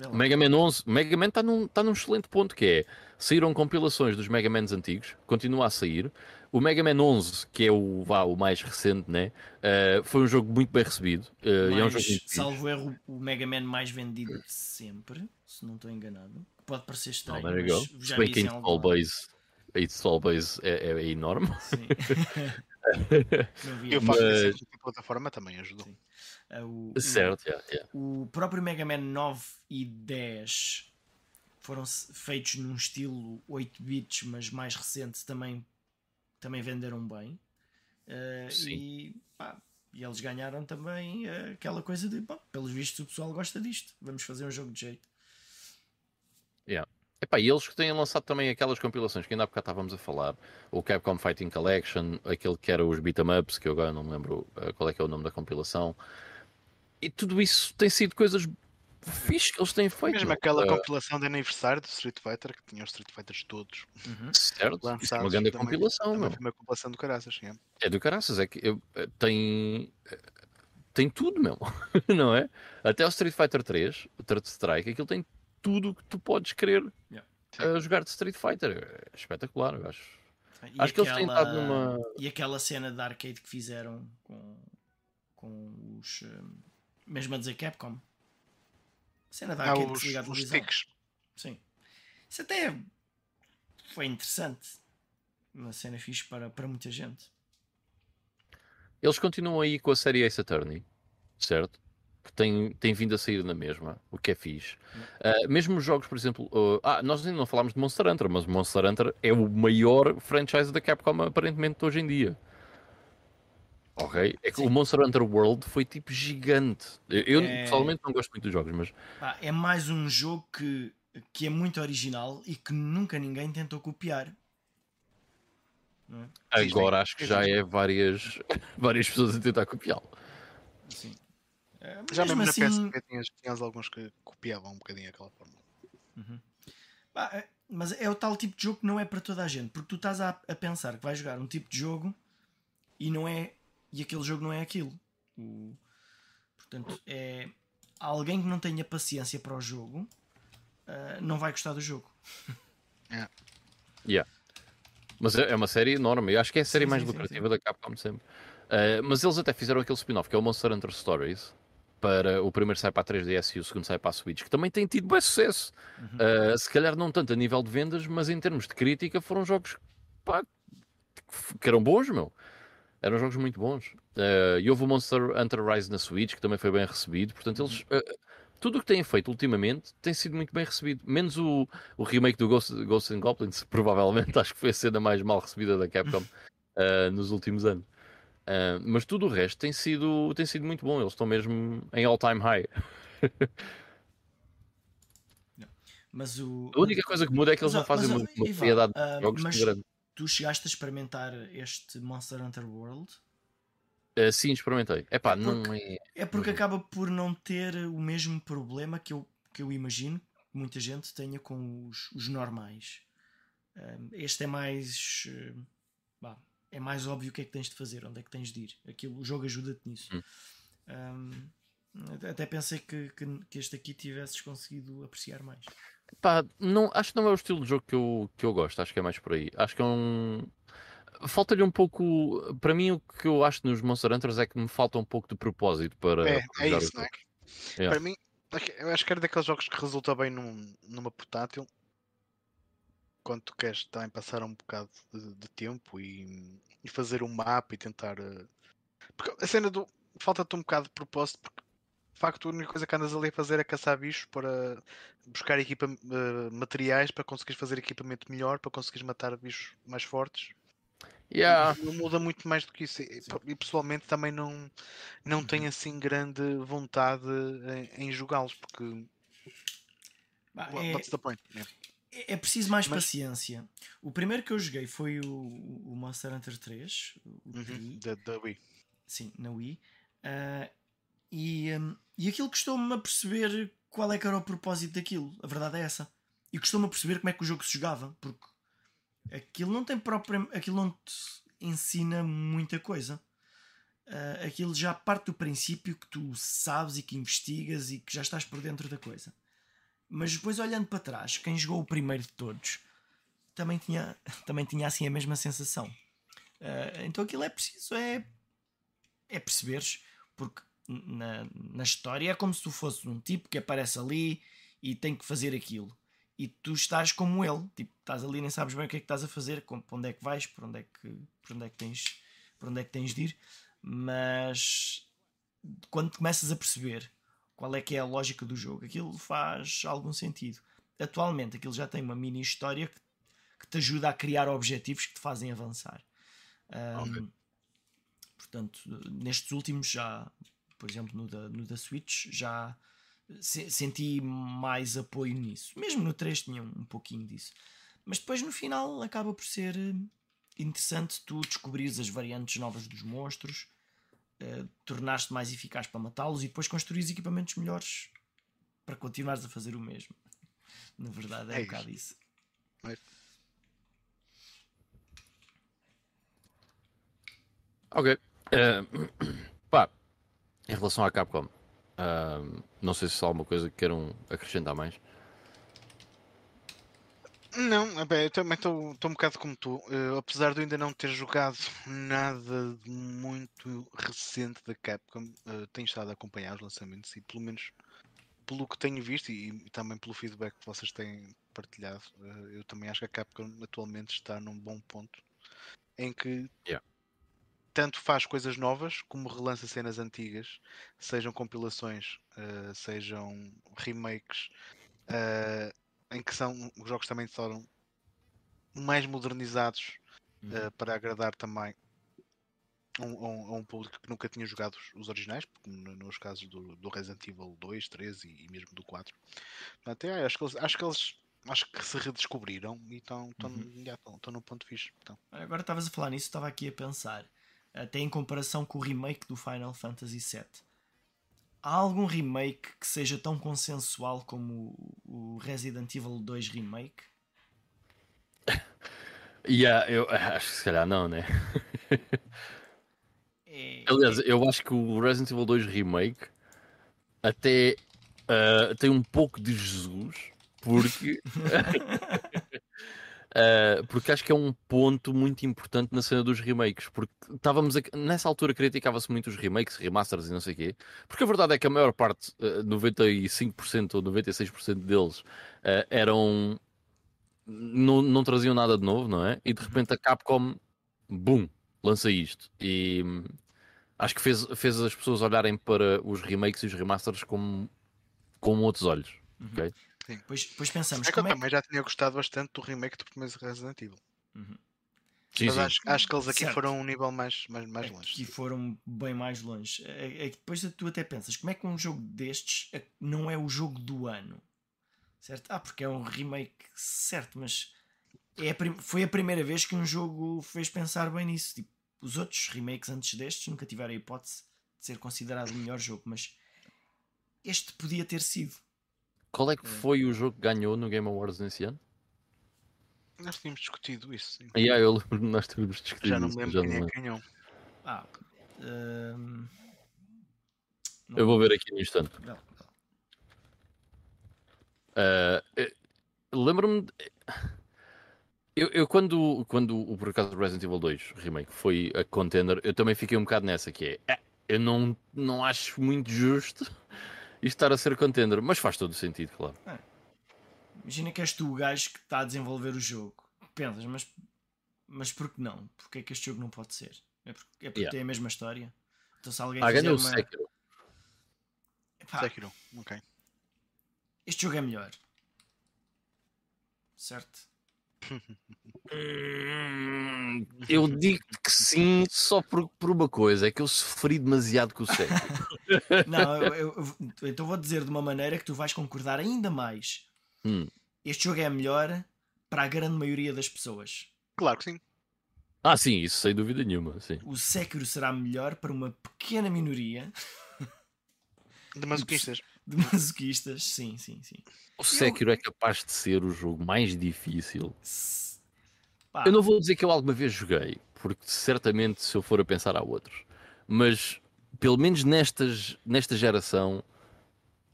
O Mega Man 11, o Mega Man está num, tá num excelente ponto que é, saíram compilações dos Mega Mans antigos, continua a sair. O Mega Man 11, que é o, vá, o mais recente, né? eh, foi um jogo muito bem recebido. eh, e é um Mais, jogo salvo erro, o Mega Man mais vendido de sempre, se não estou enganado. Pode parecer Oh, estranho, go. mas já bem que install base, a install base é, é- é enorme. Sim. E o facto de Mas- ser de plataforma também ajudou. Sim. Ah, o, o- certo, yeah, yeah. o próprio Mega Man 9 e 10 foram feitos num estilo 8 bits, mas mais recente também, também venderam bem. Uh, e, pá, e eles ganharam também uh, aquela coisa de, pá, pelos vistos, o pessoal gosta disto. Vamos fazer um jogo de jeito. Epá, e eles que têm lançado também aquelas compilações que ainda há bocado estávamos a falar, o Capcom Fighting Collection, aquele que era os beat'em ups, que eu agora não me lembro eh, qual é que é o nome da compilação, e tudo isso tem sido coisas fixe que eles têm feito. Mesmo aquela Eh, compilação de aniversário do Street Fighter, que tinha os Street Fighters todos certo, isso é lançados. uma grande também- compilação, também foi uma compilação do caraças, sim. É do caraças, é que eu- eh, tem, eh, tem tudo, meu, não é? Até o Street Fighter 3, o Third Strike, aquilo tem tudo o que tu podes querer Yeah. a jogar de Street Fighter. É espetacular, eu acho. E Acho que eles têm aquela- numa. E aquela cena de arcade que fizeram com, com os. um, mesmo a dizer Capcom. Cena de Há arcade que os, à os televisão. sticks. Sim. Isso até foi interessante. Uma cena fixe para, para muita gente. Eles continuam aí com a série Ace Attorney, certo? Que tem, tem vindo a sair na mesma, o que é fixe. Ah, mesmo os jogos, por exemplo, uh, ah, nós ainda não falámos de Monster Hunter, mas Monster Hunter é o maior franchise da Capcom aparentemente hoje em dia. Ok? É que Sim. o Monster Hunter World foi tipo gigante. Eu, É. pessoalmente não gosto muito dos jogos, mas é mais um jogo que, que é muito original e que nunca ninguém tentou copiar. Não é? Agora acho que já é várias, várias pessoas a tentar copiá-lo. Sim. É, Já mesmo mesmo na assim, PSP tinhas, tinhas alguns que copiavam um bocadinho aquela forma. Pá, é- mas é o tal tipo de jogo que não é para toda a gente, porque tu estás a, a pensar que vais jogar um tipo de jogo e não é e aquele jogo não é aquilo. O- portanto, é, alguém que não tenha paciência para o jogo uh, não vai gostar do jogo. Yeah. yeah. Mas é, é uma série enorme. Eu acho que é a série Sim, mais sim, lucrativa sim. da Capcom sempre. Uh, mas eles até fizeram aquele spin-off que é o Monster Hunter Stories. Para o primeiro sai para a 3DS e o segundo sai para a Switch, que também tem tido bem sucesso. Uh, se calhar não tanto a nível de vendas, mas em termos de crítica foram jogos pá, que eram bons, meu. Eram jogos muito bons. Uh, e houve o Monster Hunter Rise na Switch, que também foi bem recebido. Portanto, eles. Uh, tudo o que têm feito ultimamente tem sido muito bem recebido. Menos o, o remake do Ghost, Ghost and Goblins, provavelmente. Acho que foi a cena mais mal recebida da Capcom uh, nos últimos anos. Mas tudo o resto tem sido, tem sido muito bom. Eles estão mesmo em all-time high. Mas o... A única coisa que muda é que eles não fazem mas, uma Ivan, variedade ah, de jogos mas grande. Tu chegaste a experimentar este Monster Hunter World? Uh, sim, experimentei. Epá, É não porque- é. É porque acaba por não ter o mesmo problema que eu, que eu imagino que muita gente tenha com os, os normais. Um, este é mais. eh, vá, é mais óbvio o que é que tens de fazer, onde é que tens de ir. Aquilo, o jogo ajuda-te nisso. Hum. Um, até- até pensei que, que, que este aqui tivesses conseguido apreciar mais. Pá, não, acho que não é o estilo de jogo que eu, que eu gosto, acho que é mais por aí. Acho que é um. Falta-lhe um pouco. Para mim, o que eu acho nos Monster Hunters é que me falta um pouco de propósito para. É, é isso, não é? Yeah. Para mim, eu acho que era daqueles jogos que resulta bem num, numa portátil. Quando tu queres também passar um bocado de, de tempo e, e fazer um mapa e tentar. eh, Porque a cena do. Falta-te um bocado de propósito, porque facto a única coisa que andas ali a fazer é caçar bichos para buscar equipa, eh, materiais para conseguires fazer equipamento melhor, para conseguires matar bichos mais fortes. Yeah. Não muda muito mais do que isso. E, e pessoalmente também não, não tenho assim grande vontade em, em jogá-los, porque Bah, é- what's the point? Yeah. É é preciso mais Mas- paciência. O primeiro que eu joguei foi o, o Monster Hunter 3, o Uhum, Da, Wii. sim, na Wii. Ah, e, hum, e aquilo custou-me a perceber qual é que era o propósito daquilo. A verdade é essa. E custou-me a perceber como é que o jogo se jogava, porque aquilo não tem próprio, aquilo não te ensina muita coisa. Ah, aquilo já parte do princípio que tu sabes e que investigas e que já estás por dentro da coisa. Mas depois olhando para trás, quem jogou o primeiro de todos também tinha, também tinha assim a mesma sensação. Ah, então aquilo é preciso é, é perceberes, porque na, na história é como se tu fosses um tipo que aparece ali e tem que fazer aquilo. E tu estás como ele, tipo, estás ali nem sabes bem o que é que estás a fazer, para onde é que vais, para onde é que, para onde é que tens, para onde é que tens de ir, mas quando começas a perceber qual é que é a lógica do jogo, aquilo faz algum sentido. Atualmente aquilo já tem uma mini história que, que te ajuda a criar objetivos que te fazem avançar. Ahm, Ok. Portanto, nestes últimos já, por exemplo, no da, no da Switch, já se- senti mais apoio nisso. Mesmo no 3 tinha um pouquinho disso. Mas depois no final acaba por ser eh, interessante tu descobrires as variantes novas dos monstros, eh, tornar-te mais eficaz para matá-los e depois construires equipamentos melhores para continuares a fazer o mesmo. Na verdade, é, É um isso. bocado isso. Ok. Eh, pá, em relação à Capcom, ah, não sei se há alguma coisa que queiram acrescentar mais. Não, é bem, eu também estou um bocado como tu. eh, apesar de eu ainda não ter jogado nada de muito recente da Capcom, eh, tenho estado a acompanhar os lançamentos e pelo menos pelo que tenho visto e, e também pelo feedback que vocês têm partilhado, eh, eu também acho que a Capcom atualmente está num bom ponto em que Yeah. Tanto faz coisas novas como relança cenas antigas, sejam compilações, eh, sejam remakes, eh, em que são os jogos também foram mais modernizados Uhum. eh, para agradar também a um, um- um público que nunca tinha jogado os, os originais, como no- nos casos do, do Resident Evil 2, 3 e, e mesmo do 4. Portanto, é, acho, que eles, acho que eles acho que se redescobriram e estão Uhum. num ponto fixe. Então, Agora estavas a falar nisso, estava aqui a pensar, até em comparação com o remake do Final Fantasy VII. Há algum remake que seja tão consensual como o Resident Evil 2 Remake? Yeah, eu acho que se calhar não, né? É, Aliás, eu acho que o Resident Evil 2 Remake até Uh, tem um pouco de Jesus, porque. Uh, porque acho que é um ponto muito importante na cena dos remakes. Porque estávamos a... nessa altura criticava-se muito os remakes, remasters e não sei o quê. Porque a verdade é que a maior parte, uh, 95% ou 96% deles, uh, eram. Não, não traziam nada de novo, não é? E de repente a Capcom, boom, lança isto. E hum, acho que fez, fez as pessoas olharem para os remakes e os remasters com, com outros olhos. Uhum. Okay? Sim. Pois, pois pensamos. É que eu é também já tinha gostado bastante do remake do primeiro Resident Evil. Uhum. Sim, Mas sim. Acho, acho, que eles aqui certo. foram um nível mais, mais, mais longe. Aqui foram bem mais longe. É, é, depois tu até pensas, como é que um jogo destes é, não é o jogo do ano? Certo? Ah, porque é um remake, certo, mas é a foi a primeira vez que um jogo fez pensar bem nisso. Tipo, os outros remakes antes destes nunca tiveram a hipótese de ser considerado o melhor jogo, mas este podia ter sido. Qual é que é. foi o jogo que ganhou no Game Awards nesse ano? Nós tínhamos discutido isso. Sim. Yeah, eu lembro nós tínhamos discutido Já não me lembro quem é que ganhou. Ah, um... Eu vou ver aqui no instante. Não, não. Uh, Lembro-me. De... Eu, eu, quando, quando o por acaso Resident Evil 2 Remake foi a contender, eu também fiquei um bocado nessa que é. Eu não, não acho muito justo e estar a ser contender. Mas faz todo o sentido, claro. É. Imagina que és tu o gajo que está a desenvolver o jogo. Pensas, mas, mas por que não? Porque é que este jogo não pode ser? É porque, é porque yeah. tem a mesma história? Então se alguém ah, ganhou uma... o Sekiro. Epá, Sekiro, ok. Este jogo é melhor. Certo? Hum, eu digo que sim, só por, por uma coisa: é que eu sofri demasiado com o Sekiro. Não, eu, eu, eu, então vou dizer de uma maneira que tu vais concordar ainda mais. Hum. Este jogo é melhor para a grande maioria das pessoas. Claro que sim. Ah, sim, isso sem dúvida nenhuma. Sim. O Sekiro será melhor para uma pequena minoria de masoquistas. De masoquistas, sim, sim, sim. O Sekiro eu... é capaz de ser o jogo mais difícil. Pá. Eu não vou dizer que eu alguma vez joguei, porque certamente se eu for a pensar há outros. Mas pelo menos nestas, nesta geração,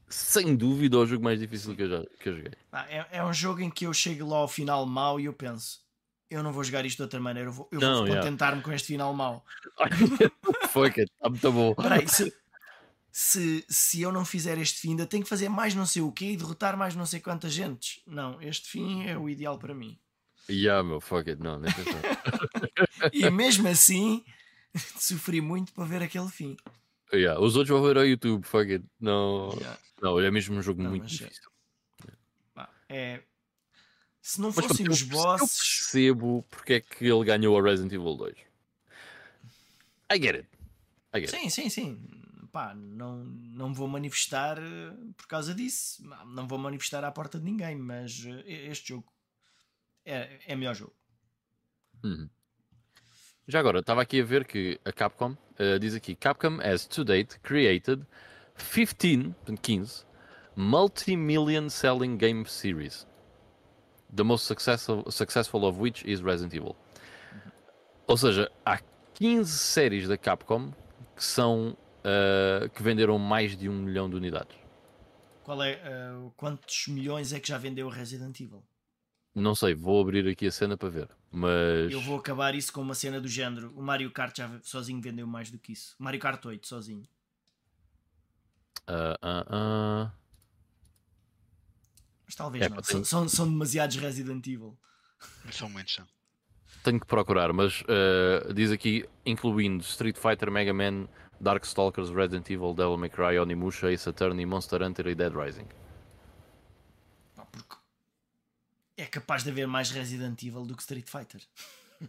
sem dúvida, é o jogo mais difícil que eu, já, que eu joguei. é, é, um jogo em que eu chego lá ao final mau e eu penso: eu não vou jogar isto de outra maneira, eu vou, eu vou contentar-me com este final mau. Foi que está muito bom. Peraí, se, se, se eu não fizer este fim, ainda tenho que fazer mais não sei o quê e derrotar mais não sei quantas gentes. Não, este fim é o ideal para mim. Yeah, meu, fuck it, não, nem E mesmo assim, sofri muito para ver aquele fim. Yeah, os outros vão ver ao YouTube, fuck it. Não, yeah. não é mesmo um jogo não, muito é. difícil. É... Se não fossem os bosses. Eu percebo porque é que ele ganhou a Resident Evil 2. I get it. I get sim, it. sim, sim pá, não, não vou manifestar eh, por causa disso, não vou manifestar à porta de ninguém, mas eh, este jogo é, é melhor jogo. Uhum. Já agora, estava aqui a ver que a Capcom uh, diz aqui: Capcom has to date created 15, 15 multi-million selling game series. The most successful, successful of which is Resident Evil. Ou seja, há 15 séries da Capcom que são uh, que venderam mais de um milhão de unidades. Qual é, uh, quantos milhões é que já vendeu Resident Evil? Não sei, vou abrir aqui a cena para ver. Mas. Eu vou acabar isso com uma cena do género. O Mario Kart já sozinho vendeu mais do que isso. Mario Kart 8 sozinho. Uh, uh, uh. Mas talvez é, não. São, são, são demasiados Resident Evil. São muitos, são. Tenho que procurar, mas diz aqui, incluindo Street Fighter, Mega Man, Darkstalkers, Resident Evil, Devil May Cry, Onimusha, Ace Attorney, Monster Hunter e Dead Rising. Porque é capaz de haver mais Resident Evil do que Street Fighter.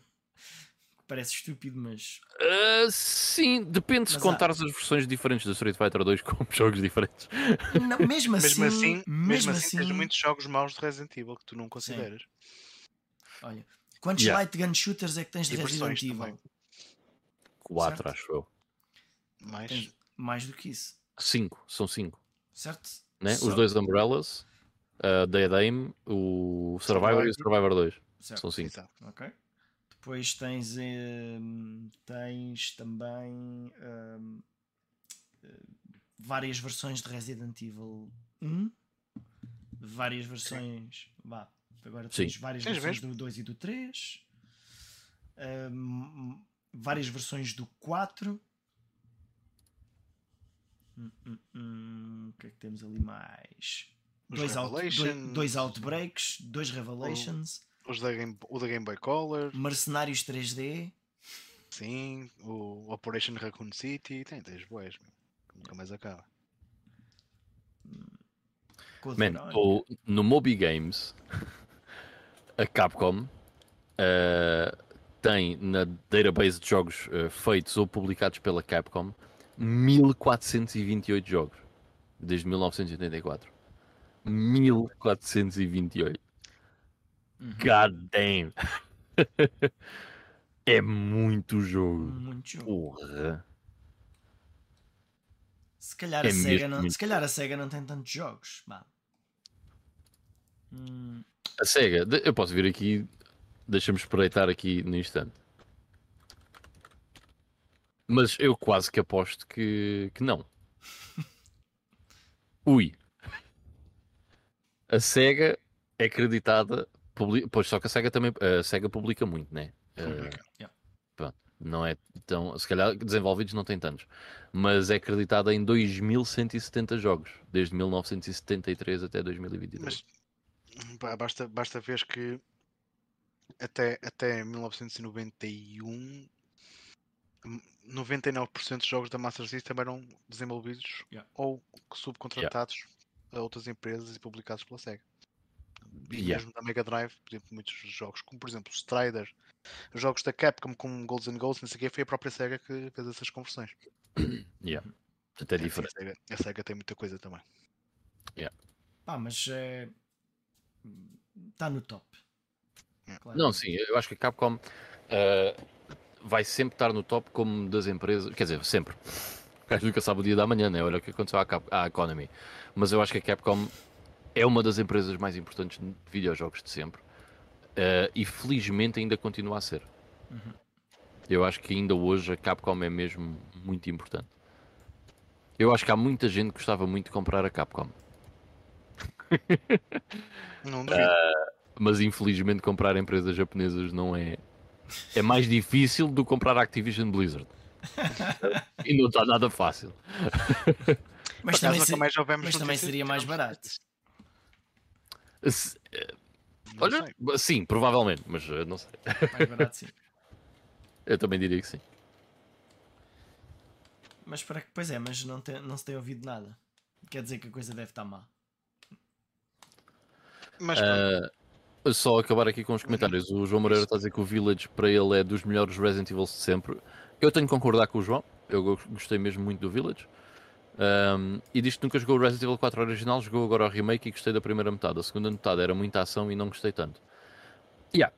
Parece estúpido, mas. Uh, sim, depende mas se contares há... as versões diferentes do Street Fighter 2 com jogos diferentes. Não, mesmo assim. mesmo assim, mesmo, mesmo assim, tens muitos jogos maus de Resident Evil que tu não consideras. Sim. Olha, quantos yeah. light gun shooters é que tens de Resident Evil? 4, acho eu. Mais? Tens mais do que isso. 5, são 5. Certo? Né? Os dois Umbrellas, uh, Dead Aim, o Survivor, Survivor. e o Survivor 2. Certo. São 5. Ok. Depois tens, um, tens também um, várias versões de Resident Evil 1, várias versões. Vá, agora tens Sim. várias Tens versões mesmo? do 2 e do 3, hum, várias versões do 4. Hum, hum, hum, O que é que temos ali mais? Dois, out, dois, dois Outbreaks, dois Revelations, Os da Game, o da Game Boy Color, Mercenários 3D. sim, o Operation Raccoon City, tem, tens boas, nunca mais acaba. Man, o- no Moby Games, a Capcom eh, tem na database de jogos eh, feitos ou publicados pela Capcom 1428 jogos desde 1984. 1428. Uhum. God damn! é muito jogo. Muito jogo. Porra. Se calhar, É a Sega não, muito se calhar a Sega não tem tantos jogos. Hum, A SEGA, eu posso vir aqui, deixa-me espreitar aqui no instante. Mas eu quase que aposto que, que não. Ui. A SEGA é acreditada, pois só que a SEGA também, a SEGA publica muito, né? Publica. Yeah. pronto, não é tão, se calhar desenvolvidos não tem tantos, mas é acreditada em 2170 jogos, desde 1973 até 2022. Mas pá, basta, basta ver que até, até 1991 hum, 99% dos jogos da Master System eram desenvolvidos Yeah. ou subcontratados a outras empresas e publicados pela SEGA. E Yeah. mesmo da Mega Drive, por exemplo, muitos jogos, como por exemplo Strider, jogos da Capcom como Golds and Ghosts, não sei o quê, foi a própria SEGA que fez essas conversões. Yeah. Até É, diferente. A SEGA, a SEGA tem muita coisa também. pá, mas é. Está no top. Claro. Não, sim, eu acho que a Capcom eh, vai sempre estar no top como das empresas, quer dizer, sempre. O gajo nunca sabe o dia da manhã, né? Olha o que aconteceu à, Cap- à Economy. Mas eu acho que a Capcom é uma das empresas mais importantes de videojogos de sempre eh, e felizmente ainda continua a ser. Uhum. Eu acho que ainda hoje a Capcom é mesmo muito importante. Eu acho que há muita gente que gostava muito de comprar a Capcom, Não duvido. mas infelizmente comprar empresas japonesas não é. É mais difícil do que comprar a Activision Blizzard. e não está nada fácil. Mas também, se- mais ouvemos mas também seria mais barato. Se- Não Olha, sei. sim, provavelmente, mas eh, não sei. mais barato, sim. Eu também diria que sim. Mas para que, pois é, mas não, tem, não se tem ouvido nada. Quer dizer que a coisa deve estar má. Mas Ah, só acabar aqui com os comentários. O João Moreira está a dizer que o Village para ele é dos melhores Resident Evil de sempre. Eu tenho que concordar com o João. Eu go- gostei mesmo muito do Village. Ahm, e diz que nunca jogou o Resident Evil 4 original, jogou agora o remake e gostei da primeira metade. A segunda metade era muita ação e não gostei tanto. Yeah,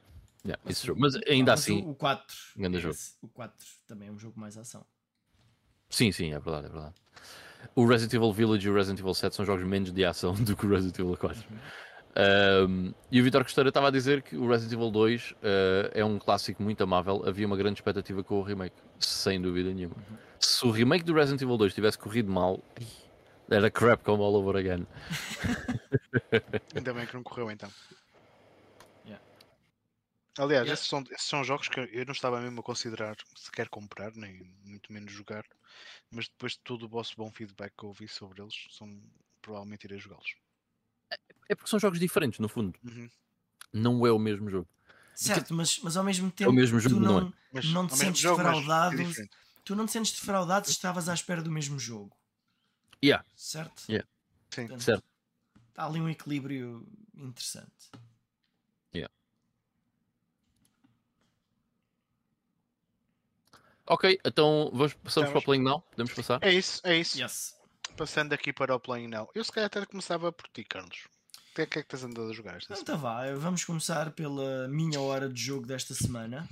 yeah it's true. Mas ainda Mas assim, O, o 4. grande jogo. esse- O 4 também é um jogo mais ação. sim, sim, é verdade, é verdade. O Resident Evil Village e o Resident Evil 7 são jogos menos de ação do que o Resident Evil 4. Um, e o Vitor Costeira estava a dizer que o Resident Evil 2 uh, é um clássico muito amável. Havia uma grande expectativa com o remake, sem dúvida nenhuma. Se o remake do Resident Evil 2 tivesse corrido mal, era crap como all over again. ainda bem que não correu então. Yeah. Aliás, Yeah. esses, são, esses são jogos que eu não estava mesmo a considerar sequer comprar, nem muito menos jogar. Mas depois de todo o vosso bom feedback que eu ouvi sobre eles, são, provavelmente irei jogá-los. É porque são jogos diferentes, no fundo. Uhum. Não é o mesmo jogo. Certo, mas, mas ao mesmo É tempo o mesmo tu jogo, não, não, é? Mas Não te sentes jogo, é defraudado? diferente. tu não te sentes defraudado se estavas à espera do mesmo jogo. Yeah, Certo? Yeah. Sim. Portanto, certo. Está ali um equilíbrio interessante. Ok, então vamos, passamos Vamos. para o Playing Now? Podemos passar? É isso, é isso. Yes. Passando aqui para o Playing Now. Eu se calhar até começava por ti, Carlos. O que é que é que tens andado a jogar esta semana? Então vá, vamos começar pela minha hora de jogo desta semana,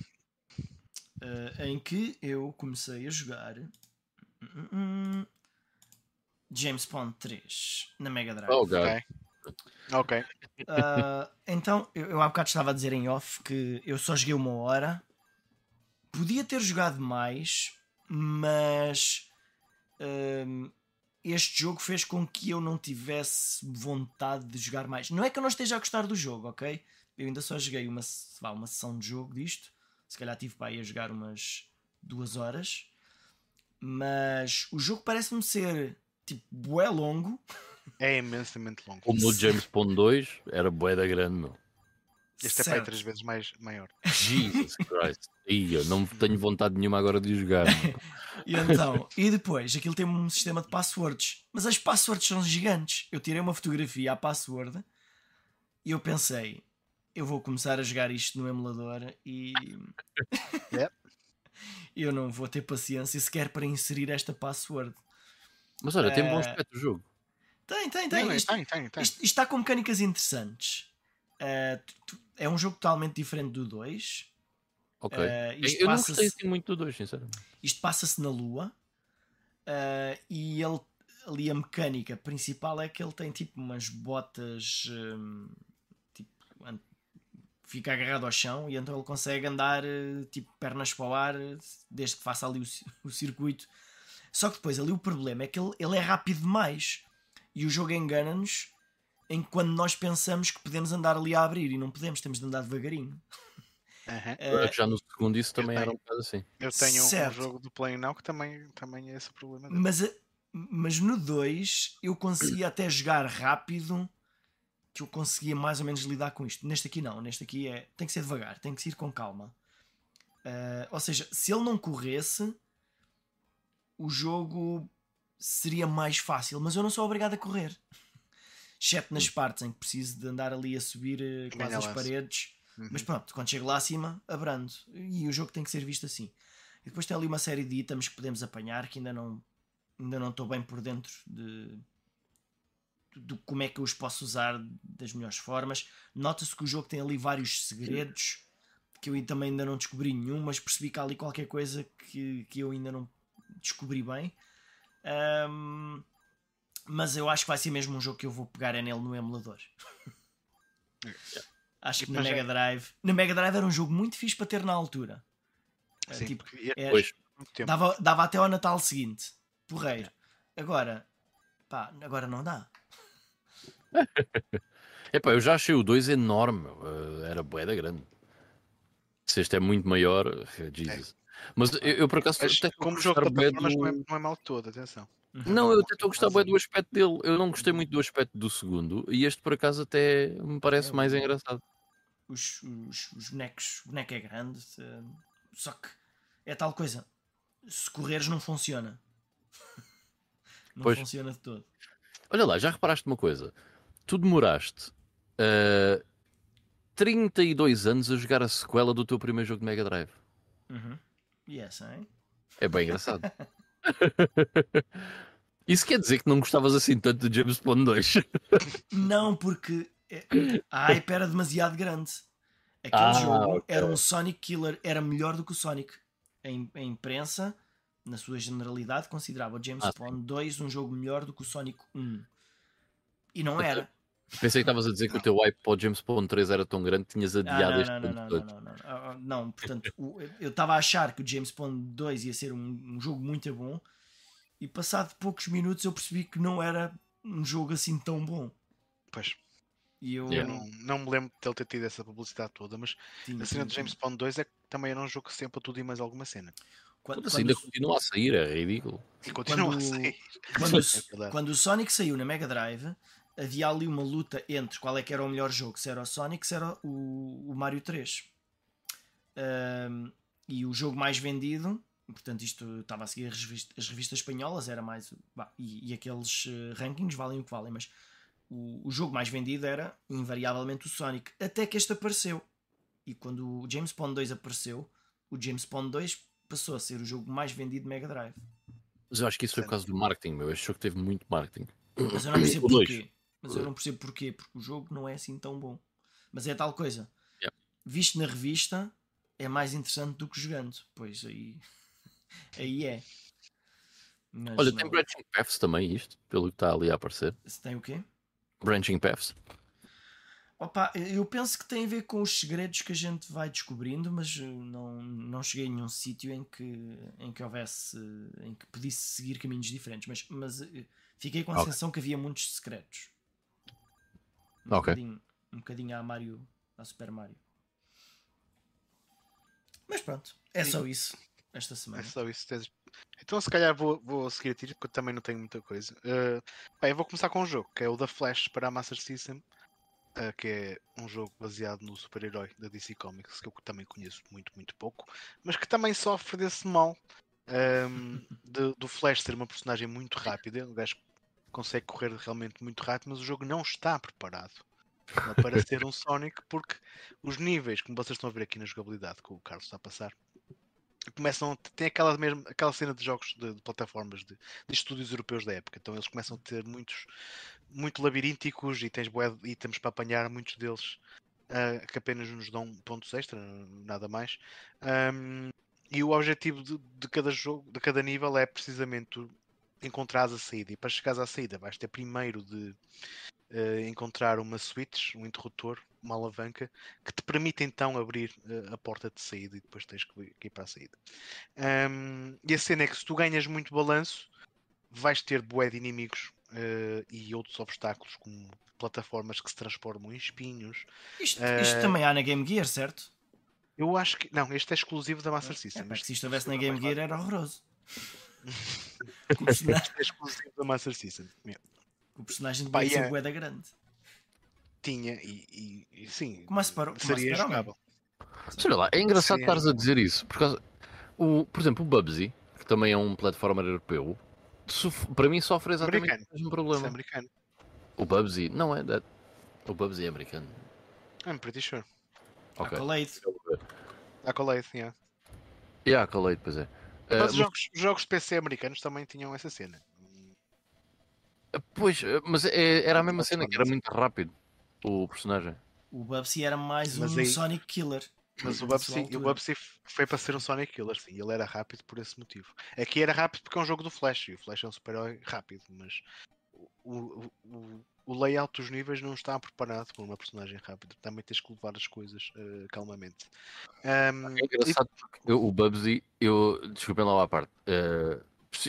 eh, em que eu comecei a jogar hum, hum, James Bond 3 na Mega Drive. Oh. Ok. Ok. Ah, então, eu, eu há bocado estava a dizer em off que eu só joguei uma hora. Podia ter jogado mais, mas hum, este jogo fez com que eu não tivesse vontade de jogar mais. Não é que eu não esteja a gostar do jogo, ok? Eu ainda só joguei uma, vá, uma sessão de jogo disto. Se calhar tive para ir a jogar umas duas horas. Mas o jogo parece-me ser tipo bué longo. É imensamente longo. Como no James Bond 2 era bué da grande, meu. Este certo. é para três vezes mais maior. Jesus Christ. Ih, eu não tenho vontade nenhuma agora de jogar. e então, e depois, aquilo tem um sistema de passwords. Mas as passwords são gigantes. Eu tirei uma fotografia à password e eu pensei, eu vou começar a jogar isto no emulador e. Yep. eu não vou ter paciência sequer para inserir esta password. Mas olha, tem bom eh, aspecto o jogo. Tem, tem, tem. Não, isto, tem, tem, tem. Isto, isto, está com mecânicas interessantes. Uh, tu, tu, é um jogo totalmente diferente do 2. Ok. Uh, eu não gostei assim muito do 2, sinceramente. Isto passa-se na Lua uh, e ele ali a mecânica principal é que ele tem tipo umas botas um, tipo, fica agarrado ao chão e então ele consegue andar tipo pernas para o ar desde que faça ali o, o circuito. Só que depois ali o problema é que ele, ele é rápido demais e o jogo engana-nos em quando nós pensamos que podemos andar ali a abrir e não podemos, temos de andar devagarinho. Uhum. Uh, já no segundo isso também era um bocado assim. Eu tenho certo. um jogo do Play Now que também, também é esse o problema. Dele. Mas, mas no 2 eu conseguia até jogar rápido que eu conseguia mais ou menos lidar com isto. Neste aqui não, neste aqui é tem que ser devagar, tem que ir com calma. Uh, ou seja, se ele não corresse, o jogo seria mais fácil, mas eu não sou obrigado a correr exceto nas partes em que preciso de andar ali a subir uh, quase as paredes. Uhum. Mas pronto, quando chego lá acima, abrando. E o jogo tem que ser visto assim. E depois tem ali uma série de itens que podemos apanhar que ainda não ainda não estou bem por dentro de, de como é que eu os posso usar das melhores formas. Nota-se que o jogo tem ali vários segredos que eu também ainda não descobri nenhum, mas percebi que há ali qualquer coisa que, que eu ainda não descobri bem. Um, mas eu acho que vai ser mesmo um jogo que eu vou pegar é nele no emulador. acho que na Mega é- Drive. Na Mega Drive era um jogo muito fixe para ter na altura. Sim, tipo, era, dava, dava até ao Natal seguinte. Porreiro. Agora, pá, agora não dá. Epá, eu já achei o 2 enorme. Eh, era boeda grande. Se este é muito maior, eh, Jesus. É. Mas eu, eu, por acaso. Mas, como jogo de plataformas do... não, é, não é mal todo, atenção. Uhum. Não, eu até estou a gostar bem do aspecto dele. Eu não gostei muito do aspecto do segundo e este por acaso até me parece é, mais engraçado. Os, os, os bonecos, o boneco é grande, só que é tal coisa. Se correres não funciona. não pois. funciona de todo. Olha lá, já reparaste uma coisa? Tu demoraste uh, eh, 32 anos a jogar a sequela do teu primeiro jogo de Mega Drive. Uhum. Yes, hein? É bem engraçado. Isso quer dizer que não gostavas assim tanto de James Bond 2? Não, porque é, a hype era demasiado grande. Aquele ah, jogo okay. era um Sonic Killer, era melhor do que o Sonic. A, imprensa, na sua generalidade, considerava o James ah, Bond 2 um jogo melhor do que o Sonic 1. E não era. Pensei que estavas a dizer que o teu iPod James Bond 3 era tão grande que tinhas ah, adiado este não, não, ponto não, não, não, não, ah, portanto, eu estava a achar que o James Bond 2 ia ser um, jogo muito bom e passado poucos minutos eu percebi que não era um jogo assim tão bom. Pois. E eu, eu não, não me lembro de ele ter tido essa publicidade toda, mas sim, a cena do James Bond 2 é que também era um jogo que sempre tudo e mais alguma cena. Quando, quando, ainda continua a sair, é ridículo. E continua quando, a sair. Quando, quando, o Sonic saiu na Mega Drive, havia ali uma luta entre qual é que era o melhor jogo, se era o Sonic, se era o, o Mario 3. Um, e o jogo mais vendido portanto isto estava a seguir as revistas, as revistas espanholas era mais bah, e, e, aqueles uh, rankings valem o que valem mas o, o, jogo mais vendido era invariavelmente o Sonic. Até que este apareceu. E quando o James Bond 2 apareceu o James Bond 2 passou a ser o jogo mais vendido de Mega Drive. Mas eu acho que isso foi por causa do marketing meu. Este jogo teve muito marketing. Mas eu não percebo porquê mas eu não percebo porquê porque o jogo não é assim tão bom mas é tal coisa yeah. visto na revista é mais interessante do que jogando pois aí Aí é. Mas Olha, não... tem branching paths também, isto, pelo que está ali a aparecer. Se tem o quê? Branching paths. Opa, eu penso que tem a ver com os segredos que a gente vai descobrindo, mas não, não cheguei a nenhum sítio em que, em que houvesse, em que pudesse seguir caminhos diferentes. Mas, mas eh, Fiquei com a okay. sensação que havia muitos secretos. Um ok. Bocadinho, um bocadinho a Mario, a Super Mario. Mas pronto, é Sim. só isso esta semana. É só isso. Então, se calhar, vou, vou seguir a tiro, porque eu também não tenho muita coisa. Uh, bem, eu vou começar com um jogo, que é o The Flash para a Master System, uh, que é um jogo baseado no super-herói da DC Comics, que eu também conheço muito, muito pouco, mas que também sofre desse mal um, ehm, de, do Flash ser uma personagem muito rápida. O gajo consegue correr realmente muito rápido, mas o jogo não está preparado para ser um Sonic, porque os níveis, como vocês estão a ver aqui na jogabilidade que o Carlos está a passar, começam tem aquela mesmo aquela cena de jogos de, de plataformas de, de, estúdios europeus da época. Então eles começam a ter muitos muito labirínticos e tens bué itens para apanhar muitos deles uh, que apenas nos dão pontos extra nada mais. Um, e o objetivo de, de, cada jogo de cada nível é precisamente encontrar a saída e para chegares à saída vais ter primeiro de uh, encontrar uma switch um interruptor uma alavanca que te permite então abrir uh, a porta de saída e depois tens que, ir para a saída. Um, e a cena é que se tu ganhas muito balanço, vais ter bué de inimigos uh, e outros obstáculos, como plataformas que se transformam em espinhos. Isto, isto também há na Game Gear, certo? Eu acho que. Não, este é exclusivo da Master System. É, mas se isto estivesse na Game Gear era horroroso. este é exclusivo da Master System. O personagem devia ser é... da grande tinha e, e, e sim, como para, como seria jogável. Sei lá, é engraçado estares a dizer isso, porque o, por exemplo, o Bubsy, que também é um platformer europeu, para mim sofre exatamente americano. o mesmo problema. É americano. O Bubsy, não é? That... O Bubsy é americano. I'm pretty sure. Okay. Accolade. Accolade, yeah. Yeah, Accolade, pois é. Mas uh, os jogos, jogos de PC americanos também tinham essa cena. Pois, eh, mas é, era a mesma cena, que era muito rápido o personagem. O Bubsy era mais mas um aí... Sonic Killer. Mas o Bubsy, o Bubsy foi para ser um Sonic Killer, sim. Ele era rápido por esse motivo. Aqui era rápido porque é um jogo do Flash e o Flash é um super-herói rápido, mas o, o, o, layout dos níveis não está preparado para uma personagem rápida. Também tens que levar as coisas uh, calmamente. Um, é engraçado e... porque o Bubsy, eu desculpem lá a parte. Uh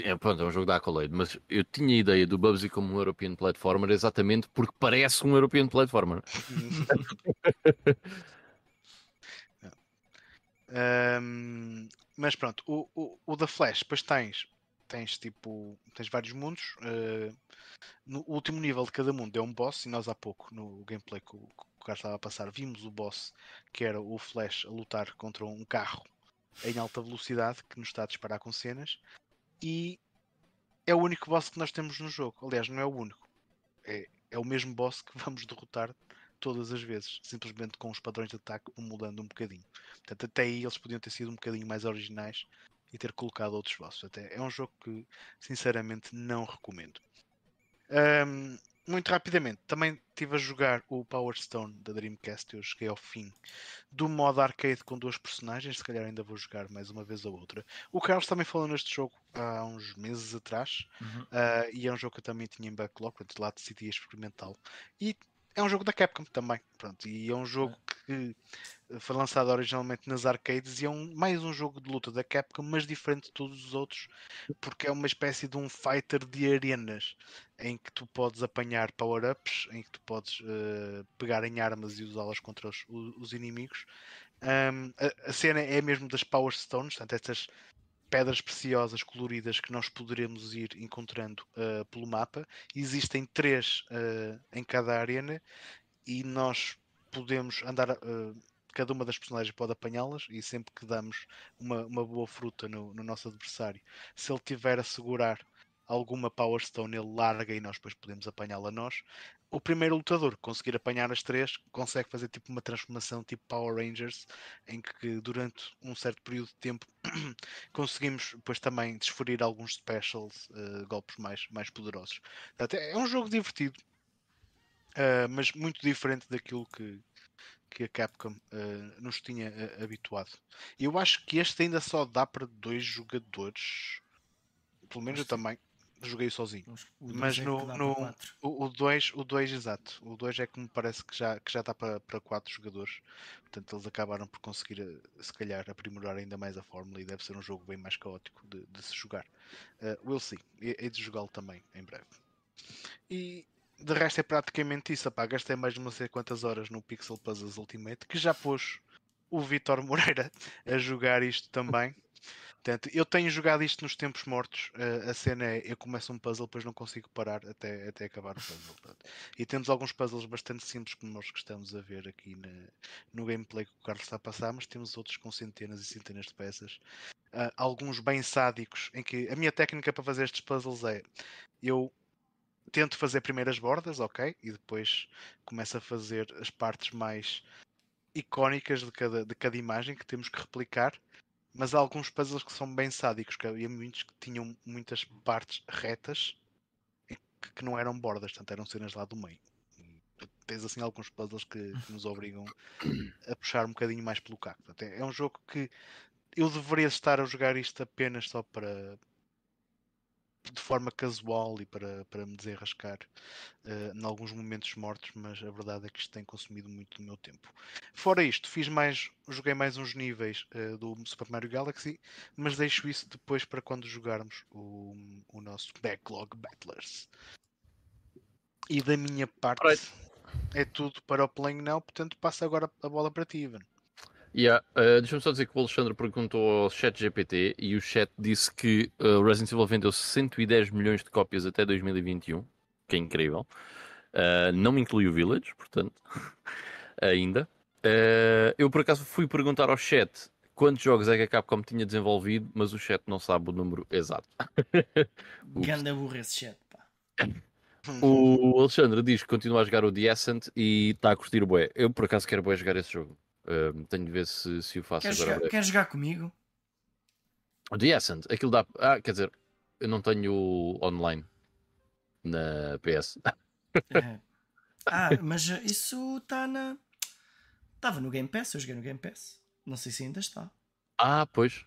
é, pronto, é um jogo da Accolade, mas eu tinha a ideia do Bubsy como um European Platformer exatamente porque parece um European Platformer. um, mas pronto, o, o, o da Flash, depois tens, tens tipo, tens vários mundos. Uh, no último nível de cada mundo é um boss, e nós há pouco no gameplay que o, que o estava a passar, vimos o boss que era o Flash a lutar contra um carro em alta velocidade que nos está a disparar com cenas e é o único boss que nós temos no jogo. Aliás, não é o único. É, é o mesmo boss que vamos derrotar todas as vezes, simplesmente com os padrões de ataque mudando um bocadinho. Portanto, até aí eles podiam ter sido um bocadinho mais originais e ter colocado outros bosses. Até é um jogo que, sinceramente, não recomendo. Um, muito rapidamente, também estive a jogar o Power Stone da Dreamcast. Eu cheguei ao fim do modo arcade com duas personagens. Se calhar ainda vou jogar mais uma vez a outra. O Carlos também falou neste jogo há uns meses atrás. Uhum. Uh, e é um jogo que eu também tinha em backlog. Portanto, lá decidi experimentá-lo. E é um jogo da Capcom também. Pronto, e é um jogo que foi lançado originalmente nas arcades e é um, mais um jogo de luta da Capcom, mas diferente de todos os outros, porque é uma espécie de um fighter de arenas em que tu podes apanhar power-ups, em que tu podes uh, pegar em armas e usá-las contra os, os inimigos. Um, a, a, cena é mesmo das Power Stones, portanto, estas pedras preciosas coloridas que nós poderemos ir encontrando uh, pelo mapa. Existem três uh, em cada arena e nós podemos andar. Uh, cada uma das personagens pode apanhá-las e sempre que damos uma, uma boa fruta no, no nosso adversário, se ele tiver a segurar alguma Power Stone, ele larga e nós depois podemos apanhá-la nós. O primeiro lutador que conseguir apanhar as três consegue fazer tipo uma transformação tipo Power Rangers, em que durante um certo período de tempo conseguimos depois também desferir alguns specials, uh, golpes mais, mais poderosos. Portanto, é um jogo divertido, uh, mas muito diferente daquilo que, que a Capcom uh, nos tinha habituado. Eu acho que este ainda só dá para dois jogadores. Pelo menos eu também joguei sozinho. Mas é no, o 2, o 2 exato. O 2 é que me parece que já, que já está para, para 4 jogadores. Portanto, eles acabaram por conseguir, eh, se calhar, aprimorar ainda mais a fórmula e deve ser um jogo bem mais caótico de, de se jogar. Uh, we'll see. Hei de jogá-lo também em breve. E de resto é praticamente isso. Apá, gastei mais de não sei quantas horas no Pixel Puzzles Ultimate, que já pôs o Vitor Moreira a jogar isto também. Portanto, eu tenho jogado isto nos tempos mortos. Uh, a cena é eu começo um puzzle, depois não consigo parar até, até acabar o puzzle. Portanto. E temos alguns puzzles bastante simples, como nós gostamos a ver aqui na, no gameplay que o Carlos está a passar, mas temos outros com centenas e centenas de peças. Uh, alguns bem sádicos, em que a minha técnica para fazer estes puzzles é eu tento fazer primeiro as bordas, ok? E depois começo a fazer as partes mais icónicas de cada, de cada imagem que temos que replicar. Mas há alguns puzzles que são bem sádicos, que havia muitos que tinham muitas partes retas que, que não eram bordas, portanto eram cenas lá do meio. Tens assim alguns puzzles que, que, nos obrigam a puxar um bocadinho mais pelo caco. É, é um jogo que eu deveria estar a jogar isto apenas só para, de forma casual e para, para me desenrascar uh, em alguns momentos mortos, mas a verdade é que isto tem consumido muito do meu tempo. Fora isto, fiz mais, joguei mais uns níveis uh, do Super Mario Galaxy, mas deixo isso depois para quando jogarmos o, o nosso Backlog Battlers. E da minha parte right. é tudo para o Playing Now, portanto passo agora a bola para ti, Ivan. Yeah, uh, Deixa-me só dizer que o Alexandre perguntou ao chat GPT e o chat disse que uh, Resident Evil vendeu 110 milhões de cópias até 2021, que é incrível. Uh, não me inclui o Village, portanto, ainda. Uh, eu por acaso fui perguntar ao chat quantos jogos é que a Capcom tinha desenvolvido, mas o chat não sabe o número exato. Ganda burra esse chat, pá. O Alexandre diz que continua a jogar o The Ascent e está a curtir o bué. Eu por acaso quero bué jogar esse jogo. Uh, tenho de ver se, se o faço quer agora. Jogar, quer jogar comigo? The Ascent, aquilo dá. Ah, quer dizer, eu não tenho online na PS. É. Ah, mas isso está na. Estava no Game Pass, eu joguei no Game Pass. Não sei se ainda está. Ah, pois.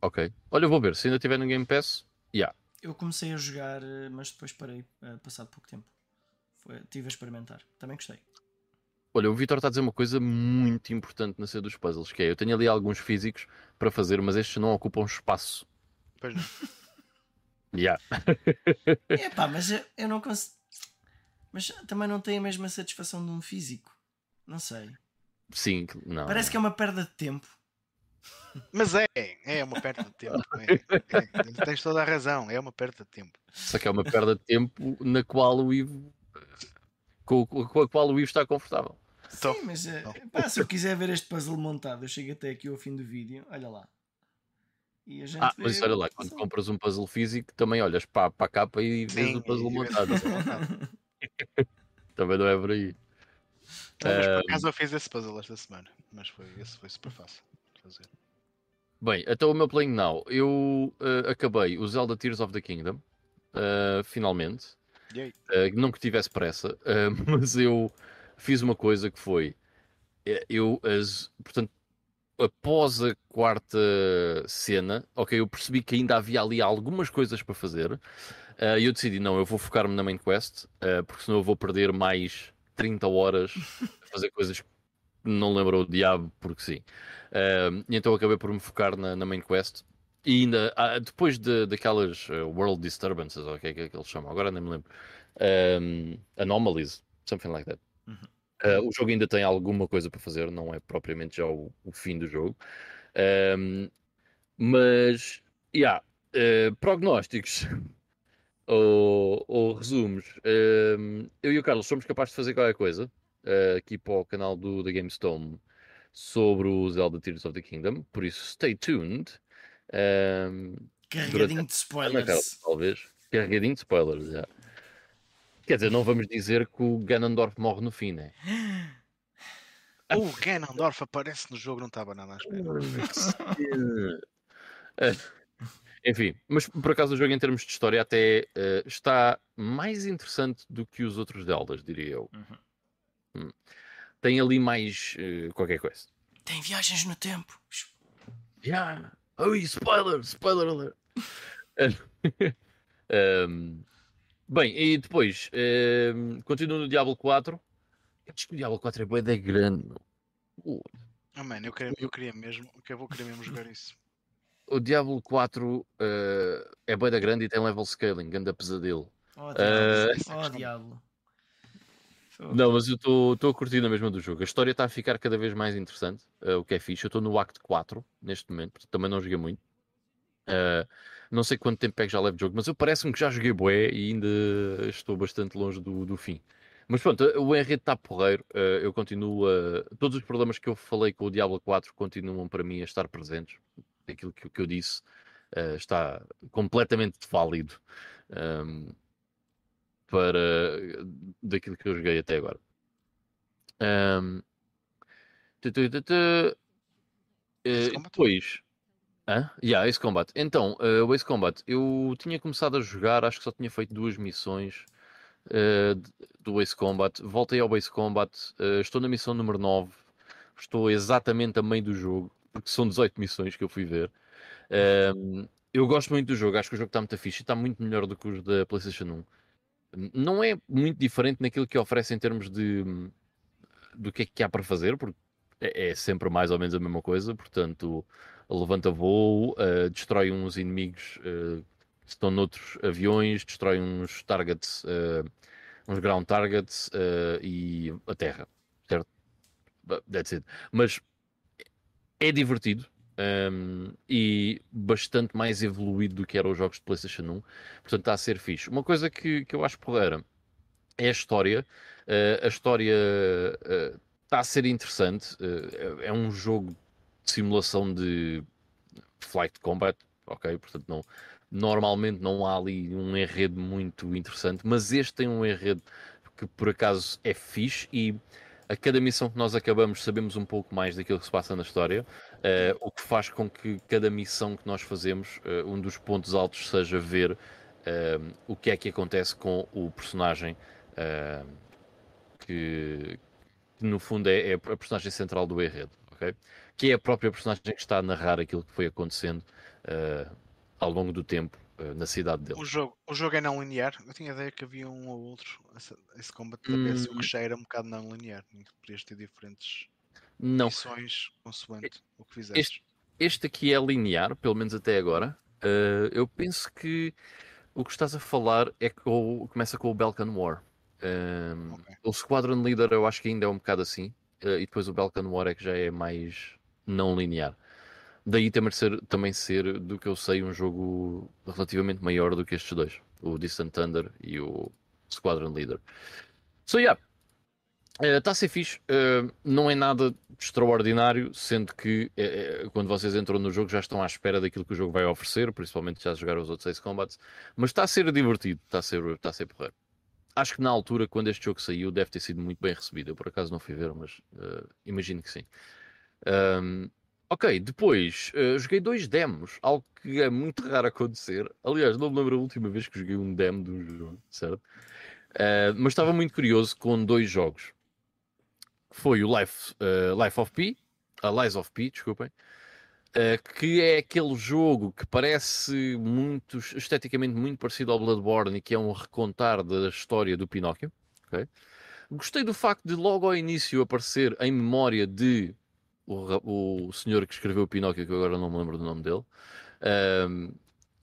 Ok. Olha, eu vou ver. Se ainda estiver no Game Pass, já. Yeah. Eu comecei a jogar, mas depois parei, uh, passado pouco tempo. Foi, estive a experimentar. Também gostei. Olha, o Vitor está a dizer uma coisa muito importante na cena dos puzzles, que é, eu tenho ali alguns físicos para fazer, mas estes não ocupam espaço. Pois não. yeah. é pá, mas eu não consigo... Mas também não tem a mesma satisfação de um físico. Não sei. Sim, não. Parece que é uma perda de tempo. Mas é, é uma perda de tempo. É, é, tens toda a razão, é uma perda de tempo. Só que é uma perda de tempo na qual o Ivo com a qual o Ivo está confortável. Sim, mas eh, pá, se eu quiser ver este puzzle montado, eu chego até aqui ao fim do vídeo, olha lá. E a gente ah, mas olha lá, quando compras um puzzle físico, também olhas para, para a capa e vês Sim, o puzzle montado. também não é por aí. Não, mas por acaso eu fiz esse puzzle esta semana, mas foi, esse foi super fácil de fazer. Bem, até o meu playing now, eu uh, acabei o Zelda Tears of the Kingdom, uh, finalmente. Uh, não que tivesse pressa, mas eu fiz uma coisa que foi eh, eu as, portanto após a quarta cena ok eu percebi que ainda havia ali algumas coisas para fazer eh, e uh, eu decidi não eu vou focar-me na main quest uh, porque senão eu vou perder mais 30 horas a fazer coisas que não lembro o diabo porque sim. Uh, então acabei por me focar na, na main quest. E ainda depois de, daquelas world disturbances, ou o que é que eles chamam, agora nem me lembro, um, anomalies, something like that. Uhum. Uh, o jogo ainda tem alguma coisa para fazer, não é propriamente já o, o fim do jogo. Um, mas, yeah, uh, prognósticos ou, ou resumos. Um, eu e o Carlos somos capazes de fazer qualquer coisa uh, aqui para o canal do The GameStone sobre o Zelda Tears of the Kingdom, por isso stay tuned. Um, Carregadinho de spoilers. talvez. Carregadinho de spoilers, já. Yeah. Quer dizer, não vamos dizer que o Ganondorf morre no fim, né? O Ganondorf aparece no jogo, não estava nada à espera. Enfim, mas por acaso o jogo em termos de história até uh, está mais interessante do que os outros Zeldas, diria eu. Uhum. Hum. Tem ali mais uh, qualquer coisa. Tem viagens no tempo. Yeah. Oh, spoiler, spoiler alert. um, Bem, e depois, uh, continuo no Diablo 4. Eu acho que o Diablo 4 é boa da grande. Uh. Oh, man, eu, queria, eu queria mesmo, eu vou querer mesmo jogar isso. O Diablo 4 uh, eh, é boa da grande e tem level scaling, grande pesadelo. Oh, diabo. Oh, diabo. Não, mas eu estou a curtir na mesma do jogo. A história está a ficar cada vez mais interessante, uh, o que é fixe. Eu estou no Act 4 neste momento, porque também não joguei muito. Uh, não sei quanto tempo é que já levo de jogo, mas eu parece-me que já joguei bué e ainda estou bastante longe do, do fim. Mas pronto, o enredo está porreiro. Uh, eu continuo a. Todos os problemas que eu falei com o Diablo 4 continuam para mim a estar presentes. Aquilo que, eu disse uh, está completamente válido. Um, para daquilo que eu joguei até agora. Um, uh, depois, ah, yeah, Ace Combat. Então, uh, o Ace Combat, eu tinha começado a jogar, acho que só tinha feito duas missões uh, do Ace Combat. Voltei ao Ace Combat, uh, estou na missão número 9, estou exatamente a meio do jogo, porque são 18 missões que eu fui ver. eu gosto muito do jogo, acho que o jogo está muito fixe e está muito melhor do que os da PlayStation 1 não é muito diferente naquilo que oferece em termos de do que é que há para fazer, porque é, é sempre mais ou menos a mesma coisa. Portanto, levanta voo, uh, destrói uns inimigos uh, que estão noutros aviões, destrói uns targets, uh, uns ground targets e a terra, certo? That's it. Mas é divertido, um, e bastante mais evoluído do que eram os jogos de PlayStation 1. Portanto, está a ser fixe. Uma coisa que, que eu acho porreira é a história. A história está a ser interessante. Uh, é um jogo simulação de flight combat, ok? Portanto, não, normalmente não há ali um enredo muito interessante, mas este tem um enredo que por acaso é fixe e a cada missão que nós acabamos sabemos um pouco mais daquilo que se passa na história, uh, o que faz com que cada missão que nós fazemos, uh, um dos pontos altos seja ver uh, o que é que acontece com o personagem que, que, no fundo é, é, a personagem central do enredo, que é a própria personagem que está a narrar aquilo que foi acontecendo ao longo do tempo eh, na cidade dele. O jogo, o jogo é não linear? Eu tinha a ideia que havia um ou outro. Esse combat da hum... PS, o que já era um bocado não linear. Podias ter diferentes não. missões consoante o que fizeste. Este, este aqui é linear, pelo menos até agora. Uh, eu penso que o que estás a falar é que começa com o Balkan War. Um, okay. O Squadron Leader eu acho que ainda é um bocado assim. Uh, e depois o Balkan War é que já é mais não linear. Daí também ser, também ser, do que eu sei, um jogo relativamente maior do que estes dois: o Distant Thunder e o Squadron Leader. So, yeah. Está uh, a ser fixe, uh, não é nada extraordinário, sendo que uh, quando vocês entram no jogo já estão à espera daquilo que o jogo vai oferecer, principalmente já jogar os outros 6 combats, mas está a ser divertido, está a ser, está a ser porreiro. Acho que na altura, quando este jogo saiu, deve ter sido muito bem recebido. Eu por acaso não fui ver, mas imagino que sim. Um, Ok, depois uh, joguei dois demos, algo que é muito raro acontecer. Aliás, não me lembro a última vez que joguei um demo de um jogo, certo? Uh, mas estava muito curioso com dois jogos. Foi o Life, uh, Life of P, a Lies of P, desculpem, que é aquele jogo que parece muito, esteticamente muito parecido ao Bloodborne e que é um recontar da história do Pinóquio. Okay? Gostei do facto de logo ao início aparecer em memória de o, o senhor que escreveu o Pinóquio, que agora não me lembro do nome dele. Um,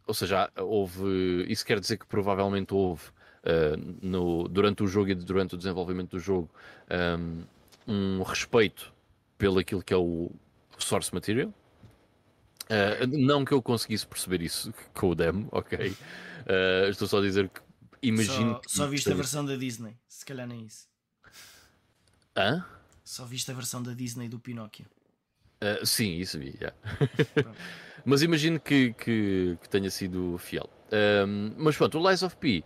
ou seja, houve. Isso quer dizer que provavelmente houve uh, no, durante o jogo e durante o desenvolvimento do jogo um, um respeito pelo aquilo que é o source material. Uh, não que eu conseguisse perceber isso com o demo, ok? Uh, estou só a dizer que imagino. Só, que só viste a versão da Disney, se calhar nem isso. Hã? Só viste a versão da Disney do Pinóquio. Uh, sim, isso vi. Yeah. mas imagino que, que, que, tenha sido fiel. Um, mas pronto, o Lies of P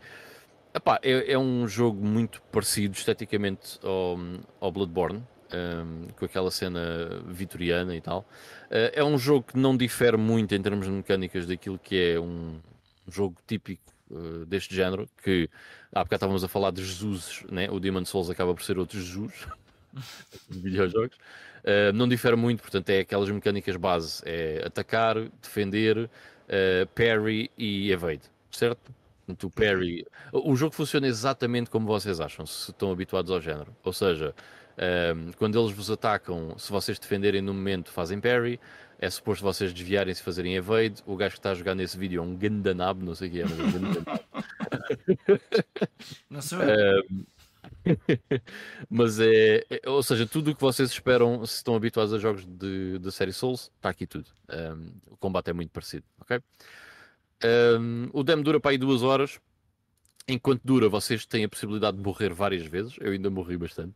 epá, é, é, um jogo muito parecido esteticamente ao, ao Bloodborne. Um, com aquela cena vitoriana e tal. Uh, é um jogo que não difere muito em termos de mecânicas daquilo que é um jogo típico uh, deste género. Que há bocado estávamos a falar de Jesus, né? o Demon Souls acaba por ser outro Jesus. de videojogos. Uh, não difere muito, portanto, é aquelas mecânicas base: é atacar, defender, parry e evade, certo? O parry. O jogo funciona exatamente como vocês acham, se estão habituados ao género. Ou seja, um, quando eles vos atacam, se vocês defenderem no momento, fazem parry. É suposto vocês desviarem-se e fazerem evade. O gajo que está a jogar nesse vídeo é um gandanab, não sei o que é, mas é um gandanab. Não sou eu. Mas é, é, ou seja, tudo o que vocês esperam, se estão habituados a jogos de, de série Souls, está aqui tudo. Um, o combate é muito parecido, ok? Um, o demo dura para aí duas horas. Enquanto dura, vocês têm a possibilidade de morrer várias vezes. Eu ainda morri bastante.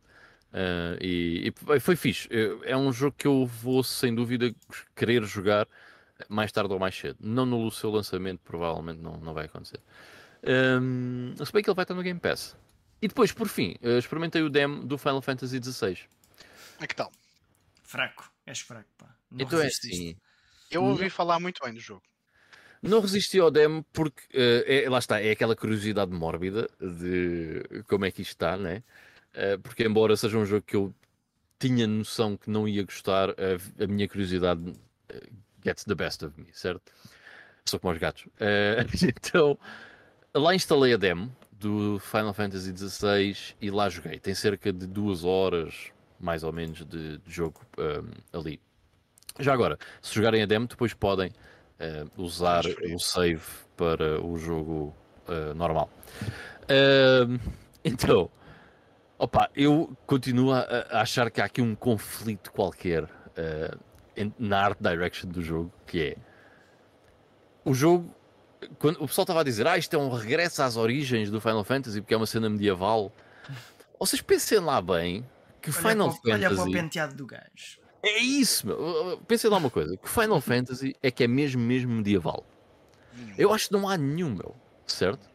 Uh, e, e, foi fixe. É um jogo que eu vou, sem dúvida, querer jogar mais tarde ou mais cedo. Não no seu lançamento, provavelmente não, não vai acontecer. Um, se bem que ele vai estar no Game Pass. E depois, por fim, eh, experimentei o demo do Final Fantasy XVI. É que tal? Fraco, és fraco, pá. Não então resististe. é assim. Eu ouvi não... falar muito bem do jogo. Não resisti ao demo porque, uh, é, lá está, é aquela curiosidade mórbida de como é que isto está, né? Uh, porque, embora seja um jogo que eu tinha noção que não ia gostar, a, minha curiosidade gets the best of me, certo? Sou como os gatos. Uh, então, lá instalei a demo do Final Fantasy XVI e lá joguei. Tem cerca de duas horas, mais ou menos, de, de jogo um, ali. Já agora, se jogarem a demo, depois podem uh, usar o save para o jogo uh, normal. Uh, então, opa, eu continuo a, a, achar que há aqui um conflito qualquer na art direction do jogo, que é o jogo quando o pessoal estava a dizer, ah, isto é um regresso às origens do Final Fantasy porque é uma cena medieval. Vocês pensem lá bem que olha Final para, Fantasy. Olha para o penteado do gajo. É isso, meu. Pensem lá uma coisa: que Final Fantasy é que é mesmo, mesmo medieval. Eu acho que não há nenhum, meu, certo?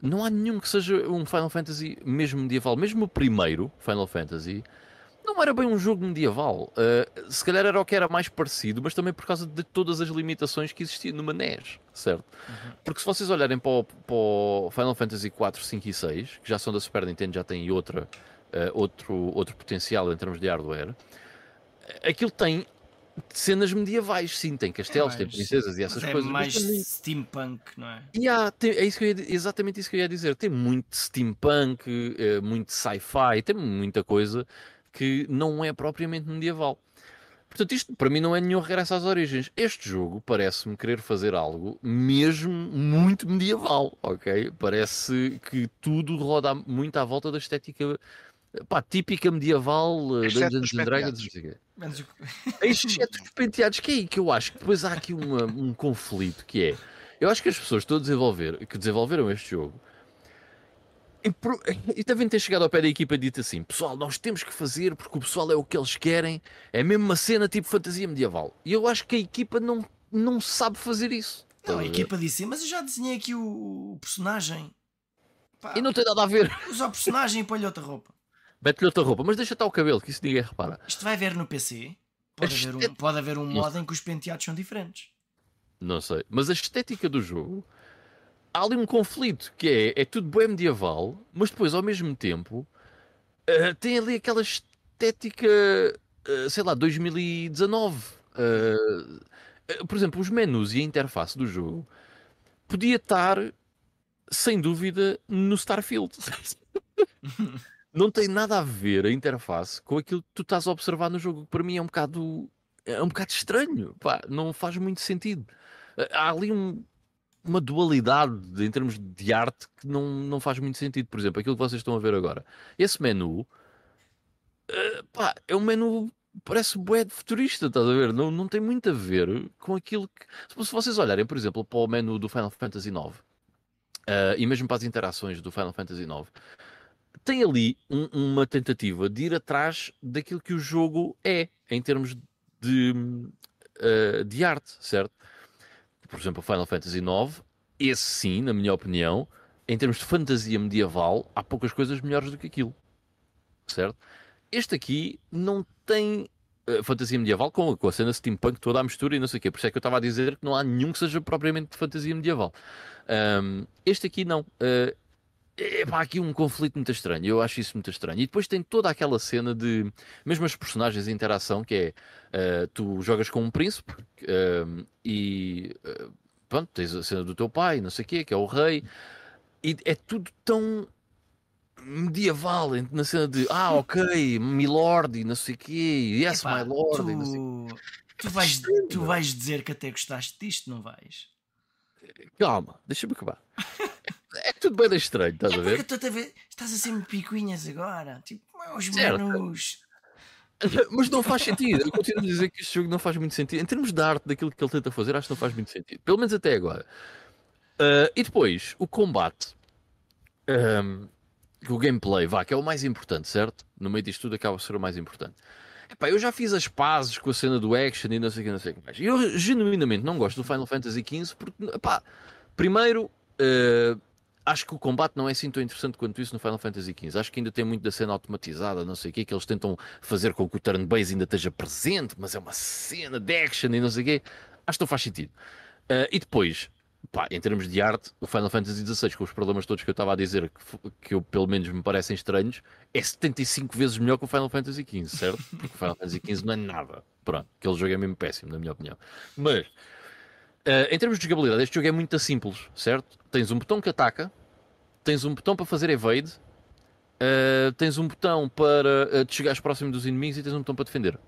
Não há nenhum que seja um Final Fantasy mesmo medieval. Mesmo o primeiro Final Fantasy não era bem um jogo medieval. Uh, se calhar era o que era mais parecido, mas também por causa de todas as limitações que existiam numa NES, certo? Uhum. Porque se vocês olharem para o, para o, Final Fantasy 4, 5 e 6, que já são da Super Nintendo, já têm outra, uh, outro, outro potencial em termos de hardware, aquilo tem cenas medievais, sim, tem castelos, é mais, tem princesas e essas é coisas. É mais também... steampunk, não é? Yeah, tem, é isso que ia, exatamente isso que eu ia dizer. Tem muito steampunk, uh, muito sci-fi, tem muita coisa que não é propriamente medieval. Portanto, isto para mim não é nenhum regresso às origens. Este jogo parece-me querer fazer algo mesmo muito medieval, ok? Parece que tudo roda muito à volta da estética pá, típica medieval, eh, Dungeons and Dragons, Exceto os penteados, que é aí que eu acho que depois há aqui uma, um conflito, que é, eu acho que as pessoas que, desenvolver, que desenvolveram este jogo e, e devem ter chegado ao pé da equipa e dito assim: pessoal, nós temos que fazer porque o pessoal é o que eles querem, é mesmo uma cena tipo fantasia medieval. E eu acho que a equipa não, não sabe fazer isso. Não, a equipa disse: mas eu já desenhei aqui o, o personagem. Pá, e não tem nada a ver. Usa o personagem e põe-lhe outra roupa. Mete-lhe outra roupa, mas deixa estar o cabelo, que isso ninguém repara. Isto vai ver no PC. Pode, haver um, pode haver um modo em que os penteados são diferentes. Não sei, mas a estética do jogo há ali um conflito que é, é tudo bem medieval, mas depois ao mesmo tempo uh, tem ali aquela estética, uh, sei lá, 2019. Uh, por exemplo, os menus e a interface do jogo podia estar sem dúvida no Starfield. não tem nada a ver a interface com aquilo que tu estás a observar no jogo. Para mim é um bocado, é um bocado estranho. Pá, não faz muito sentido. Há ali um, uma dualidade em termos de arte que não, não faz muito sentido. Por exemplo, aquilo que vocês estão a ver agora. Esse menu uh, pá, é um menu parece bué de futurista, estás a ver? Não, não tem muito a ver com aquilo que. Se vocês olharem, por exemplo, para o menu do Final Fantasy IX uh, e mesmo para as interações do Final Fantasy IX, tem ali um, uma tentativa de ir atrás daquilo que o jogo é em termos de, uh, de arte, certo? por exemplo, Final Fantasy IX, esse sim, na minha opinião, em termos de fantasia medieval, há poucas coisas melhores do que aquilo. Certo? Este aqui não tem uh, fantasia medieval com, com a cena steampunk toda a mistura e não sei o quê. Por isso é que eu estava a dizer que não há nenhum que seja propriamente de fantasia medieval. Um, este aqui não. Uh, é pá, aqui um conflito muito estranho. Eu acho isso muito estranho. E depois tem toda aquela cena de. Mesmo as personagens de interação, que é. Uh, tu jogas com um príncipe uh, e. Uh, pronto, tens a cena do teu pai, não sei o quê, que é o rei. E é tudo tão medieval, na cena de ah, ok, milord e não sei o quê, yes, Epá, my lord. Tu, e não sei... tu, vais, tu vais dizer que até gostaste disto, não vais? Calma, deixa-me acabar. é tudo bem estranho, estás é a ver? A ver? Estás a ser picuinhas agora. Tipo, os menus. Mas não faz sentido. Eu continuo a dizer que este jogo não faz muito sentido. Em termos de arte, daquilo que ele tenta fazer, acho que não faz muito sentido. Pelo menos até agora. Uh, e depois, o combate. Um, o gameplay, vá, que é o mais importante, certo? No meio disto tudo acaba a ser o mais importante. Epá, eu já fiz as pazes com a cena do action e não sei o que, não sei o que mais. Eu genuinamente não gosto do Final Fantasy XV porque, epá, primeiro, uh, acho que o combate não é assim tão interessante quanto isso no Final Fantasy XV. Acho que ainda tem muito da cena automatizada, não sei o que, que eles tentam fazer com que o turn-base ainda esteja presente, mas é uma cena de action e não sei o que. Acho que não faz sentido. Uh, e depois, pá, em termos de arte, o Final Fantasy XVI, com os problemas todos que eu estava a dizer, que, que eu, pelo menos me parecem estranhos, é 75 vezes melhor que o Final Fantasy XV, certo? Porque o Final Fantasy XV não é nada. Pronto, aquele jogo é mesmo péssimo, na minha opinião. Mas, uh, em termos de jogabilidade, este jogo é muito simples, certo? Tens um botão que ataca, tens um botão para fazer evade, uh, tens um botão para uh, te chegares próximo dos inimigos e tens um botão para defender.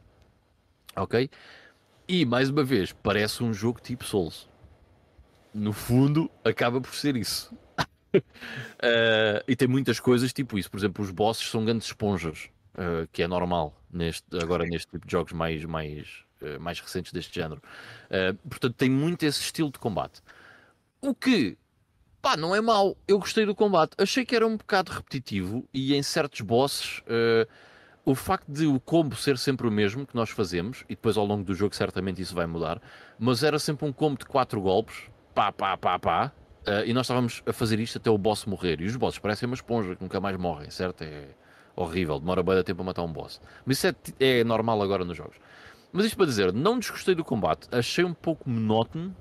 Ok? E, mais uma vez, parece um jogo tipo Souls no fundo, acaba por ser isso. uh, e tem muitas coisas tipo isso. Por exemplo, os bosses são grandes esponjas, que é normal neste, agora neste tipo de jogos mais, mais, uh, mais recentes deste género. portanto, tem muito esse estilo de combate. O que, pá, não é mau. Eu gostei do combate. Achei que era um bocado repetitivo e em certos bosses o facto de o combo ser sempre o mesmo que nós fazemos, e depois ao longo do jogo certamente isso vai mudar, mas era sempre um combo de quatro golpes, pá, pá, pá, pá. Uh, e nós estávamos a fazer isto até o boss morrer. E os bosses parecem uma esponja que nunca mais morrem, certo? É horrível, demora bem tempo a matar um boss. Mas isso é, é normal agora nos jogos. Mas isto para dizer, não desgostei do combate, achei um pouco monótono,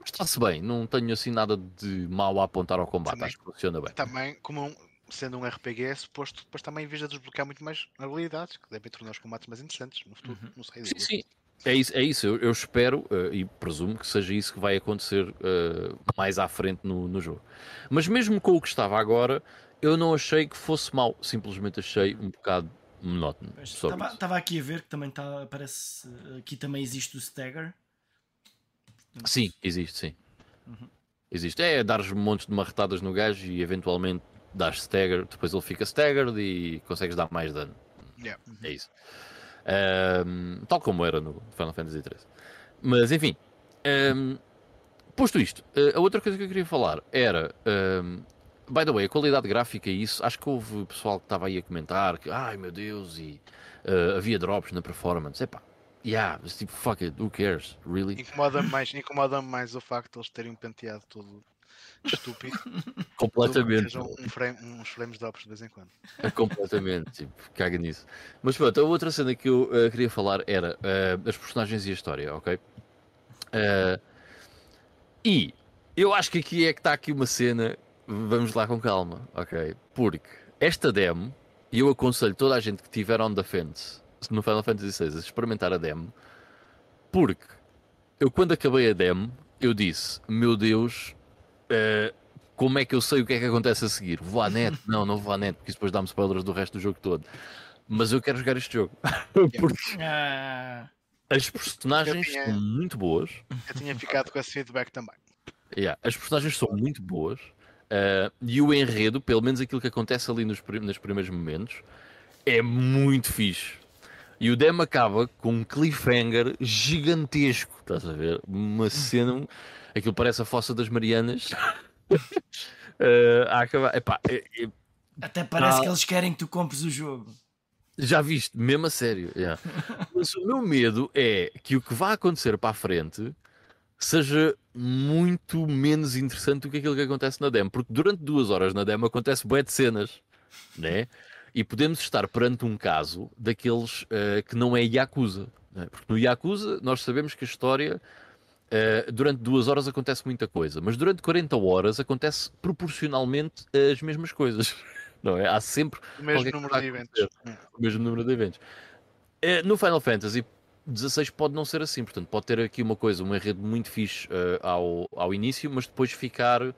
mas está-se bem, não tenho assim nada de mal a apontar ao combate, também, acho que funciona bem. Também, como um, sendo um RPG, é suposto depois também veja desbloquear muito mais habilidades, que devem tornar os combates mais interessantes no futuro, uhum. não sei. Sim, sim, é isso, é isso. Eu, eu espero uh, e presumo que seja isso que vai acontecer uh, mais à frente no, no jogo. Mas mesmo com o que estava agora, eu não achei que fosse mau, simplesmente achei um bocado monótono. Estava aqui a ver que também tá, parece aqui também existe o stagger. Sim, existe, sim. Uhum. Existe. É dar um monte de marretadas no gajo e eventualmente dar stagger, depois ele fica staggered e consegues dar mais dano. Yeah. É isso. Um, tal como era no Final Fantasy XIII. Mas enfim, um, posto isto, a outra coisa que eu queria falar era. Um, by the way, a qualidade gráfica e isso, acho que houve pessoal que estava aí a comentar que, ai meu Deus, e uh, havia drops na performance. Epá, yeah, mas tipo, fuck it, who cares, really? Incomoda-me mais, incomoda mais o facto de eles terem um penteado todo estúpido. Completamente. Um frame, uns frames drops de vez em quando. É completamente, tipo, caga nisso. Mas pronto, a outra cena que eu uh, queria falar era uh, as personagens e a história, ok? Uh, e eu acho que aqui é que está aqui uma cena, vamos lá com calma, ok? Porque esta demo, e eu aconselho toda a gente que tiver on the fence no Final Fantasy VI a experimentar a demo, porque eu quando acabei a demo, eu disse, meu Deus, Uh, como é que eu sei o que é que acontece a seguir? Vou à net? Não, não vou à net, porque isso depois dá-me spoilers do resto do jogo todo. Mas eu quero jogar este jogo. porque as personagens tinha... são muito boas. Eu tinha ficado com esse feedback também. Yeah, as personagens são muito boas. Uh, e o enredo, pelo menos aquilo que acontece ali nos, nos primeiros momentos, é muito fixe. E o demo acaba com um cliffhanger gigantesco, estás a ver? Uma cena Aquilo parece a Fossa das Marianas. uh, a acabar. Epá, é, é... Até parece ah, que eles querem que tu compres o jogo. Já viste, mesmo a sério. Yeah. Mas o meu medo é que o que vai acontecer para a frente seja muito menos interessante do que aquilo que acontece na demo. Porque durante duas horas na demo acontece bué de cenas, né? E podemos estar perante um caso daqueles uh, que não é Yakuza. Né? Porque no Yakuza nós sabemos que a história Uh, durante duas horas acontece muita coisa, mas durante 40 horas acontece proporcionalmente as mesmas coisas. Não é? Há sempre o mesmo número de eventos. O mesmo número de eventos. Uh, no Final Fantasy 16 pode não ser assim, portanto, pode ter aqui uma coisa, um enredo muito fixe uh, ao, ao início, mas depois ficar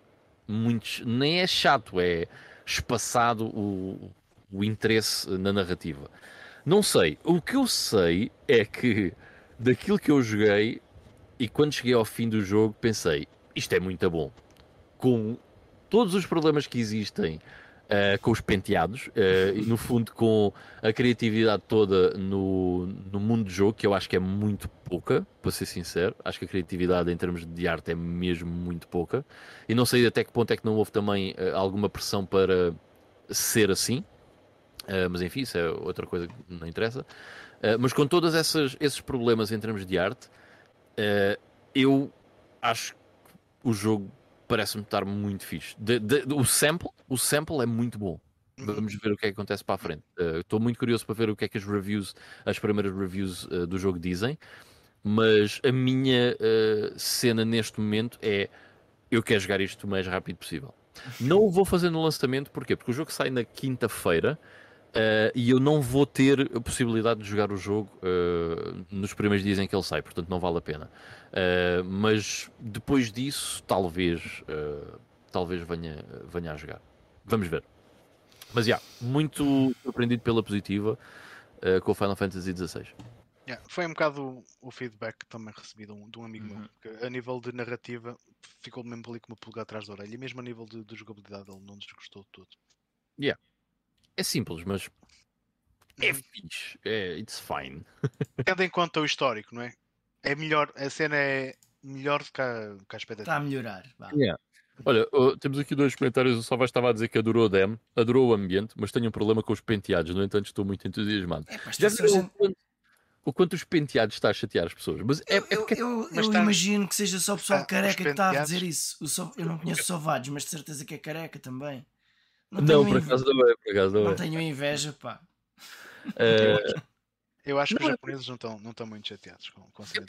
muito. Nem é chato, é espaçado o, o interesse na narrativa. Não sei. O que eu sei é que daquilo que eu joguei, e quando cheguei ao fim do jogo, pensei: isto é muito bom. Com todos os problemas que existem uh, com os penteados uh, e, no fundo, com a criatividade toda no, no mundo do jogo, que eu acho que é muito pouca, para ser sincero. Acho que a criatividade em termos de arte é mesmo muito pouca. E não sei até que ponto é que não houve também uh, alguma pressão para ser assim. mas enfim, isso é outra coisa que não interessa. mas com todos esses problemas em termos de arte, eu acho que o jogo parece-me estar muito fixe. De, de, o, sample, o sample é muito bom. Uhum. Vamos ver o que é que acontece para a frente. Estou uh, muito curioso para ver o que é que as reviews, as primeiras reviews uh, do jogo dizem. Mas a minha uh, cena neste momento é eu quero jogar isto o mais rápido possível. Não o vou fazer no lançamento, porquê? Porque o jogo sai na quinta-feira Uh, e eu não vou ter a possibilidade de jogar o jogo uh, nos primeiros dias em que ele sai, portanto não vale a pena. Uh, mas depois disso, talvez, talvez venha, venha a jogar. Vamos ver. Mas já, yeah, muito surpreendido pela positiva com o Final Fantasy XVI. Yeah, foi um bocado o, o feedback que também recebi de um, de um amigo uhum. meu, que a nível de narrativa ficou mesmo ali com uma pulga atrás da orelha, e mesmo a nível de, de jogabilidade ele não desgostou de tudo. Yeah. É simples, mas é uhum. fixe. É, it's fine. Tendo em conta o histórico, não é? É melhor, a cena é melhor do que a, que a expectativa. Está a melhorar. Yeah. Olha, uh, temos aqui dois comentários. O Salva estava a dizer que adorou o Dem, adorou o ambiente, mas tenho um problema com os penteados. No entanto, estou muito entusiasmado. É, Já gente... o, quanto, o quanto os penteados está a chatear as pessoas? Mas é, eu, é porque... eu, eu, eu tá... imagino que seja só o pessoal ah, careca que está a dizer isso. O eu não conheço Sovados, mas de certeza que é careca também. Não, não por acaso não é, por acaso não, não é. tenho inveja, pá. Uh... Eu acho que não, os japoneses não estão, não estão muito chateados com, com a cena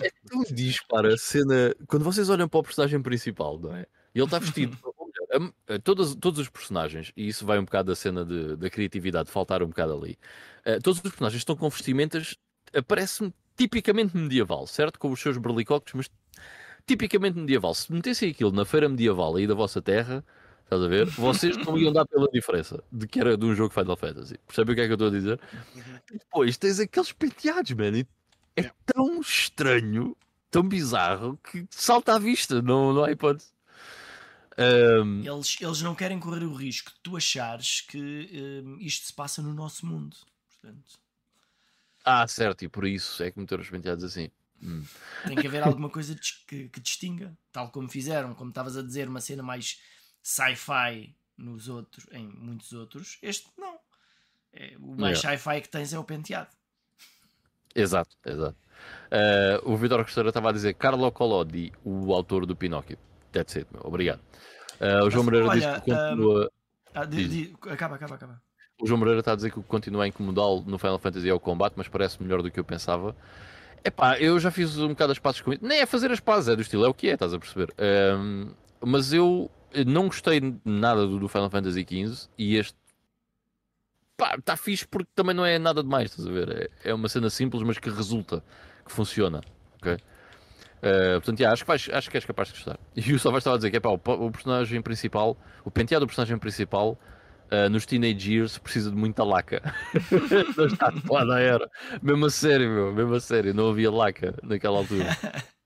é, é tão diz, para a cena. Quando vocês olham para o personagem principal, não é? E ele está vestido. todos, todos os personagens, e isso vai um bocado da cena de, da criatividade, faltar um bocado ali. Uh, todos os personagens estão com vestimentas, parece-me tipicamente medieval, certo? Com os seus berlicocos, mas tipicamente medieval. Se metessem aquilo na feira medieval aí da vossa terra, Estás a ver? Vocês não iam dar pela diferença de que era de um jogo Final Fantasy. Percebe o que é que eu estou a dizer? Uhum. Depois tens aqueles penteados, man. É tão estranho, tão bizarro, que salta à vista. Não, não há hipótese. Um... Eles, eles não querem correr o risco de tu achares que um, isto se passa no nosso mundo. Portanto... Ah, certo, e por isso é que meteram os penteados assim. Hum. Tem que haver alguma coisa que, que distinga, tal como fizeram, como estavas a dizer, uma cena mais sci-fi nos outros, em muitos outros. Este não. É, o mais yeah. sci-fi que tens é o penteado. Exato, exato. Uh, o Vitor Costeira estava a dizer Carlo Collodi, o autor do Pinóquio. That's it, meu. obrigado. Uh, o João Moreira diz que continua. Um... Ah, di, di... Acaba, acaba, acaba. O João Moreira está a dizer que o que continua a incomodá-lo no Final Fantasy é o combate, mas parece melhor do que eu pensava. Epá, eu já fiz um bocado as pazes com isso. Nem é fazer as pazes, é do estilo, é o que é, estás a perceber? Um, mas eu não gostei nada do, Final Fantasy XV e este pá, está fixe porque também não é nada demais, estás a ver? É, é uma cena simples, mas que resulta, que funciona, ok? Uh, portanto, yeah, acho, que vais, acho que és capaz de gostar. E o Salva estava a dizer que o, o, personagem principal, o penteado do personagem principal uh, nos Teenage Years precisa de muita laca. não está foda, era. Mesmo a sério, meu, mesmo a sério, não havia laca naquela altura.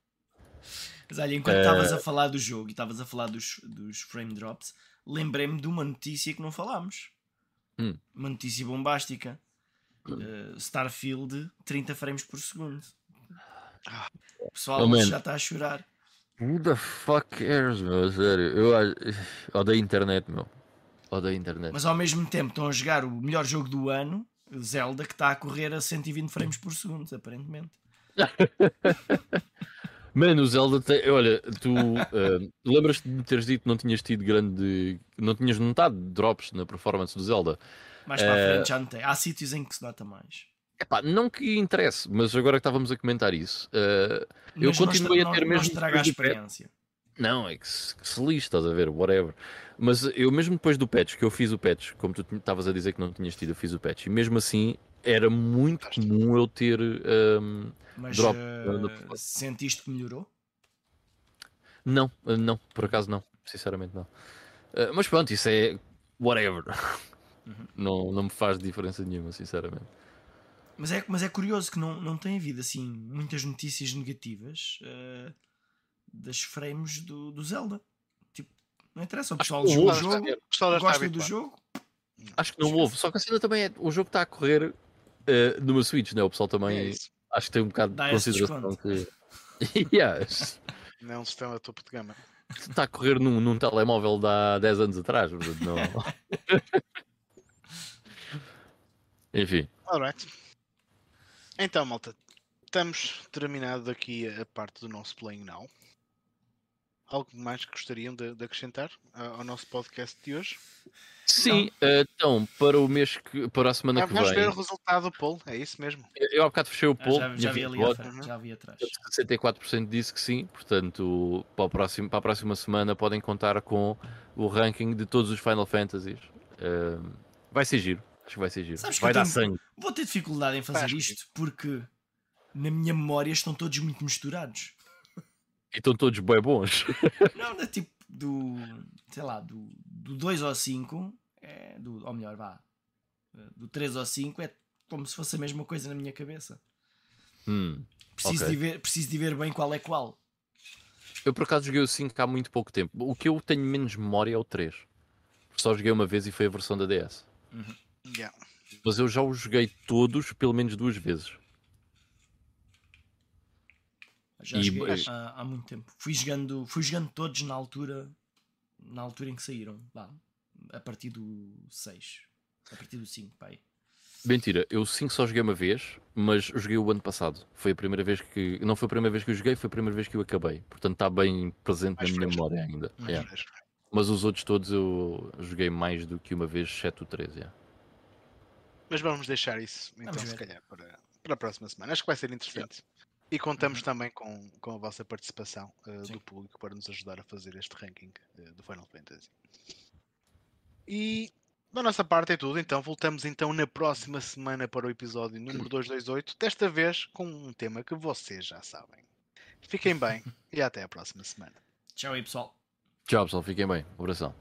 Mas olha, enquanto estavas uh... a falar do jogo e estavas a falar dos, dos frame drops, lembrei-me de uma notícia que não falámos. Hum. Uma notícia bombástica. Uh, Starfield 30 frames por segundo. O pessoal oh, já está a chorar. Who the fuck cares, meu? Sério, eu odeio internet, meu. Odeio internet. Mas ao mesmo tempo estão a jogar o melhor jogo do ano, Zelda, que está a correr a 120 frames por segundo, aparentemente. Mano, o Zelda tem. Olha, tu uh, lembras-te de teres dito que não tinhas tido grande. não tinhas notado drops na performance do Zelda? Mais para uh, a frente eh, já não tem. Há sítios em que se nota mais. Epá, não que interesse, mas agora que estávamos a comentar isso, uh, eu continuei a ter não, mesmo. Não estraga a experiência. Não, é que se, que se lixe, estás a ver, whatever. Mas eu mesmo depois do patch, que eu fiz o patch, como tu estavas a dizer que não tinhas tido, eu fiz o patch, e mesmo assim era muito comum eu ter um, Mas, drop. Uh, sentiste que melhorou? Não, eh, não, por acaso não, sinceramente não. Uh, mas pronto, isso é whatever. Uhum. Não, não me faz diferença nenhuma, sinceramente. Mas é, mas é curioso que não, não tem havido assim muitas notícias negativas uh, das frames do, do Zelda. Tipo, Não interessa, o pessoal joga o jogo, o pessoal já gosta do jogo. Acho que não houve, só que a cena também é. O jogo está a correr uh, numa Switch, né? O pessoal também. É acho que tem um bocado Dá de consideração que. yes. Não é um sistema topo de gama. Está a correr num, num telemóvel de há 10 anos atrás, portanto, não. Enfim. Alright. Então, malta, estamos terminado aqui a parte do nosso Playing Now. Algo mais que gostariam de, de acrescentar ao nosso podcast de hoje? Sim, uh, então, para o mês que, para a semana Ah, que vamos vem. ver o resultado do poll, é isso mesmo. Eu há bocado fechei o Ah, poll, já, já tinha vi 20 ali frente, já vi atrás. 64% disse que sim, portanto, para, o próximo, para a próxima semana podem contar com o ranking de todos os Final Fantasies. Uh, vai ser giro, acho que vai ser giro. Sabes que vai dar tenho- sangue. Vou ter dificuldade em fazer Acho que isto porque na minha memória estão todos muito misturados. E estão todos bem bons. Não, é tipo do. sei lá, do, do 2 ao 5, é, do, ou melhor, vá, do 3 ao 5 é como se fosse a mesma coisa na minha cabeça. Hum. Preciso, Ok. de ver, preciso de ver bem qual é qual. Eu por acaso joguei o 5 há muito pouco tempo. O que eu tenho menos memória é o 3. Só joguei uma vez e foi a versão da DS. Yeah. Mas eu já os joguei todos pelo menos duas vezes. Já E- joguei há, há muito tempo. Fui jogando, fui jogando todos na altura, na altura em que saíram. Vá, a partir do 6. A partir do 5, pai. Mentira, eu 5 só joguei uma vez, mas joguei o ano passado. Foi a primeira vez que. Não foi a primeira vez que eu joguei, foi a primeira vez que eu acabei. Portanto está bem presente Mais na minha memória ainda. Mais Yeah. Fresco. Mas os outros todos eu joguei mais do que uma vez, exceto o 3. Yeah. Mas vamos deixar isso, então, se calhar, para, para a próxima semana. Acho que vai ser interessante. E contamos Uhum. também com, com a vossa participação uh, do público para nos ajudar a fazer este ranking uh, do Final Fantasy. E da nossa parte é tudo, então voltamos então na próxima semana para o episódio número 228, desta vez com um tema que vocês já sabem. Fiquem bem e até a próxima semana. Tchau aí, pessoal. Tchau pessoal, fiquem bem. Um abração.